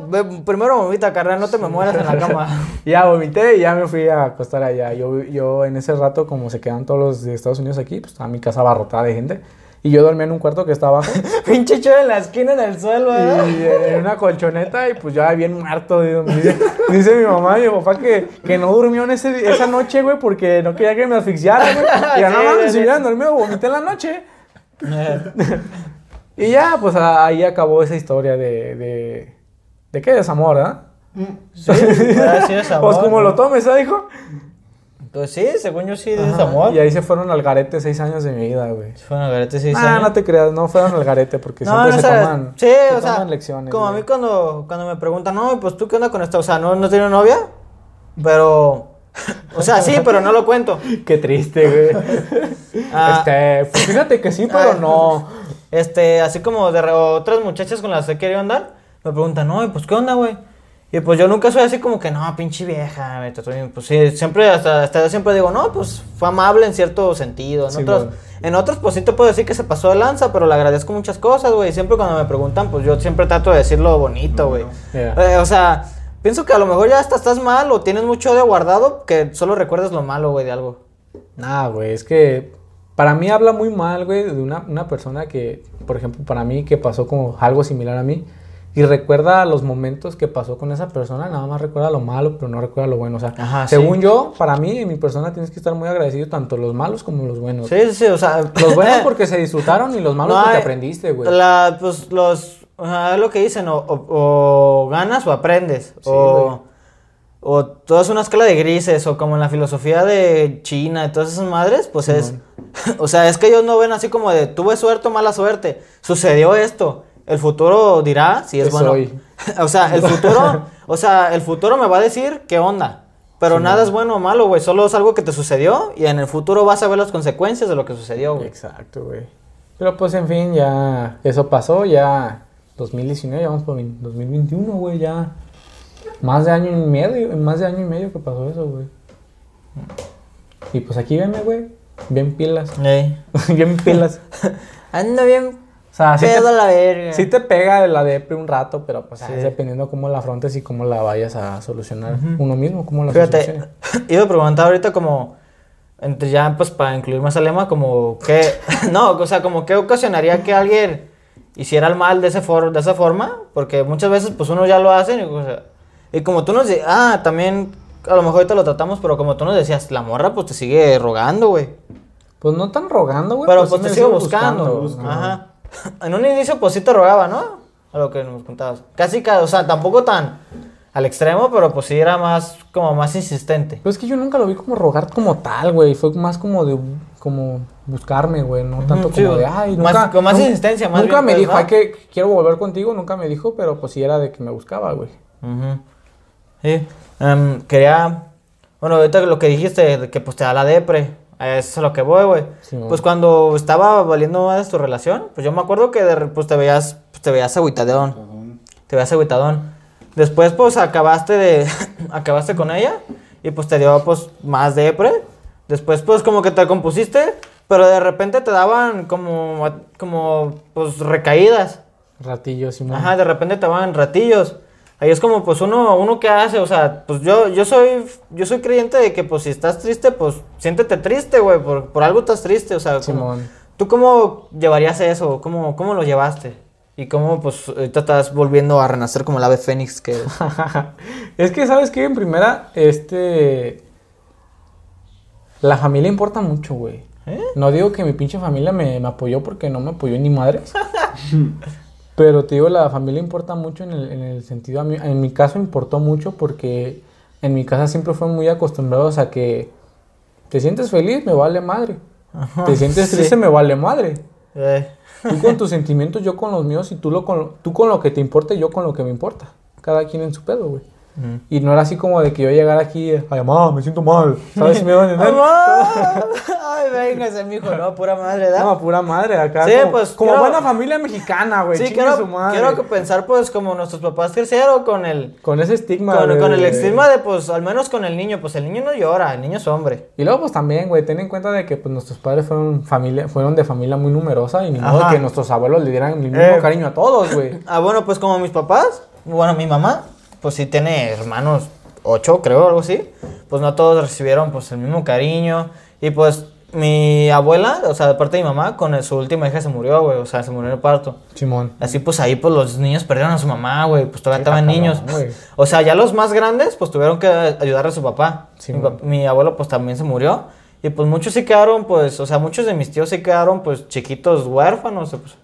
primero vomita, carnal, no te me mueras en la cama. Ya vomité y ya me fui a acostar allá. Yo, yo en ese rato, como se quedan todos los de Estados Unidos aquí, pues estaba mi casa abarrotada de gente. Y yo dormía en un cuarto que está abajo. Pinche chavo en la esquina en el suelo, ¿verdad? y en una colchoneta y pues ya bien muerto. Dice, dice mi mamá y mi papá que, que no durmió en ese, esa noche, güey, porque no quería que me asfixiara, güey. Y ya Sí, no mames, sí, si sí. hubieran dormido, vomité en la noche. Eh, Y ya, pues ahí acabó esa historia de. ¿De, ¿de qué? Desamor, ¿ah? Sí, sí es amor. Pues como ¿no? lo tomes, ¿ah, hijo? Pues sí, según yo sí es Ajá, amor. Y ahí se fueron al garete seis años de mi vida, güey. Fue una garete sí, Ah, no te creas, no fueron al garete porque siempre se sabes. toman. Sí, se o sea, toman lecciones. como a mí cuando, cuando me preguntan, no, pues tú qué onda con esta, o sea, no, no tiene novia, pero, o sea, sí, pero no lo cuento. Qué triste, güey. Ah, Este, pues, fíjate que sí, pero Ay. no. Este, así como de re- otras muchachas con las que he querido andar, me preguntan, no, pues qué onda, güey. Y pues yo nunca soy así como que, no, pinche vieja, me trató bien". Pues sí, siempre, hasta, hasta yo siempre digo, no, pues fue amable en cierto sentido. En, Sí, otros, en otros, pues sí te puedo decir que se pasó de lanza, pero le agradezco muchas cosas, güey. Siempre cuando me preguntan, pues yo siempre trato de decir lo bonito, güey. Yeah. Eh, o sea, pienso que a lo mejor ya hasta estás mal o tienes mucho de guardado que solo recuerdes lo malo, güey, de algo. Nah, güey, es que para mí habla muy mal, güey, de una, una persona que, por ejemplo, para mí que pasó como algo similar a mí y recuerda los momentos que pasó con esa persona, nada más recuerda lo malo, pero no recuerda lo bueno. O sea, Ajá, según sí. yo, para mí, en mi persona tienes que estar muy agradecido tanto los malos como los buenos. Sí, sí, o sea. Los buenos porque se disfrutaron y los malos No, porque eh, aprendiste, güey. La, pues los. o sea, es lo que dicen, o, o- o ganas o aprendes. Sí, o, o todo es una escala de grises, o como en la filosofía de China y todas esas madres, pues es. O sea, es que ellos no ven así como de tuve suerte o mala suerte. Sucedió esto. El futuro dirá si es ¿Qué bueno. o sea, el futuro. o sea, el futuro me va a decir qué onda. Pero nada es bueno o malo, güey. Solo es algo que te sucedió y en el futuro vas a ver las consecuencias de lo que sucedió, güey. Exacto, güey. Pero pues, en fin, ya eso pasó, ya 2019, ya vamos por 20 2021, güey, ya más de año y medio, más de año y medio que pasó eso, güey. Y pues aquí venme, güey, bien pilas, bien pilas. Anda bien sea, sí pedo te, la verga. sí te pega la depre un rato, pero pues Sí. es dependiendo cómo la afrontes y cómo la vayas a solucionar uno mismo, cómo la Fíjate, soluciones. iba a preguntar ahorita como, entre ya pues para incluir más al lema, como que, no, o sea, como qué ocasionaría que alguien hiciera el mal de, ese for- de esa forma, porque muchas veces pues uno ya lo hace y, o sea, y como tú nos dices, ah, también, a lo mejor ahorita lo tratamos, pero como tú nos decías, la morra pues te sigue rogando, güey. Pues no tan rogando, güey. Pero pues me te sigue sigo buscando. buscando. Ajá. En un inicio pues sí te rogaba, ¿no? A lo que nos contabas. Casi, ca- o sea, tampoco tan al extremo, pero pues sí era más, como más insistente. Pues es que yo nunca lo vi como rogar como tal, güey. Fue más como de como buscarme, güey. No tanto sí, como de ay, Más- nunca. con más insistencia, más Nunca bien, me pues, dijo, ¿no? ay, que quiero volver contigo. Nunca me dijo, pero pues sí era de que me buscaba, güey. Ujú. Sí. Em, quería. Bueno, ahorita lo que dijiste, de que pues te da la depre. Eso es a lo que voy, güey. Sí, pues cuando estaba valiendo más tu relación, pues yo me acuerdo que de pues te veías, pues, te veías agüitadón. Perdón. Te veías agüitadón. Después, pues acabaste de. acabaste con ella. Y pues te dio pues más depre. Después, pues como que te compusiste. Pero de repente te daban como. como. pues recaídas. Ratillo, Simón. Ajá, de repente te daban ratillos. Ahí es como, pues, uno, uno que hace, o sea, pues yo, yo soy, yo soy creyente de que, pues, si estás triste, pues, siéntete triste, güey, por, por algo estás triste, o sea, como-. ¿tú cómo llevarías eso? ¿Cómo, cómo lo llevaste? Y cómo, pues, ahorita estás volviendo a renacer como el ave fénix que... es que, ¿sabes qué? En primera, este. La familia importa mucho, güey. ¿Eh? No digo que mi pinche familia me, me apoyó porque no me apoyó ni madres. Pero te digo, la familia importa mucho en el, en el sentido. A mí, en mi caso importó mucho porque en mi casa siempre fue muy acostumbrados a que te sientes feliz, me vale madre. Te sientes sí. triste, me vale madre. Eh, Tú con tus sentimientos, yo con los míos, y tú, lo con, tú con lo que te importa y yo con lo que me importa. Cada quien en su pedo, güey. Y no era así como de que yo llegara aquí, ay, mamá, me siento mal. ¿Sabes si me van a entender? Ay, véngase, mijo, no, pura madre, ¿verdad? No, pura madre, acá. Sí, como, pues, Como quiero- buena familia mexicana, güey. sí, quiero, su madre. quiero que pensar, pues, como nuestros papás crecieron con el... Con ese estigma. Con, de- con el estigma de, pues, al menos con el niño, pues el niño no llora, el niño es hombre. Y luego, pues también, güey, ten en cuenta de que pues, nuestros padres fueron, familia, fueron de familia muy numerosa y ni modo que nuestros abuelos le dieran el mismo Eh. cariño a todos, güey. Ah, bueno, pues como mis papás, bueno, mi mamá, pues sí tiene hermanos, ocho, creo, algo así. Pues no todos recibieron, pues, el mismo cariño. Y pues mi abuela, o sea, de parte de mi mamá, con el- su última hija se murió, güey, o sea, se murió en el parto. Simón. Así pues ahí pues los niños perdieron a su mamá, güey, pues todavía estaban niños. O sea, ya los más grandes pues tuvieron que ayudar a su papá. Mi, pa- mi abuelo pues también se murió. Y pues muchos sí quedaron pues, o sea, muchos de mis tíos sí quedaron pues chiquitos huérfanos. pues.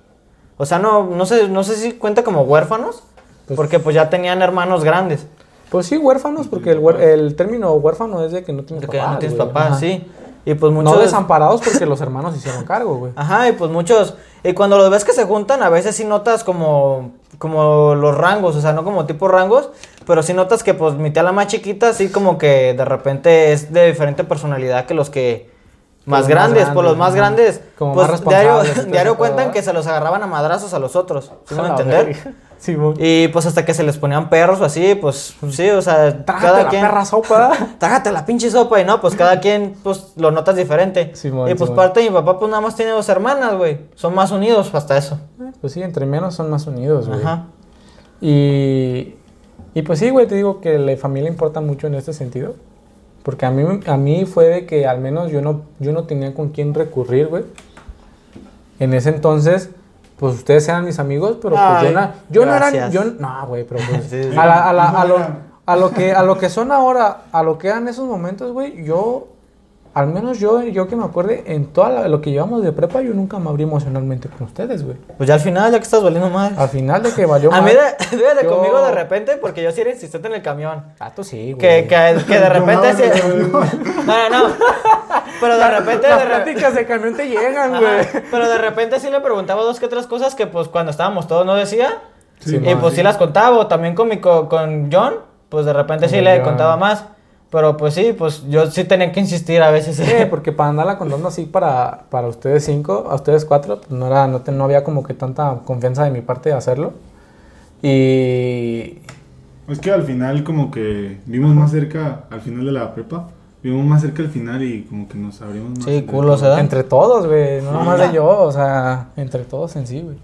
O sea, no, no, sé, no sé si cuenta como huérfanos, Pues- porque pues ya tenían hermanos grandes. Pues sí, huérfanos, porque el, el término huérfano es de que no tienes papás. no tienes papás, sí. Y pues muchos... No desamparados porque los hermanos hicieron cargo, güey. Ajá, y pues muchos, y cuando los ves que se juntan, a veces sí notas como, como los rangos, o sea, no como tipo rangos, pero sí notas que pues mi tía la más chiquita, así como que de repente es de diferente personalidad que los que más grandes, pues los más grandes, Como pues más diario, responsables cuentan que se los agarraban a madrazos a los otros, ¿sí me entender? Y pues hasta que se les ponían perros o así, pues sí, o sea, Trágate cada la quien... perra sopa. Trágate la pinche sopa y no, pues cada quien pues lo notas diferente. Y pues parte de mi papá pues nada más tiene dos hermanas, güey. Son más unidos hasta eso. Pues sí, entre menos son más unidos, güey. Ajá. Y, y pues sí, güey, te digo que la familia importa mucho en este sentido. Porque a mí, a mí fue de que al menos yo no, yo no tenía con quién recurrir, güey. En ese entonces, pues ustedes eran mis amigos, pero pues Ay, yo, no- yo no era... Yo, no, güey, pero pues... Sí, sí. A, la- a la- a lo, a lo que, a lo que son ahora, a lo que eran esos momentos, güey, yo... Al menos yo, yo que me acuerde, en todo lo que llevamos de prepa, yo nunca me abrí emocionalmente con ustedes, güey. Pues ya al final, ya que estás valiendo más. Al final de que valió A mí, de, yo- conmigo de repente, porque yo sí era insistente en el camión. Ah, tú sí, güey. Que, que, que de repente no, no. Pero de repente. Las de pláticas de camión te llegan, güey. Pero de repente sí le preguntaba dos que tres cosas que pues cuando estábamos todos no decía. Sí, y no, pues sí. sí las contaba. O también con, mi, co- con John, pues de repente sí Con le contaba más. Pero pues sí, pues yo sí tenía que insistir a veces. Sí, porque para andarla contando así para, para ustedes cinco, a ustedes cuatro, pues no, era, no, te- no había como que tanta confianza de mi parte de hacerlo. Y... Es que al final como que vimos más cerca, al final de la prepa, vimos más cerca al final y como que nos abrimos más. Sí, todos. ¿eh? Entre todos, güey, no Sí. nomás de yo, o sea, entre todos en sí, güey.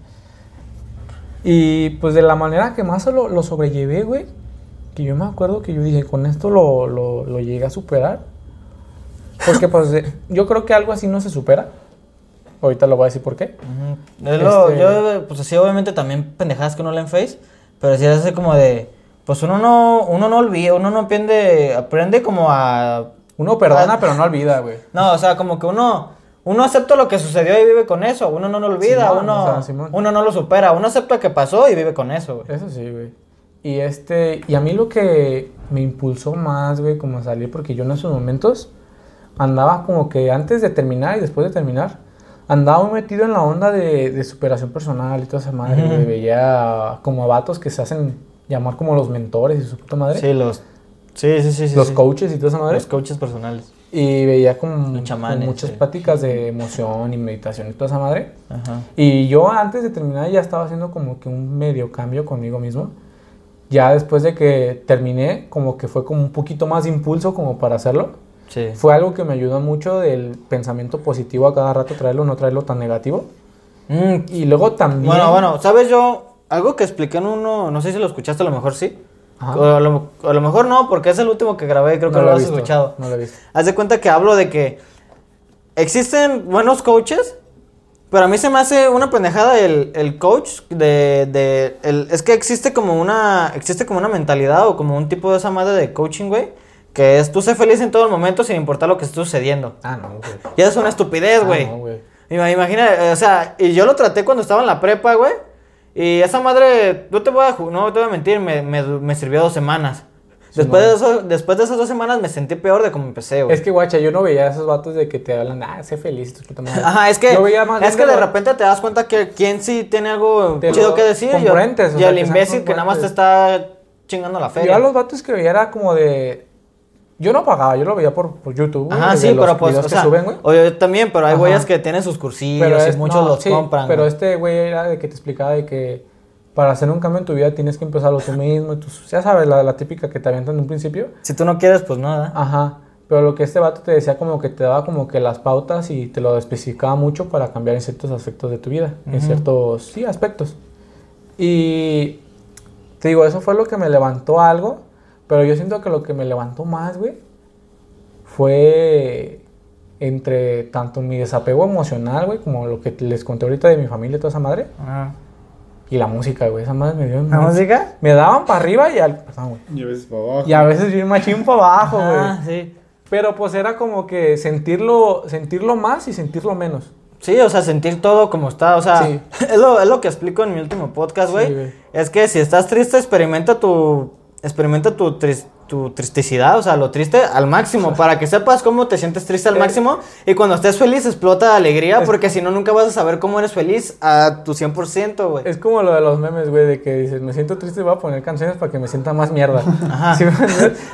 Y pues de la manera que más lo, lo sobrellevé, güey, que yo me acuerdo que yo dije, con esto lo, lo, lo llegué a superar. Porque pues yo creo que algo así no se supera. Ahorita lo voy a decir por qué. Ujú. Es lo- Este- Yo, pues así, obviamente también pendejadas que uno lee en Face, pero sí es así como de, pues uno no, uno no olvida, uno no aprende, aprende como a, Uno perdona, Ah. pero no olvida, güey. no, o sea, como que uno, uno acepta lo que sucedió y vive con eso, uno no lo olvida, Simón, uno, o sea, Simón. uno no lo supera, uno acepta que pasó y vive con eso, güey. Eso sí, güey. Y este, y a mí lo que me impulsó más, güey, como a salir, porque yo en esos momentos andaba como que antes de terminar y después de terminar, andaba muy metido en la onda de, de superación personal y toda esa madre, Ujú. güey. Veía como a vatos que se hacen llamar como los mentores y su puta madre. Sí, los, sí, sí, sí, los sí. coaches y toda esa madre. los coaches personales. Y veía como, chamanes, como muchas sí. pláticas de emoción y meditación y toda esa madre. Ajá. Y yo antes de terminar ya estaba haciendo como que un medio cambio conmigo mismo. Ya después de que terminé, como que fue como un poquito más de impulso como para hacerlo. Sí. Fue algo que me ayudó mucho del pensamiento positivo a cada rato traerlo, no traerlo tan negativo. Mm, Y luego también... Bueno, bueno, ¿sabes yo? Algo que expliqué en uno, no sé si lo escuchaste, a lo mejor sí. O a, lo, a lo mejor no, porque es el último que grabé, creo que No lo he has visto, escuchado. No lo he visto. Haz de cuenta que hablo de que existen buenos coaches, pero a mí se me hace una pendejada el, el coach de, de el, es que existe como una existe como una mentalidad o como un tipo de esa madre de coaching, güey, que es tú sé feliz en todo el momento sin importar lo que esté sucediendo. Ah, no, güey. Y eso es una estupidez, Ah, güey. no, güey. Ima- Imagina, o sea, y yo lo traté cuando estaba en la prepa, güey. Y esa madre, no te voy a, no te voy a mentir, me, me, me sirvió dos semanas. Después, de eso, después de esas dos semanas me sentí peor de como empecé, güey. Es que, guacha, yo no veía a esos vatos de que te hablan, ah, sé feliz, tu puta madre. Ajá, es que, Yo veía más es que de lo- repente te das cuenta que quién sí tiene algo De chido que decir yo- y el imbécil que nada más te está chingando la Yo feria. a los vatos que veía era como de... Yo no pagaba, yo lo veía por, por YouTube. de sí, pero pues, o que sea, suben, yo también, pero hay güeyes que tienen sus cursillos es- muchos no, los sí, compran. Pero güey. este güey era de que te explicaba de que para hacer un cambio en tu vida tienes que empezarlo tú mismo. Y tú, ya sabes, la, la típica que te avientan en un principio. Si tú no quieres, pues nada. Ajá. Pero lo que este vato te decía como que te daba como que las pautas y te lo especificaba mucho para cambiar en ciertos aspectos de tu vida. En ciertos, sí, aspectos. Y te digo, eso fue lo que me levantó algo. Pero yo siento que lo que me levantó más, güey, fue entre tanto mi desapego emocional, güey, como lo que les conté ahorita de mi familia y toda esa madre. Y la música, güey. Esa madre me dio... ¿La música? Me daban para arriba y al... Perdón, güey. Y a veces para abajo. Y a veces bien machín para abajo, güey. Ah, sí. Pero pues era como que sentirlo, sentirlo más y sentirlo menos. Sí, o sea, sentir todo como está, o sea, Sí. es, lo, es lo que explico en mi último podcast, güey. Sí, güey. es que si estás triste, experimenta tu, experimenta tu, tris- tu tristicidad, o sea, lo triste al máximo, para que sepas cómo te sientes triste al Eh. máximo. Y cuando estés feliz, explota de alegría, porque si no, nunca vas a saber cómo eres feliz a tu 100%, güey. Es como lo de los memes, güey, de que dices, me siento triste voy a poner canciones para que me sienta más mierda. Ajá.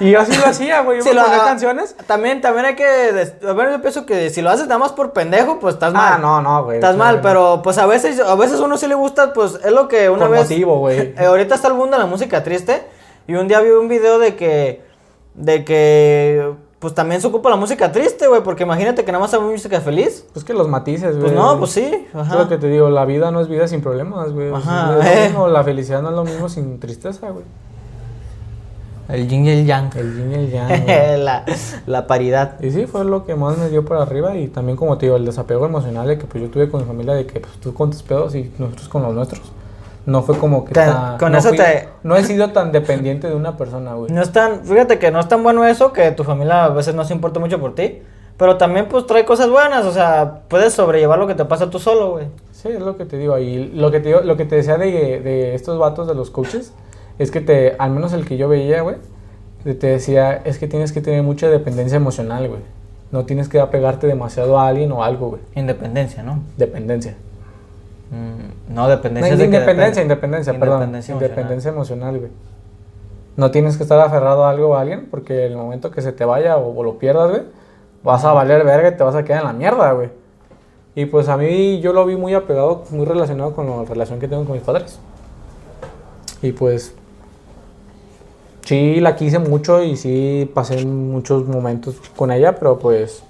Y yo así lo hacía, güey. Yo lo- ponía ah, canciones. También, también hay que, a ver, yo pienso que si lo haces nada más por pendejo, pues estás mal. Ah, no, no, güey. Estás mal, pero pues a veces, a veces uno sí le gusta, pues es lo que una Con vez... motivo, güey. Eh, ahorita está el boom de la música triste y un día vi un video de que, de que, pues también se ocupa la música triste, güey, porque imagínate que nada más hay música feliz. Pues que los matices, güey. Pues no, pues sí, Es lo que te digo, la vida no es vida sin problemas, güey. Ajá, es lo eh. mismo, la felicidad no es lo mismo sin tristeza, güey. El yin y el yang. El yin y el yang, la, la paridad. Y sí, fue lo que más me dio para arriba y también como te digo, el desapego emocional de que pues yo tuve con mi familia de que pues tú con tus pedos y nosotros con los nuestros. No fue como que Te- tan- con no eso te- No he sido tan dependiente de una persona, güey. No es tan, fíjate que no es tan bueno eso, que tu familia a veces no se importa mucho por ti, pero también pues trae cosas buenas, o sea, puedes sobrellevar lo que te pasa tú solo, güey. Sí, es lo que te digo. Y lo que te, digo- lo que te decía de, de estos vatos de los coaches es que te, al menos el que yo veía, güey, te decía, es que tienes que tener mucha dependencia emocional, güey. No tienes que apegarte demasiado a alguien o algo, güey. Independencia, ¿no? Dependencia. Mm, no, dependencia. No, es de independencia, depende. independencia, perdón. Independencia emocional. Independencia emocional, güey. No tienes que estar aferrado a algo o a alguien porque el momento que se te vaya o, o lo pierdas, güey, vas a valer verga y te vas a quedar en la mierda, güey. Y pues a mí yo lo vi muy apegado, muy relacionado con la relación que tengo con mis padres. Y pues sí la quise mucho y sí pasé muchos momentos con ella, pero pues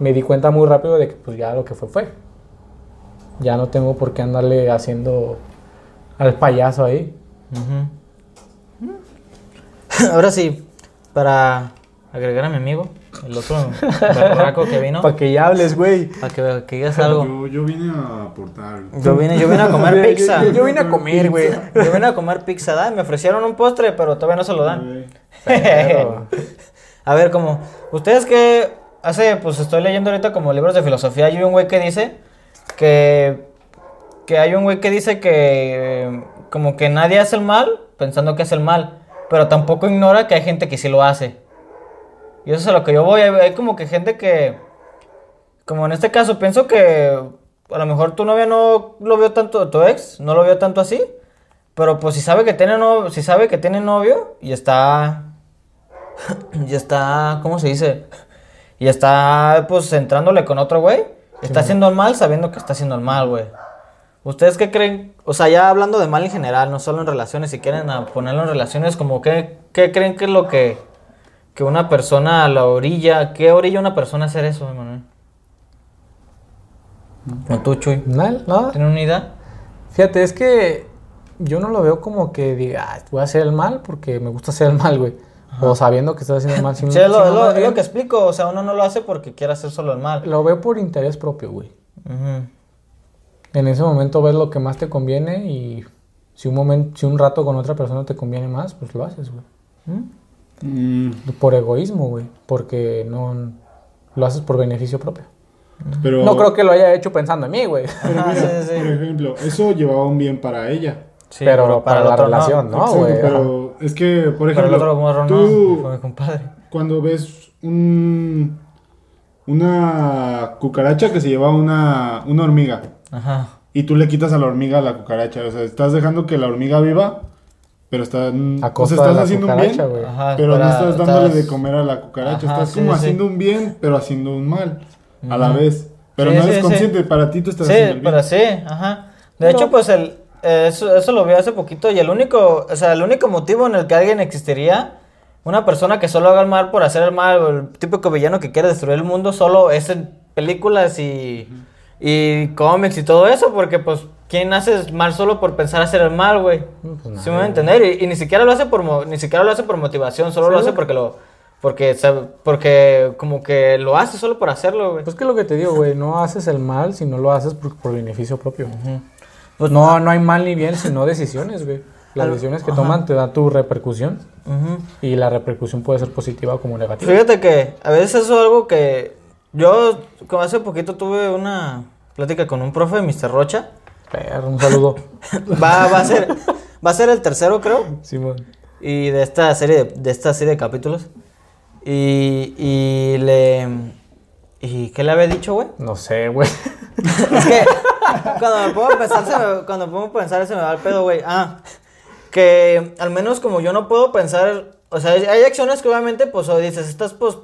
me di cuenta muy rápido de que pues ya lo que fue fue. Ya no tengo por qué andarle haciendo al payaso ahí. Ahora sí, para agregar a mi amigo, el otro berraco que vino, Para que ya hables, güey. para que, que digas algo. Yo, yo vine a aportar. Yo vine, yo vine a comer pizza. Yo, yo vine a comer, güey. Yo vine a comer pizza, ¿da? Me ofrecieron un postre, pero todavía no se lo dan. Pero- a ver, como, ustedes que hace, pues estoy leyendo ahorita como libros de filosofía, hay un güey que dice que, que hay un güey que dice que como que nadie hace el mal pensando que hace el mal, pero tampoco ignora que hay gente que sí lo hace. Y eso es a lo que yo voy, hay, hay como que gente que, como en este caso, pienso que a lo mejor tu novia no lo vio tanto, tu ex no lo vio tanto así, pero pues si sabe que tiene novio, si sabe que tiene novio y está y está, ¿cómo se dice? Y está pues entrándole con otro güey, está haciendo el mal sabiendo que está haciendo el mal, güey. ¿Ustedes qué creen? O sea, ya hablando de mal en general, no solo en relaciones, si quieren ponerlo en relaciones, como que, ¿qué creen que es lo que, que una persona a la orilla, qué orilla una persona a hacer eso, Emanuel? ¿O tú, Chuy? Nada. ¿Tienen una idea? Fíjate, es que yo no lo veo como que diga, "Ah, voy a hacer el mal porque me gusta hacer el mal, güey. O sabiendo que estás haciendo mal. Sí, sino- es lo, sino es lo- es lo que explico, o sea, uno no lo hace porque quiere hacer solo el mal. Lo veo por interés propio, güey. En ese momento ves lo que más te conviene y si un momento, si un rato con otra persona te conviene más, pues lo haces, güey. Mm, Por egoísmo, güey. Porque no lo haces por beneficio propio. pero, No creo que lo haya hecho pensando en mí, güey. pero mira, sí, sí, sí. por ejemplo, eso llevaba un bien para ella. Sí, pero, para, la relación, ¿no, güey? pero es que, por el ejemplo, otro morro tú no, fue mi compadre. cuando ves un, una cucaracha que se lleva una, una hormiga Ajá. y tú le quitas a la hormiga a la cucaracha, o sea, estás dejando que la hormiga viva, pero está, A o sea, de estás la haciendo un cucaracha, bien. Ajá, pero no estás dándole estás- de comer a la cucaracha, Ajá, estás sí, como sí. haciendo un bien, pero haciendo un mal, a la vez. Pero Sí, no eres sí. consciente, para ti tú estás Sí, haciendo el bien. pero sí, ajá. De hecho, pues el eso, eso lo vi hace poquito y el único, o sea, el único motivo en el que alguien existiría, una persona que solo haga el mal por hacer el mal, el típico villano que quiere destruir el mundo, solo es en películas y, y cómics y todo eso, porque pues, ¿quién hace mal solo por pensar hacer el mal, güey? Pues ¿Sí me voy a entender? Y, y ni siquiera lo hace por ni siquiera lo hace por motivación, solo Sí, lo hace porque lo porque porque como que lo hace solo por hacerlo, güey. Pues que lo que te digo, güey, no haces el mal si no lo haces por, por beneficio propio. Pues no, no hay mal ni bien, sino decisiones, güey. Las decisiones que ajá. toman te dan tu repercusión y la repercusión puede ser positiva como negativa. Fíjate que a veces eso es algo que yo como hace poquito tuve una plática con un profe Mr. Rocha. Perro, un saludo. Va, va a ser va a ser el tercero, creo, Simón. y de esta serie de, de esta serie de capítulos. Y, y le ¿Y qué le había dicho, güey? No sé, güey. Es que cuando me a pensar, se me, cuando a pensar se me va el pedo, güey. Ah, que al menos como yo no puedo pensar, o sea, hay acciones que obviamente, pues, o dices, estás, pues,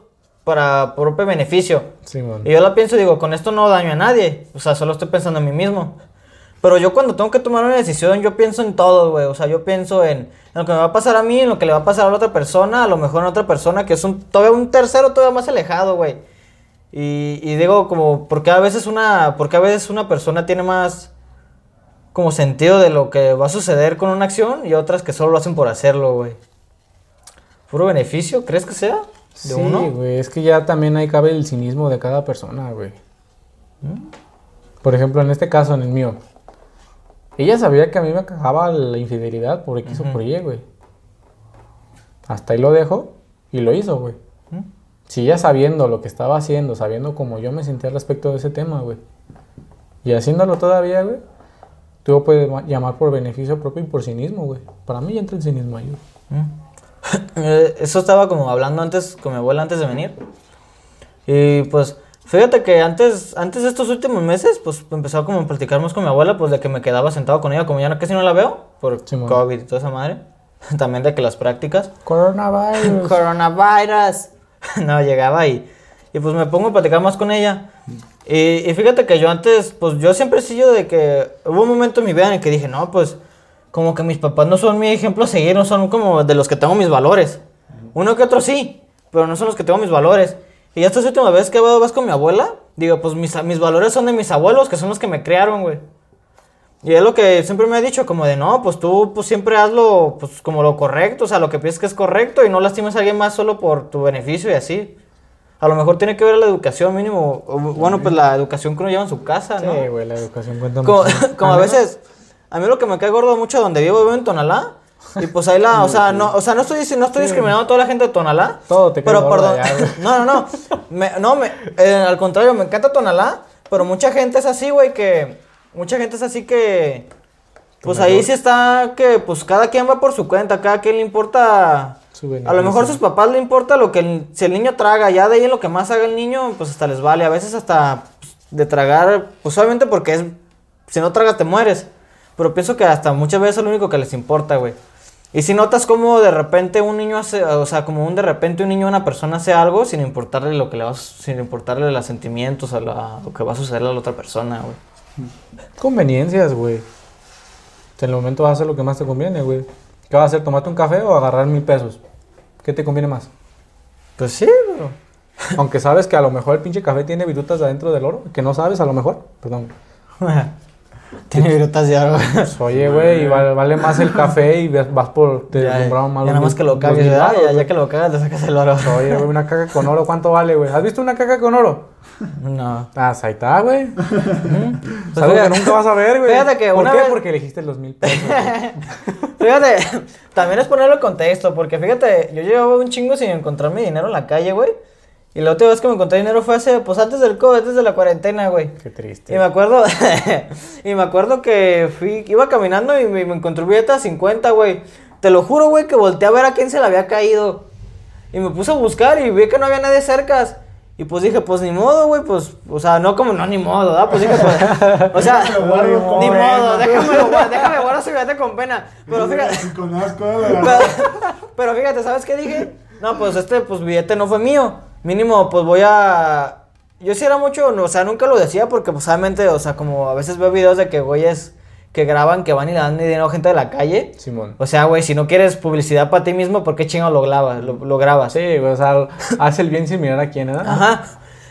para propio beneficio. Simón. Y yo la pienso y digo, con esto no daño a nadie. O sea, solo estoy pensando en mí mismo. Pero yo cuando tengo que tomar una decisión, yo pienso en todo, güey. O sea, yo pienso en, en lo que me va a pasar a mí, en lo que le va a pasar a la otra persona, a lo mejor a otra persona que es un, todavía un tercero todavía más alejado, güey. Y, y digo, como, porque a veces una, porque a veces una persona tiene más como sentido de lo que va a suceder con una acción y otras que solo lo hacen por hacerlo, güey. ¿Puro beneficio? ¿Crees que sea? ¿De Sí, uno? güey, es que ya también ahí cabe el cinismo de cada persona, güey. Por ejemplo, en este caso, en el mío. Ella sabía que a mí me cagaba la infidelidad por X o por Y, güey. Hasta ahí lo dejo y lo hizo, güey. Si ella sabiendo lo que estaba haciendo, sabiendo cómo yo me sentía al respecto de ese tema, güey. Y haciéndolo todavía, güey. Tú lo puedes ma- llamar por beneficio propio y por cinismo, güey. Para mí ya entra el cinismo ahí, güey. Eh, Eso estaba como hablando antes con mi abuela antes de venir. Y pues, fíjate que antes, antes de estos últimos meses, pues empezó como a platicar más con mi abuela, pues de que me quedaba sentado con ella, como ya no, casi no la veo, por Simón. COVID y toda esa madre. También de que las prácticas. Coronavirus. Coronavirus. no, llegaba y, y pues me pongo a platicar más con ella. Y, y fíjate que yo antes, pues yo siempre he sido de que hubo un momento en mi vida en el que dije, no, pues como que mis papás no son mi ejemplo a seguir, no son como de los que tengo mis valores. Uno que otro sí, pero no son los que tengo mis valores. Y estas últimas veces que vas con mi abuela, digo, pues mis, mis valores son de mis abuelos, que son los que me criaron, güey. Y es lo que siempre me ha dicho, como de no, pues tú pues siempre hazlo pues como lo correcto, o sea, lo que piensas que es correcto y no lastimes a alguien más solo por tu beneficio y así. A lo mejor tiene que ver la educación mínimo, o, bueno, pues la educación que uno lleva en su casa, ¿no? Sí, güey, la educación cuenta Como, mucho. como a veces, a mí lo que me cae gordo mucho donde vivo, vivo en Tonalá. Y pues ahí la, o sea, no, o sea, no estoy, no estoy discriminando a toda la gente de Tonalá. Todo te Pero perdón, no, no, no, me- no, me, eh, al contrario, me encanta Tonalá, pero mucha gente es así, güey, que, mucha gente es así que, pues ahí sí está que, pues cada quien va por su cuenta, cada quien le importa, a lo mejor a sus papás le importa lo que, el- si el niño traga, ya de ahí lo que más haga el niño, pues hasta les vale, a veces hasta pues, de tragar, pues obviamente porque es, si no tragas te mueres, pero pienso que hasta muchas veces es lo único que les importa, güey. Y si notas como de repente un niño hace, o sea, como un de repente un niño, una persona hace algo sin importarle lo que le va, sin importarle los sentimientos, a la- lo que va a suceder a la otra persona, güey. Conveniencias, güey. En el momento vas a hacer lo que más te conviene, güey. ¿Qué vas a hacer? ¿Tomarte un café o agarrar mil pesos? ¿Qué te conviene más? Pues sí, pero... Aunque sabes que a lo mejor el pinche café tiene virutas adentro del oro, que no sabes a lo mejor. Perdón. Tiene virutas de oro. Pues, oye, güey, y vale, vale más el café y vas por. Te Ya, compraron ya más nada los más que lo baros, Ya, ya que lo cagas, le sacas el oro. Oye, güey, una caca con oro, ¿cuánto vale, güey? ¿Has visto una caca con oro? No. Ah, ahí está, güey. Pues Es algo que nunca vas a ver, güey. Fíjate que ¿Por una qué? vez- Porque elegiste los mil pesos. Fíjate, también es ponerlo en contexto, porque fíjate, yo llevaba un chingo sin encontrar mi dinero en la calle, güey. Y la última vez que me encontré dinero fue hace, pues antes del COVID, antes de la cuarentena, güey. Qué Y triste. me acuerdo, y me acuerdo que fui, iba caminando y me, me encontré un billete a 50, güey. Te lo juro, güey, que volteé a ver a quién se le había caído. Y me puse a buscar y vi que no había nadie cerca. Y pues dije, pues ni modo, güey, pues, o sea, no como, no, ni modo, ¿verdad? Pues dije, pues, o sea, guardo ni modo, déjame, guardar- déjame guardar su billete con pena. Pero fíjate, pero, pero fíjate, ¿sabes qué dije? No, pues este pues billete no fue mío. Mínimo, pues voy a. Yo sí era mucho, no, o sea, nunca lo decía porque, pues, obviamente, o sea, como a veces veo videos de que güeyes que graban que van y le dan dinero a gente de la calle. Simón. O sea, güey, si no quieres publicidad para ti mismo, ¿por qué chingo lo grabas? Lo, lo grabas? Sí, güey, o sea, hace el bien sin mirar a quién, ¿eh? Ajá.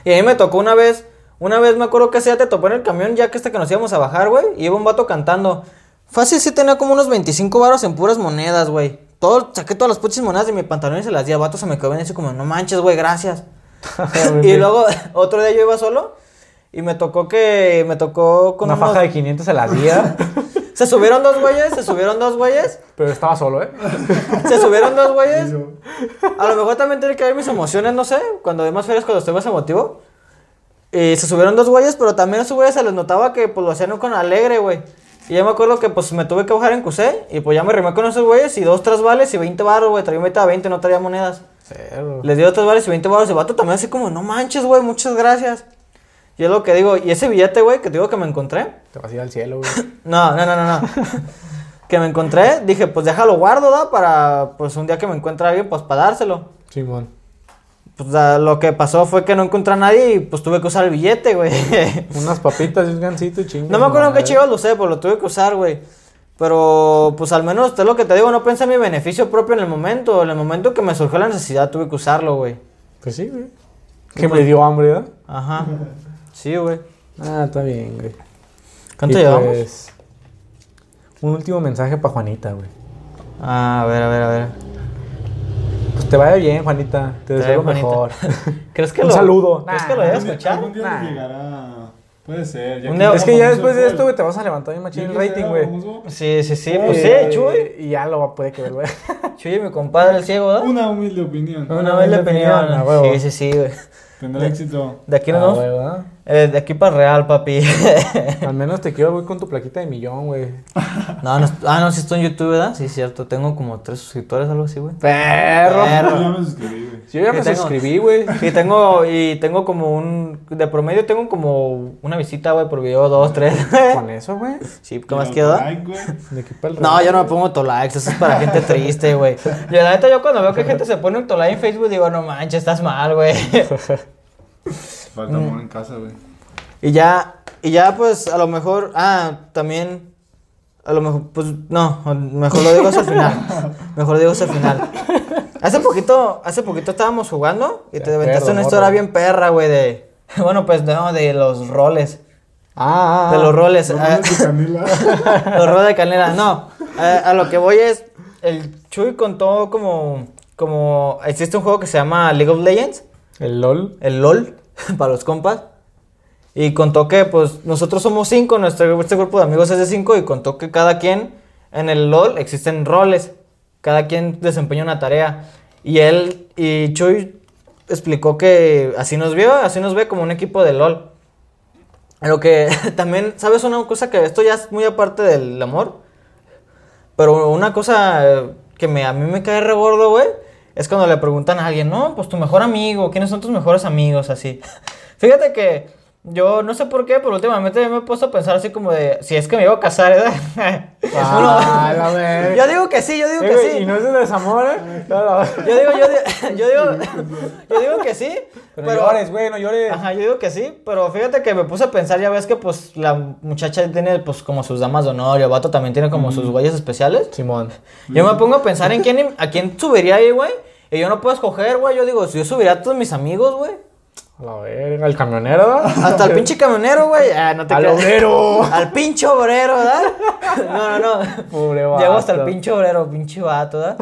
Y a mí me tocó una vez, una vez me acuerdo que día te topó en el camión, ya que este que nos íbamos a bajar, güey, y iba un vato cantando. Fácil sí tenía como unos 25 varos en puras monedas, güey. Todo, saqué todas las putas monedas de mi pantalón y se las di al vato, se me quedó bien así como, no manches, güey, gracias. y luego, otro día yo iba solo y me tocó que, me tocó con Una unos- faja de 500 se la día, Se subieron dos güeyes, se subieron dos güeyes, pero estaba solo, ¿eh? se subieron dos güeyes. A lo mejor también tiene que ver mis emociones, no sé. Cuando hay más ferias, cuando estoy más emotivo. Y se subieron dos güeyes, pero también a esos güeyes se les notaba que pues lo hacían con alegre, güey. Y yo me acuerdo que pues me tuve que bajar en Cusé. Y pues ya me rimé con esos güeyes. Y dos, tres vales y 20 baros, güey. Traía un billete a 20, no traía monedas. Cero. Les dio tres vales y 20 baros. Y el vato también así como, no manches, güey, muchas gracias. Y es lo que digo. Y ese billete, güey, que te digo que me encontré. Te vas a ir al cielo, güey. No, no, no, no, no. que me encontré, dije, pues déjalo guardo, ¿da? Para, pues un día que me encuentre alguien, pues para dárselo. Simón. Pues lo que pasó fue que no encontré a nadie y pues tuve que usar el billete, güey. Unas papitas y un gancito y chingo. no me acuerdo en qué chivas lo usé, pues lo tuve que usar, güey. Pero, pues al menos, es lo que te digo, no pensé en mi beneficio propio en el momento. En el momento que me surgió la necesidad, tuve que usarlo, güey. Pues sí, güey. Que me dio hambre, ¿verdad? Ajá. Sí, güey. Ah, está bien, güey. ¿Cuánto Y llevamos? pues, un último mensaje para Juanita, güey. Ah, a ver, a ver, a ver. Te vaya bien, Juanita. Te Te deseo lo mejor. ¿Crees que Un lo... saludo. ¿Crees Nah, que lo vaya a Algún día- escuchar? Algún día Nah. nos llegará. Puede ser. Un día- Es que ya después de esto, güey, te vas a levantar bien machín el ¿Ya que rating, güey. Sí, sí, sí, pues sí, Chuy. Y ya lo puede que ver, güey. Chuy, mi compadre el ciego, ¿verdad? Una humilde opinión. Una le opinión. Sí, sí, sí, güey. Tendrá éxito. De aquí nos Ah, vamos. güey, ¿verdad? Eh, de aquí para real, papi. Al menos te quiero, güey, con tu plaquita de millón, güey. no, no, ah, no, si estoy en YouTube, ¿verdad? Sí, cierto. Tengo como tres suscriptores, algo así, güey. Perro. Perro. Ya me suscribí. Yo ya me suscribí, güey. Y tengo, y tengo como un, de promedio tengo como una visita, güey, por video, dos, tres. Con eso, güey. sí, ¿qué más queda? No, yo no me pongo autolikes, eso es para gente triste, güey. Y la neta, yo cuando veo que gente se pone autolike en Facebook, digo, no manches, estás mal, güey. Falta amor en casa, güey. Y ya, y ya pues a lo mejor, ah, también, a lo mejor, pues no, mejor lo digo hasta el final. Mejor lo digo hasta el final. Hace poquito, hace poquito estábamos jugando y te De aventaste una historia morro. bien perra, güey, de, bueno, pues no, de los roles. Ah, ah, De los roles. Los ah, roles de canela. los roles de canela. No, a, a lo que voy es, el Chuy contó como, como, existe un juego que se llama League of Legends. El LOL. el LOL para los compas. Y contó que, pues, nosotros somos cinco, nuestro, este grupo de amigos es de cinco, y contó que cada quien en el LOL existen roles. Cada quien desempeña una tarea. Y él y Chuy explicó que así nos vio, así nos ve como un equipo de LOL. Lo que también, ¿sabes una cosa que esto ya es muy aparte del amor? Pero una cosa que me, a mí me cae re gordo, güey, es cuando le preguntan a alguien, no, pues tu mejor amigo, ¿quiénes son tus mejores amigos? Así. Fíjate que yo no sé por qué, pero últimamente me he puesto a pensar así como de, si es que me iba a casar, ¿verdad? Ah, yo digo que sí, yo digo que sí. Y no es de desamor, ¿eh? Claro. Yo digo, yo, di- yo digo, yo digo que sí, Pero, pero... no llores, güey, no llores. Ajá, yo digo que sí, pero fíjate que me puse a pensar, ya ves que pues la muchacha tiene pues como sus damas de honor y el vato también tiene como sus güeyes especiales. Simón. Yo me pongo a pensar en quién, a quién subiría ahí, güey. Y yo no puedo escoger, güey. Yo digo, si yo subiría a todos mis amigos, güey. A la verga, el camionero, ¿verdad? Hasta el pinche camionero, güey. Ah, no te Al creas. obrero. Al pinche obrero, ¿verdad? No, no, no. Pobre Llego hasta el vato. pinche obrero, pinche vato, ¿verdad?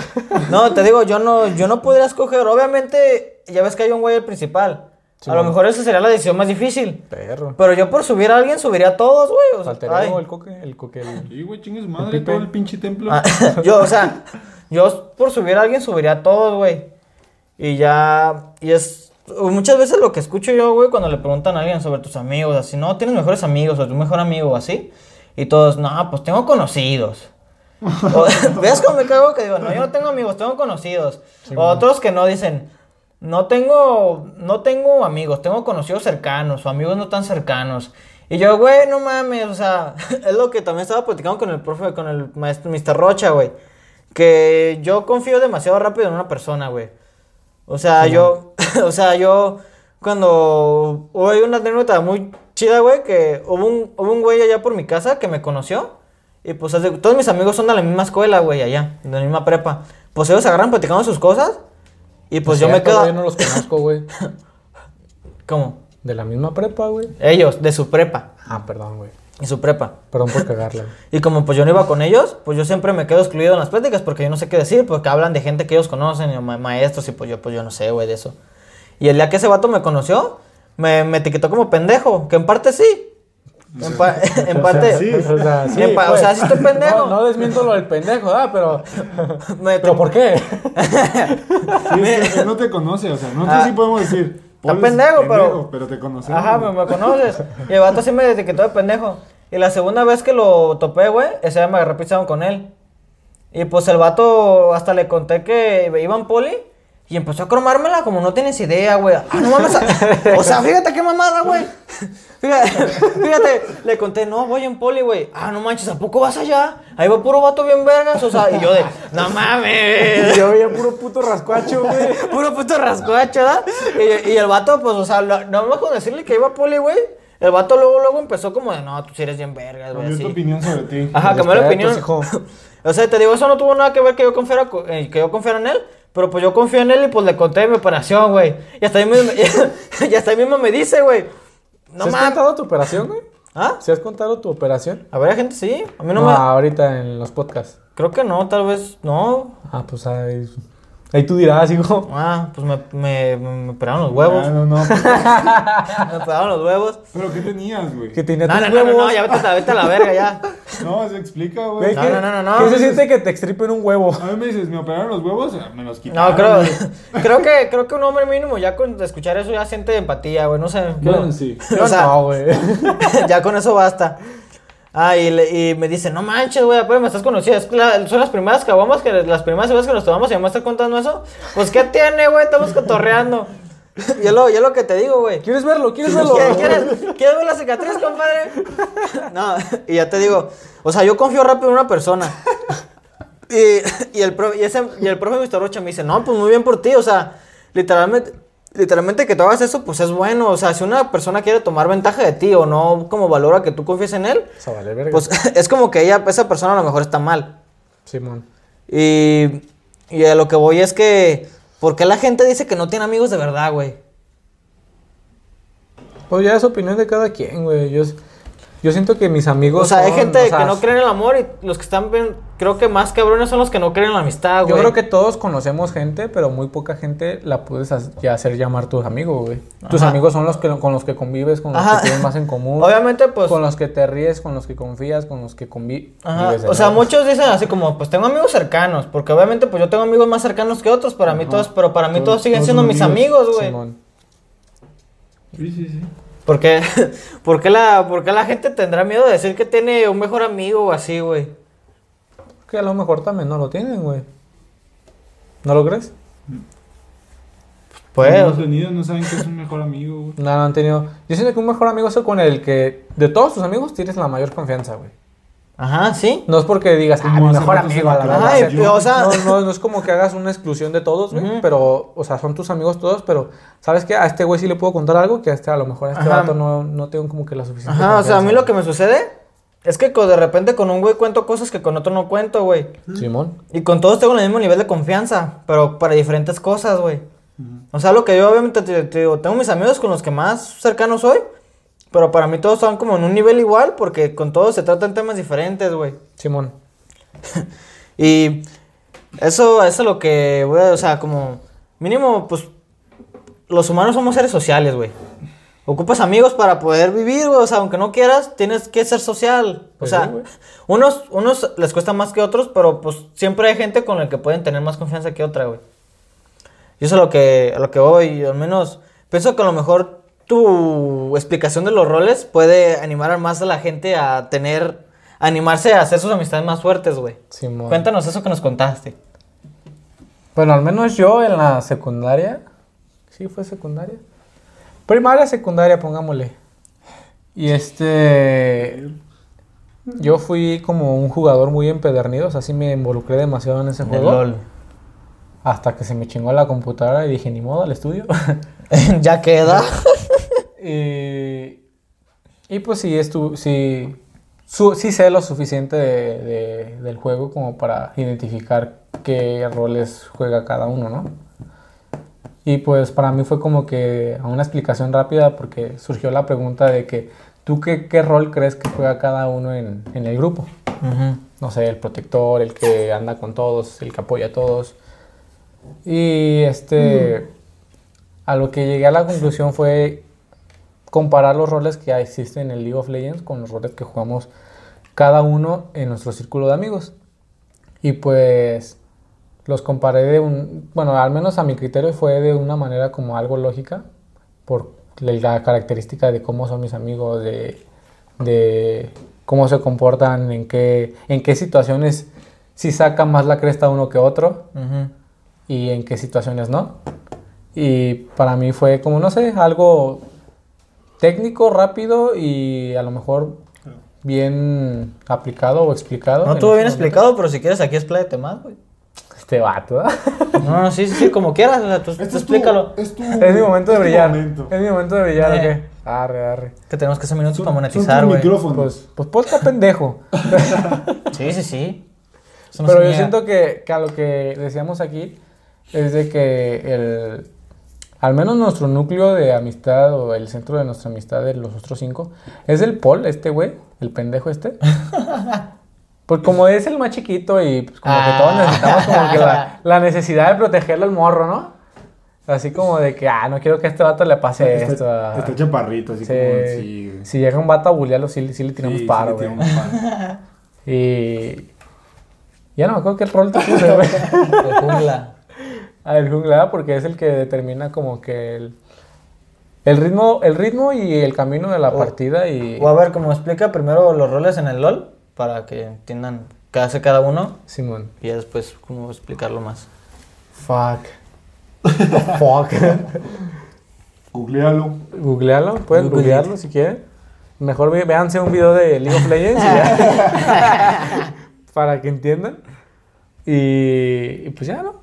No, te digo, yo no, yo no podría escoger. Obviamente, ya ves que hay un güey el principal. Sí, a lo mejor esa sería la decisión más difícil. Perro. Pero yo por subir a alguien subiría a todos, güey. O sea, el coque, el coque. el- Sí, güey, chingue su madre, todo el pinche templo. Ah, yo, o sea, yo por subir a alguien subiría a todos, güey. Y ya, y es muchas veces lo que escucho yo, güey, cuando le preguntan a alguien sobre tus amigos, así, no, tienes mejores amigos o tu mejor amigo o así. Y todos, no, pues tengo conocidos. O, ¿Ves cómo me cago? Que digo, no, yo no tengo amigos, tengo conocidos. o otros que no dicen, no tengo, no tengo amigos, tengo conocidos cercanos o amigos no tan cercanos. Y yo, güey, no mames, o sea, es lo que también estaba platicando con el profe, con el maestro Mr. Rocha, güey. Que yo confío demasiado rápido en una persona, güey. O sea, yo, o sea, yo, cuando hubo una anécdota muy chida, güey, que hubo un, hubo un güey allá por mi casa que me conoció. Y pues todos mis amigos son de la misma escuela, güey, allá, de la misma prepa. Pues ellos se agarran platicando sus cosas. Y pues Es yo me quedo. Yo no los conozco, güey. ¿Cómo? De la misma prepa, güey. Ellos, de su prepa. Ah, perdón, güey. De su prepa. Perdón por cagarla. Y como pues yo no iba con ellos, pues yo siempre me quedo excluido en las pláticas porque yo no sé qué decir, porque hablan de gente que ellos conocen, y ma- maestros, y pues yo, pues yo no sé, güey, de eso. Y el día que ese vato me conoció, me, me etiquetó como pendejo, que en parte sí. En, pa- en parte. sí. O sea, sí, En o pues. sea, sí estoy pendejo. No, no desmiento lo del pendejo, ah, pero. ¿Pero por qué? Sí, es que él no te conoce, o sea, nosotros Ah. sí podemos decir. Está "Paul es pendejo, pero- Pero te conocemos. Ajá, me, me conoces. Y el vato sí me etiquetó de pendejo. Y la segunda vez que lo topé, güey, ese día me agarré pisado con él. Y pues el vato hasta le conté que iba en poli. Y empezó a cromármela como no tienes idea, güey. Ah, no mames. O sea, fíjate qué mamada, güey. Fíjate, fíjate, le conté, no, voy en poli, güey. Ah, no manches, ¿a poco vas allá? Ahí va puro vato bien vergas. O sea, y yo de, no mames. Yo veía puro puto rascuacho, güey. Puro puto rascuacho, ¿verdad? Y, y el vato, pues, o sea, lo- no más con decirle que iba a poli, güey. El vato luego, luego empezó como de, no, tú sí eres bien vergas, güey, Cambió tu opinión sobre ti. Ajá, cambió la opinión. O sea, te digo, eso no tuvo nada que ver que yo confiara, co- eh, que yo confiara en él. Pero pues yo confío en él y pues le conté mi operación, güey. Y hasta ahí mismo, y hasta ahí mismo me dice, güey. No ¿Se has contado tu operación, güey? ¿Ah? ¿Se has contado tu operación? A ver, gente, sí. A mí no, No, me. ahorita en los podcasts. Creo que no, tal vez no. Ah, pues ahí, ahí tú dirás, hijo. Ah, pues me, me, me operaron los huevos. Ah, no, no. Me operaron los huevos. ¿Pero qué tenías, güey? Que tenía No, tus no, no, no, ya vete, a- vete a la verga, ya. No, se explica, Güey. No, ¿qué- no, no, no, ¿Qué no. se siente que te extripen un huevo? A mí me dices, ¿me operaron los huevos? Ah, Me los quitaron. No, creo, creo que, creo que un hombre mínimo ya con escuchar eso ya siente empatía, güey, no sé. Bueno, sí. Yo O sea, no, güey. ya con eso basta. Ah, y, le- y me dice, no manches, güey, pero me estás conociendo. Es la- son las primeras caguamas, que las primeras veces que nos tomamos y ya me estás contando eso. Pues, ¿qué tiene, güey? Estamos cotorreando. Y es lo, y es lo que te digo, güey. ¿Quieres verlo? ¿Quieres verlo? ¿Quieres, quieres, quieres ver la cicatriz, compadre? No, y ya te digo, o sea, yo confío rápido en una persona. Y, y el, profe, y, ese, y el profe Mr. Rocha me dice, no, pues muy bien por ti, o sea, literalmente, literalmente que tú hagas eso, pues es bueno, o sea, si una persona quiere tomar ventaja de ti o no como valora que tú confíes en él, O sea, vale, verga. pues es como que ella, esa persona a lo mejor está mal. Simón. Y, y a lo que voy es que, ¿por qué la gente dice que no tiene amigos de verdad, güey? Pues ya es opinión de cada quien, güey. Yo, yo siento que mis amigos. O sea, hay gente o sea, que no cree en el amor y los que están bien, creo que más cabrones son los que no creen en la amistad, güey. Yo creo que todos conocemos gente, pero muy poca gente la puedes hacer llamar tus amigos, güey. Tus amigos son los que con los que convives, con los Ajá. que tienes más en común, Obviamente, pues. con los que te ríes, con los que confías, con los que convives. O sea, muchos dicen así como, pues tengo amigos cercanos, porque obviamente pues yo tengo amigos más cercanos que otros, para mí todos, pero para mí Todos- todos siguen todos siendo mis amigos. amigos, güey. Simón. Sí, sí, sí. ¿Por qué? ¿Por qué la, por qué la gente tendrá miedo de decir que tiene un mejor amigo o así, güey? Que a lo mejor también no lo tienen, güey. ¿No lo crees? Pues, No lo han tenido, no saben que es un mejor amigo, güey. No, no han tenido. Yo siento que un mejor amigo es el con el que de todos tus amigos tienes la mayor confianza, güey. Ajá, sí. No es porque digas, ah, mi mejor amigo, a la verdad. Ay, o sea, No, no, no es como que hagas una exclusión de todos, güey. Pero, o sea, son tus amigos todos, pero ¿sabes qué? A este güey sí le puedo contar algo que a este, a lo mejor a este Ajá. vato no, no tengo como que la suficiente. Ajá, o sea, a mí lo que me sucede es que de repente con un güey cuento cosas que con otro no cuento, güey. Simón. Y con todos tengo el mismo nivel de confianza, pero para diferentes cosas, güey. O sea, lo que yo obviamente te, te digo, tengo mis amigos con los que más cercanos soy, pero para mí todos están como en un nivel igual porque con todos se tratan temas diferentes, güey. Simón. Y eso, eso es lo que, güey, o sea, como mínimo, pues los humanos somos seres sociales, güey. Ocupas amigos para poder vivir, güey. O sea, aunque no quieras, tienes que ser social. O Pues sea, sí, unos, unos les cuesta más que otros, pero pues siempre hay gente con la que pueden tener más confianza que otra, güey. Y eso es lo que, a lo que voy, al menos pienso que a lo mejor tu explicación de los roles puede animar más a la gente a tener, a animarse a hacer sus amistades más fuertes, güey. Simón. Cuéntanos eso que nos contaste. Bueno, al menos yo en la secundaria. Sí, fue secundaria. Primaria, secundaria, pongámosle. Y este. Yo fui como un jugador muy empedernido, o sea, sí me involucré demasiado en ese De juego. LOL. Hasta que se me chingó la computadora y dije, ni modo, al estudio. ya queda. y, y pues sí, estu sí, su- sí sé lo suficiente de- de- del juego como para identificar qué roles juega cada uno, ¿no? Y pues para mí fue como que una explicación rápida porque surgió la pregunta de que tú qué, qué rol crees que juega cada uno en, en el grupo. Ujú. No sé, el protector, el que anda con todos, el que apoya a todos. Y este, a lo que llegué a la conclusión fue comparar los roles que ya existen en el League of Legends con los roles que jugamos cada uno en nuestro círculo de amigos. Y pues los comparé de un, bueno, al menos a mi criterio fue de una manera como algo lógica por la característica de cómo son mis amigos, de, de cómo se comportan, en qué, en qué situaciones si saca más la cresta uno que otro y en qué situaciones no. Y para mí fue como, no sé, algo técnico, rápido y a lo mejor bien aplicado o explicado. No estuvo bien momento. explicado, pero si quieres aquí expláyate más, güey. Este vato, ¿eh? No, no, sí, sí, sí, como quieras, o sea, tú, tú es tu- explícalo. es tu- Es mi momento de brillar. momento. Es mi momento de brillar, Eh. Arre, arre. Que tenemos que hacer minutos Son- para monetizar, güey. Pues, pues posta pendejo. Sí, sí, sí. No Pero yo niega. siento que, que a lo que decíamos aquí es de que el, al menos nuestro núcleo de amistad o el centro de nuestra amistad de los otros cinco es el Paul, este güey, el pendejo este. Pues como es el más chiquito y pues como que todos Ah. necesitamos como que la, la necesidad de protegerlo al morro, ¿no? Así como de que, ah, no quiero que a este vato le pase Está, esto. a- está chaparrito, así Sí. como sí. Si llega un vato a bullearlo, sí, sí le tiramos Sí, paro, güey. Y... Ya no me acuerdo qué rol te puse, güey. De jungla. El jungla, porque es el que determina como que el, el ritmo, el ritmo y el camino de la O- partida y O a ver, como explica primero los roles en el LOL, para que entiendan qué hace cada uno, Simón. y ya después cómo explicarlo más. Fuck. Fuck. Googlealo. Googlealo, pueden Google googlearlo si quieren. Mejor ve- véanse un video de League of Legends y ya. para que entiendan. Y, y pues ya, ¿no?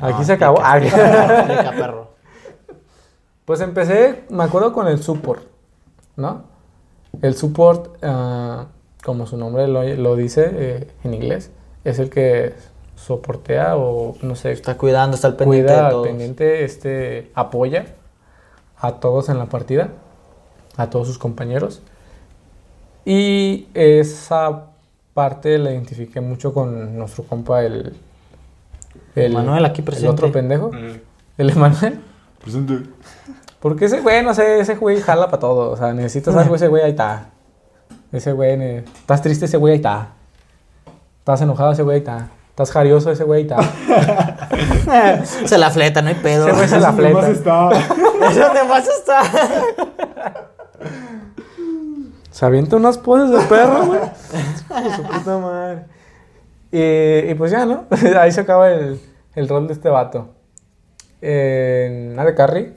Aquí No, se acabó. Ah, perro. Pues empecé, me acuerdo con el support, ¿no? El support, ah, como su nombre lo, lo dice eh, en inglés, es el que soportea o no sé, Está cuidando, está al pendiente cuida de al todos. pendiente, este, apoya a todos en la partida, a todos sus compañeros. Y esa parte la identifiqué mucho con nuestro compa, el, el Manuel aquí el presente. otro pendejo, Eh, el Emanuel. presente. Porque ese güey, no sé, ese güey jala para todo. O sea, necesitas algo, ese güey ahí está. Ese güey, estás triste, ese güey ahí está. Estás enojado, ese güey ahí está. Estás jarioso, ese güey ahí está. Se la fleta, no hay pedo. Ese güey se la Eso nomás fleta. está. Es donde más está. Se avienta unas poses de perro, güey. Su puta madre. Y, y pues ya, ¿no? Ahí se acaba el, el rol de este vato. En AD Carry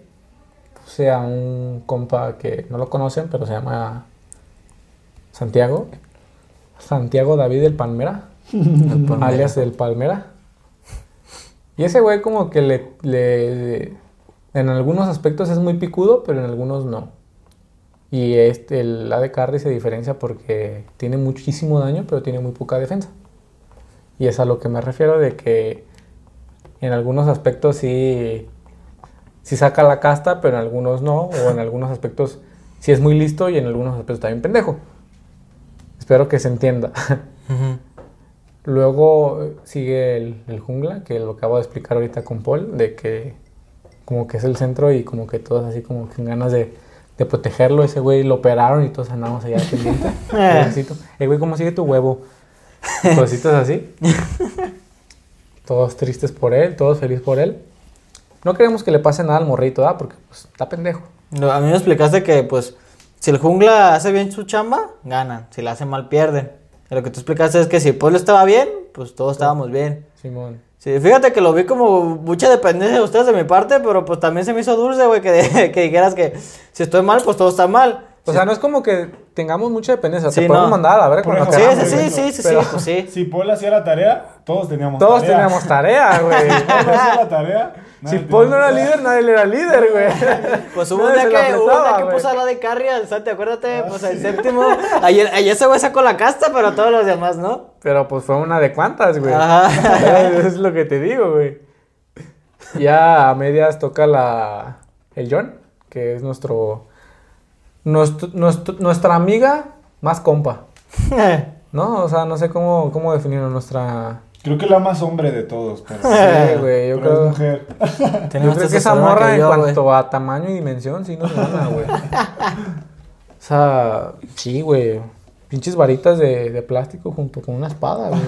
puse a un compa que no lo conocen, pero se llama Santiago. Santiago David el Palmera. alias el Palmera. Y ese güey como que le, le- En algunos aspectos es muy picudo, pero en algunos no. Y este, el AD Carry se diferencia porque tiene muchísimo daño, pero tiene muy poca defensa. Y es a lo que me refiero de que en algunos aspectos sí, sí saca la casta, pero en algunos no, o en algunos aspectos sí es muy listo y en algunos aspectos también pendejo. Espero que se entienda. Ujú. Luego eh, sigue el, el jungla, que lo acabo de explicar ahorita con Paul, de que como que es el centro y como que todos así como con ganas de, de protegerlo. Ese güey lo operaron y todos andamos allá pendientes. Pobrecito. Eh, güey, ¿cómo sigue tu huevo? Cositas así. todos tristes por él, todos felices por él. No queremos que le pase nada al morrito, ¿ah? Porque pues, está pendejo. No, A mí me explicaste que, pues, si el jungla hace bien su chamba, ganan. Si la hace mal, pierden. Y lo que tú explicaste es que si el pueblo estaba bien, pues todos estábamos bien. Simón. Sí, fíjate que lo vi como mucha dependencia de ustedes de mi parte, pero pues también se me hizo dulce, güey, que, que dijeras que si estoy mal, pues todo está mal. O sea, no es como que tengamos mucha dependencia. Sí, Te podemos no. mandar a la verga Por cuando Sí, sí, sí, sí, sí, Pero sí, pues sí. Si Paul hacía la tarea, todos teníamos Todos tarea. teníamos tarea, güey. Paul hacía la tarea. Si Paul no era tarea. líder, nadie le era líder, güey. Pues hubo un día que, hubo un día apretaba, que puso a la de carry al Santi, acuérdate, pues el séptimo. Ayer, ayer ese güey sacó la casta, pero todos los demás, ¿no? Pero pues fue una de cuantas, güey. Ajá. es lo que te digo, güey. Ya a medias toca la el John, que es nuestro, nuestro, nuestro- nuestra amiga más compa, ¿no? O sea, no sé cómo, cómo definirlo, nuestra... Creo que la más hombre de todos, pero. Sí, güey, yo pero creo... es mujer. Yo creo que esa morra que en yo, cuanto a tamaño y dimensión, sí nos gana, güey. O sea, sí, güey. Pinches varitas de, de plástico junto con una espada, güey.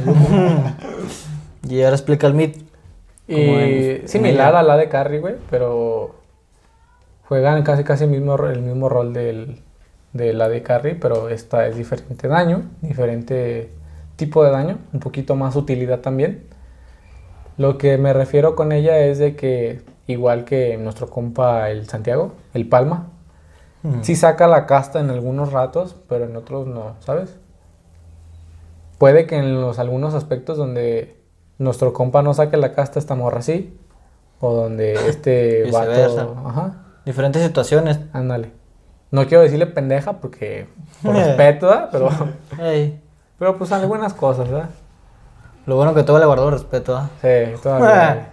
Y ahora explica el mit. Y en- similar en a la de Carrie, güey, pero juegan casi casi el mismo, el mismo rol del, de la de Carrie, pero esta es diferente daño, diferente tipo de daño, un poquito más utilidad también. Lo que me refiero con ella es de que, igual que nuestro compa el Santiago, el Palma, sí saca la casta en algunos ratos, pero en otros no, ¿sabes? Puede que en los algunos aspectos donde nuestro compa no saque la casta esta morra así, o donde este vato, ajá, Diferentes situaciones. ándale. No quiero decirle pendeja porque por respeto, ¿verdad? Pero Ey, pero pues algunas cosas, ¿verdad? Lo bueno que todo le guardó respeto, ¿ah? Sí, todavía.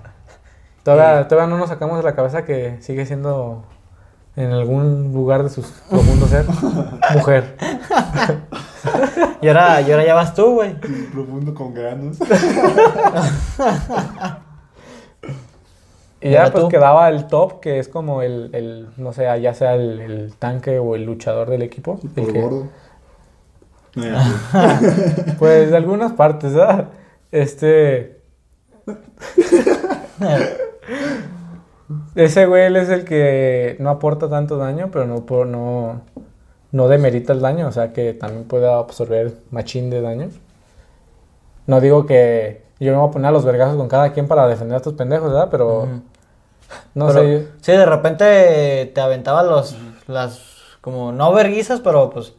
todavía, todavía no nos sacamos de la cabeza que sigue siendo en algún lugar de sus profundo ser mujer. Y ahora, y ahora ya vas tú, güey. Profundo con granos. Y ¿Y ya pues tú? quedaba el top, que es como el, el no sé, ya sea el, el tanque o el luchador del equipo. el Por que- gordo. No, sí. Pues de algunas partes, ¿verdad? Este. Ese güey él es el que no aporta tanto daño, pero no, por, no, no demerita el daño, o sea que también puede absorber machín de daño. No digo que yo me voy a poner a los vergazos con cada quien para defender a estos pendejos, ¿verdad? Pero no Pero, sé. Sí, de repente te aventaba los, las, como no verguizas, pero pues,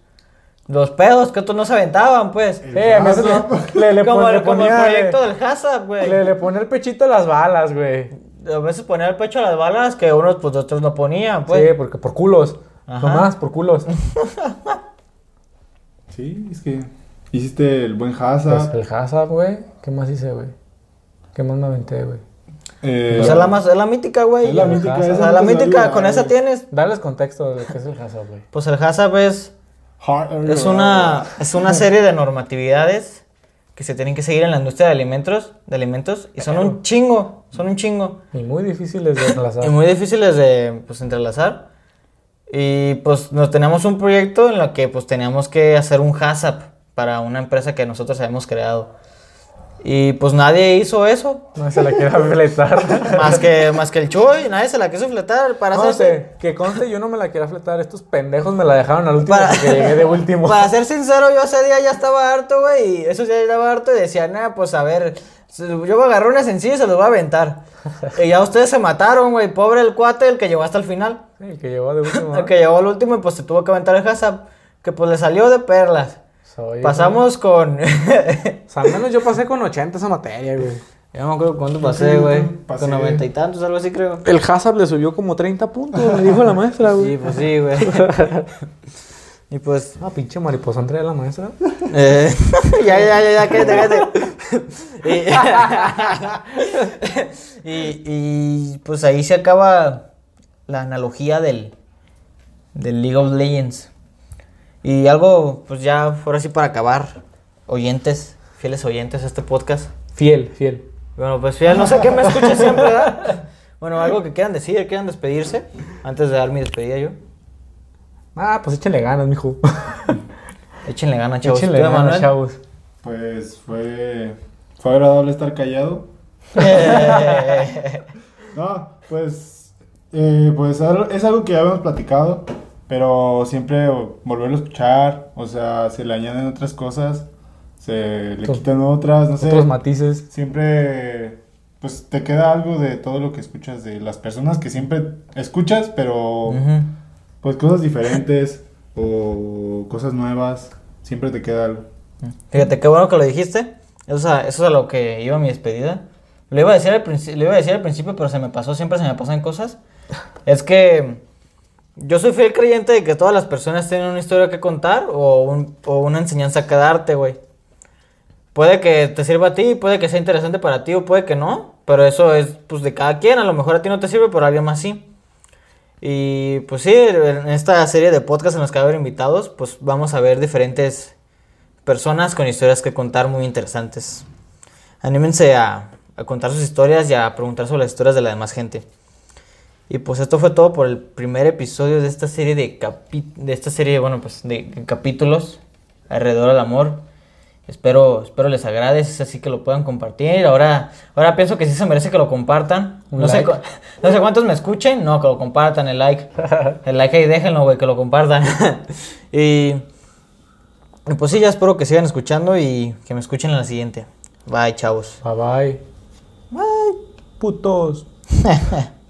los pedos que otros no se aventaban, pues. Eh, a veces le, le, le como, pon- le el, como el proyecto del Hazard, güey. le, le ponía el pechito a las balas, güey. A veces ponía el pecho a las balas que unos, pues otros no ponían, pues. Sí, porque por culos. Ajá. Nomás, por culos. Sí, es que hiciste el buen Pues Hazard. el Hazard, güey. ¿Qué más hice, güey? ¿Qué más me aventé, güey? eh, Pues es la más, es la mítica, güey. Es la mítica, esa sea, la mítica, con esa tienes. Darles contexto de que es el Hazard, güey. Pues el Hazard es, Hard- es una, es una serie de normatividades que se tienen que seguir en la industria de alimentos, de alimentos y son un chingo, son un chingo. Y muy difíciles de enlazar. Y muy difíciles de pues, entrelazar. Y pues nos teníamos un proyecto en lo que pues teníamos que hacer un HACCP para una empresa que nosotros habíamos creado. Y pues nadie hizo eso, No se la quiero fletar. más que, más que el Chuy, nadie se la quiso fletar para no hacerse- sé, que conste, yo no me la quiero fletar. Estos pendejos me la dejaron al último Para- porque llegué de último. Para ser sincero, yo ese día ya estaba harto, güey, y eso ya estaba harto y decía, nah, pues a ver, yo voy a agarrar una sencilla y se los voy a aventar. y ya ustedes se mataron, güey, pobre el cuate, el que llegó hasta el final. Sí, el que llegó de último. El que llegó al último y pues se tuvo que aventar el HACCP, que pues le salió de perlas. Soy- Pasamos con... O sea, al menos yo pasé con 80 esa materia, güey. Yo no me acuerdo cuánto pasé, güey. Pasé. Con noventa y tantos, algo así creo. El Hazard le subió como 30 puntos, me dijo la maestra, Sí, pues sí, güey. y pues... Ah, pinche mariposa entre la maestra. Eh, ya, ya, ya, ya, quédate, quédate. y, y, y, pues ahí se acaba la analogía del, del League of Legends. Y algo, pues ya, ahora sí para acabar, oyentes, fieles oyentes a este podcast. Fiel, fiel. Bueno, pues fiel, no sé qué me escucha siempre, ¿verdad? Bueno, algo que quieran decir, quieran despedirse, antes de dar mi despedida yo. Ah, pues échenle ganas, mijo. Échenle ganas, chavos. Échenle ¿Tú, ganas, chavos. Pues fue, fue agradable estar callado. No, pues, eh, pues es algo que ya habíamos platicado, pero siempre volverlo a escuchar, o sea, se le añaden otras cosas, se le Otros- quitan otras, no sé. Otros matices. Siempre, pues te queda algo de todo lo que escuchas, de las personas que siempre escuchas, pero Ujú. pues cosas diferentes o cosas nuevas, siempre te queda algo. Fíjate, qué bueno que lo dijiste. Eso es a, eso es a lo que iba mi despedida. Lo iba, a decir al lo iba a decir al principio, pero se me pasó, siempre se me pasan cosas. Es que yo soy fiel creyente de que todas las personas tienen una historia que contar o, un- o una enseñanza que darte, güey. Puede que te sirva a ti, puede que sea interesante para ti o puede que no, pero eso es pues de cada quien. A lo mejor a ti no te sirve, pero a alguien más sí. Y pues sí, en esta serie de podcasts en los que va a haber invitados, pues vamos a ver diferentes personas con historias que contar muy interesantes. Anímense a, a contar sus historias y a preguntar sobre las historias de la demás gente. Y pues esto fue todo por el primer episodio de esta serie de capi- de esta serie, bueno, pues de capítulos alrededor del amor. Espero, espero les agrade, es así que lo puedan compartir. Ahora, ahora pienso que sí se merece que lo compartan. No sé, like. no sé cuántos me escuchen, no, que lo compartan, el like. El like ahí déjenlo, güey, que lo compartan. y, y pues sí, ya espero que sigan escuchando y que me escuchen en la siguiente. Bye, chavos. Bye bye. Bye. Putos.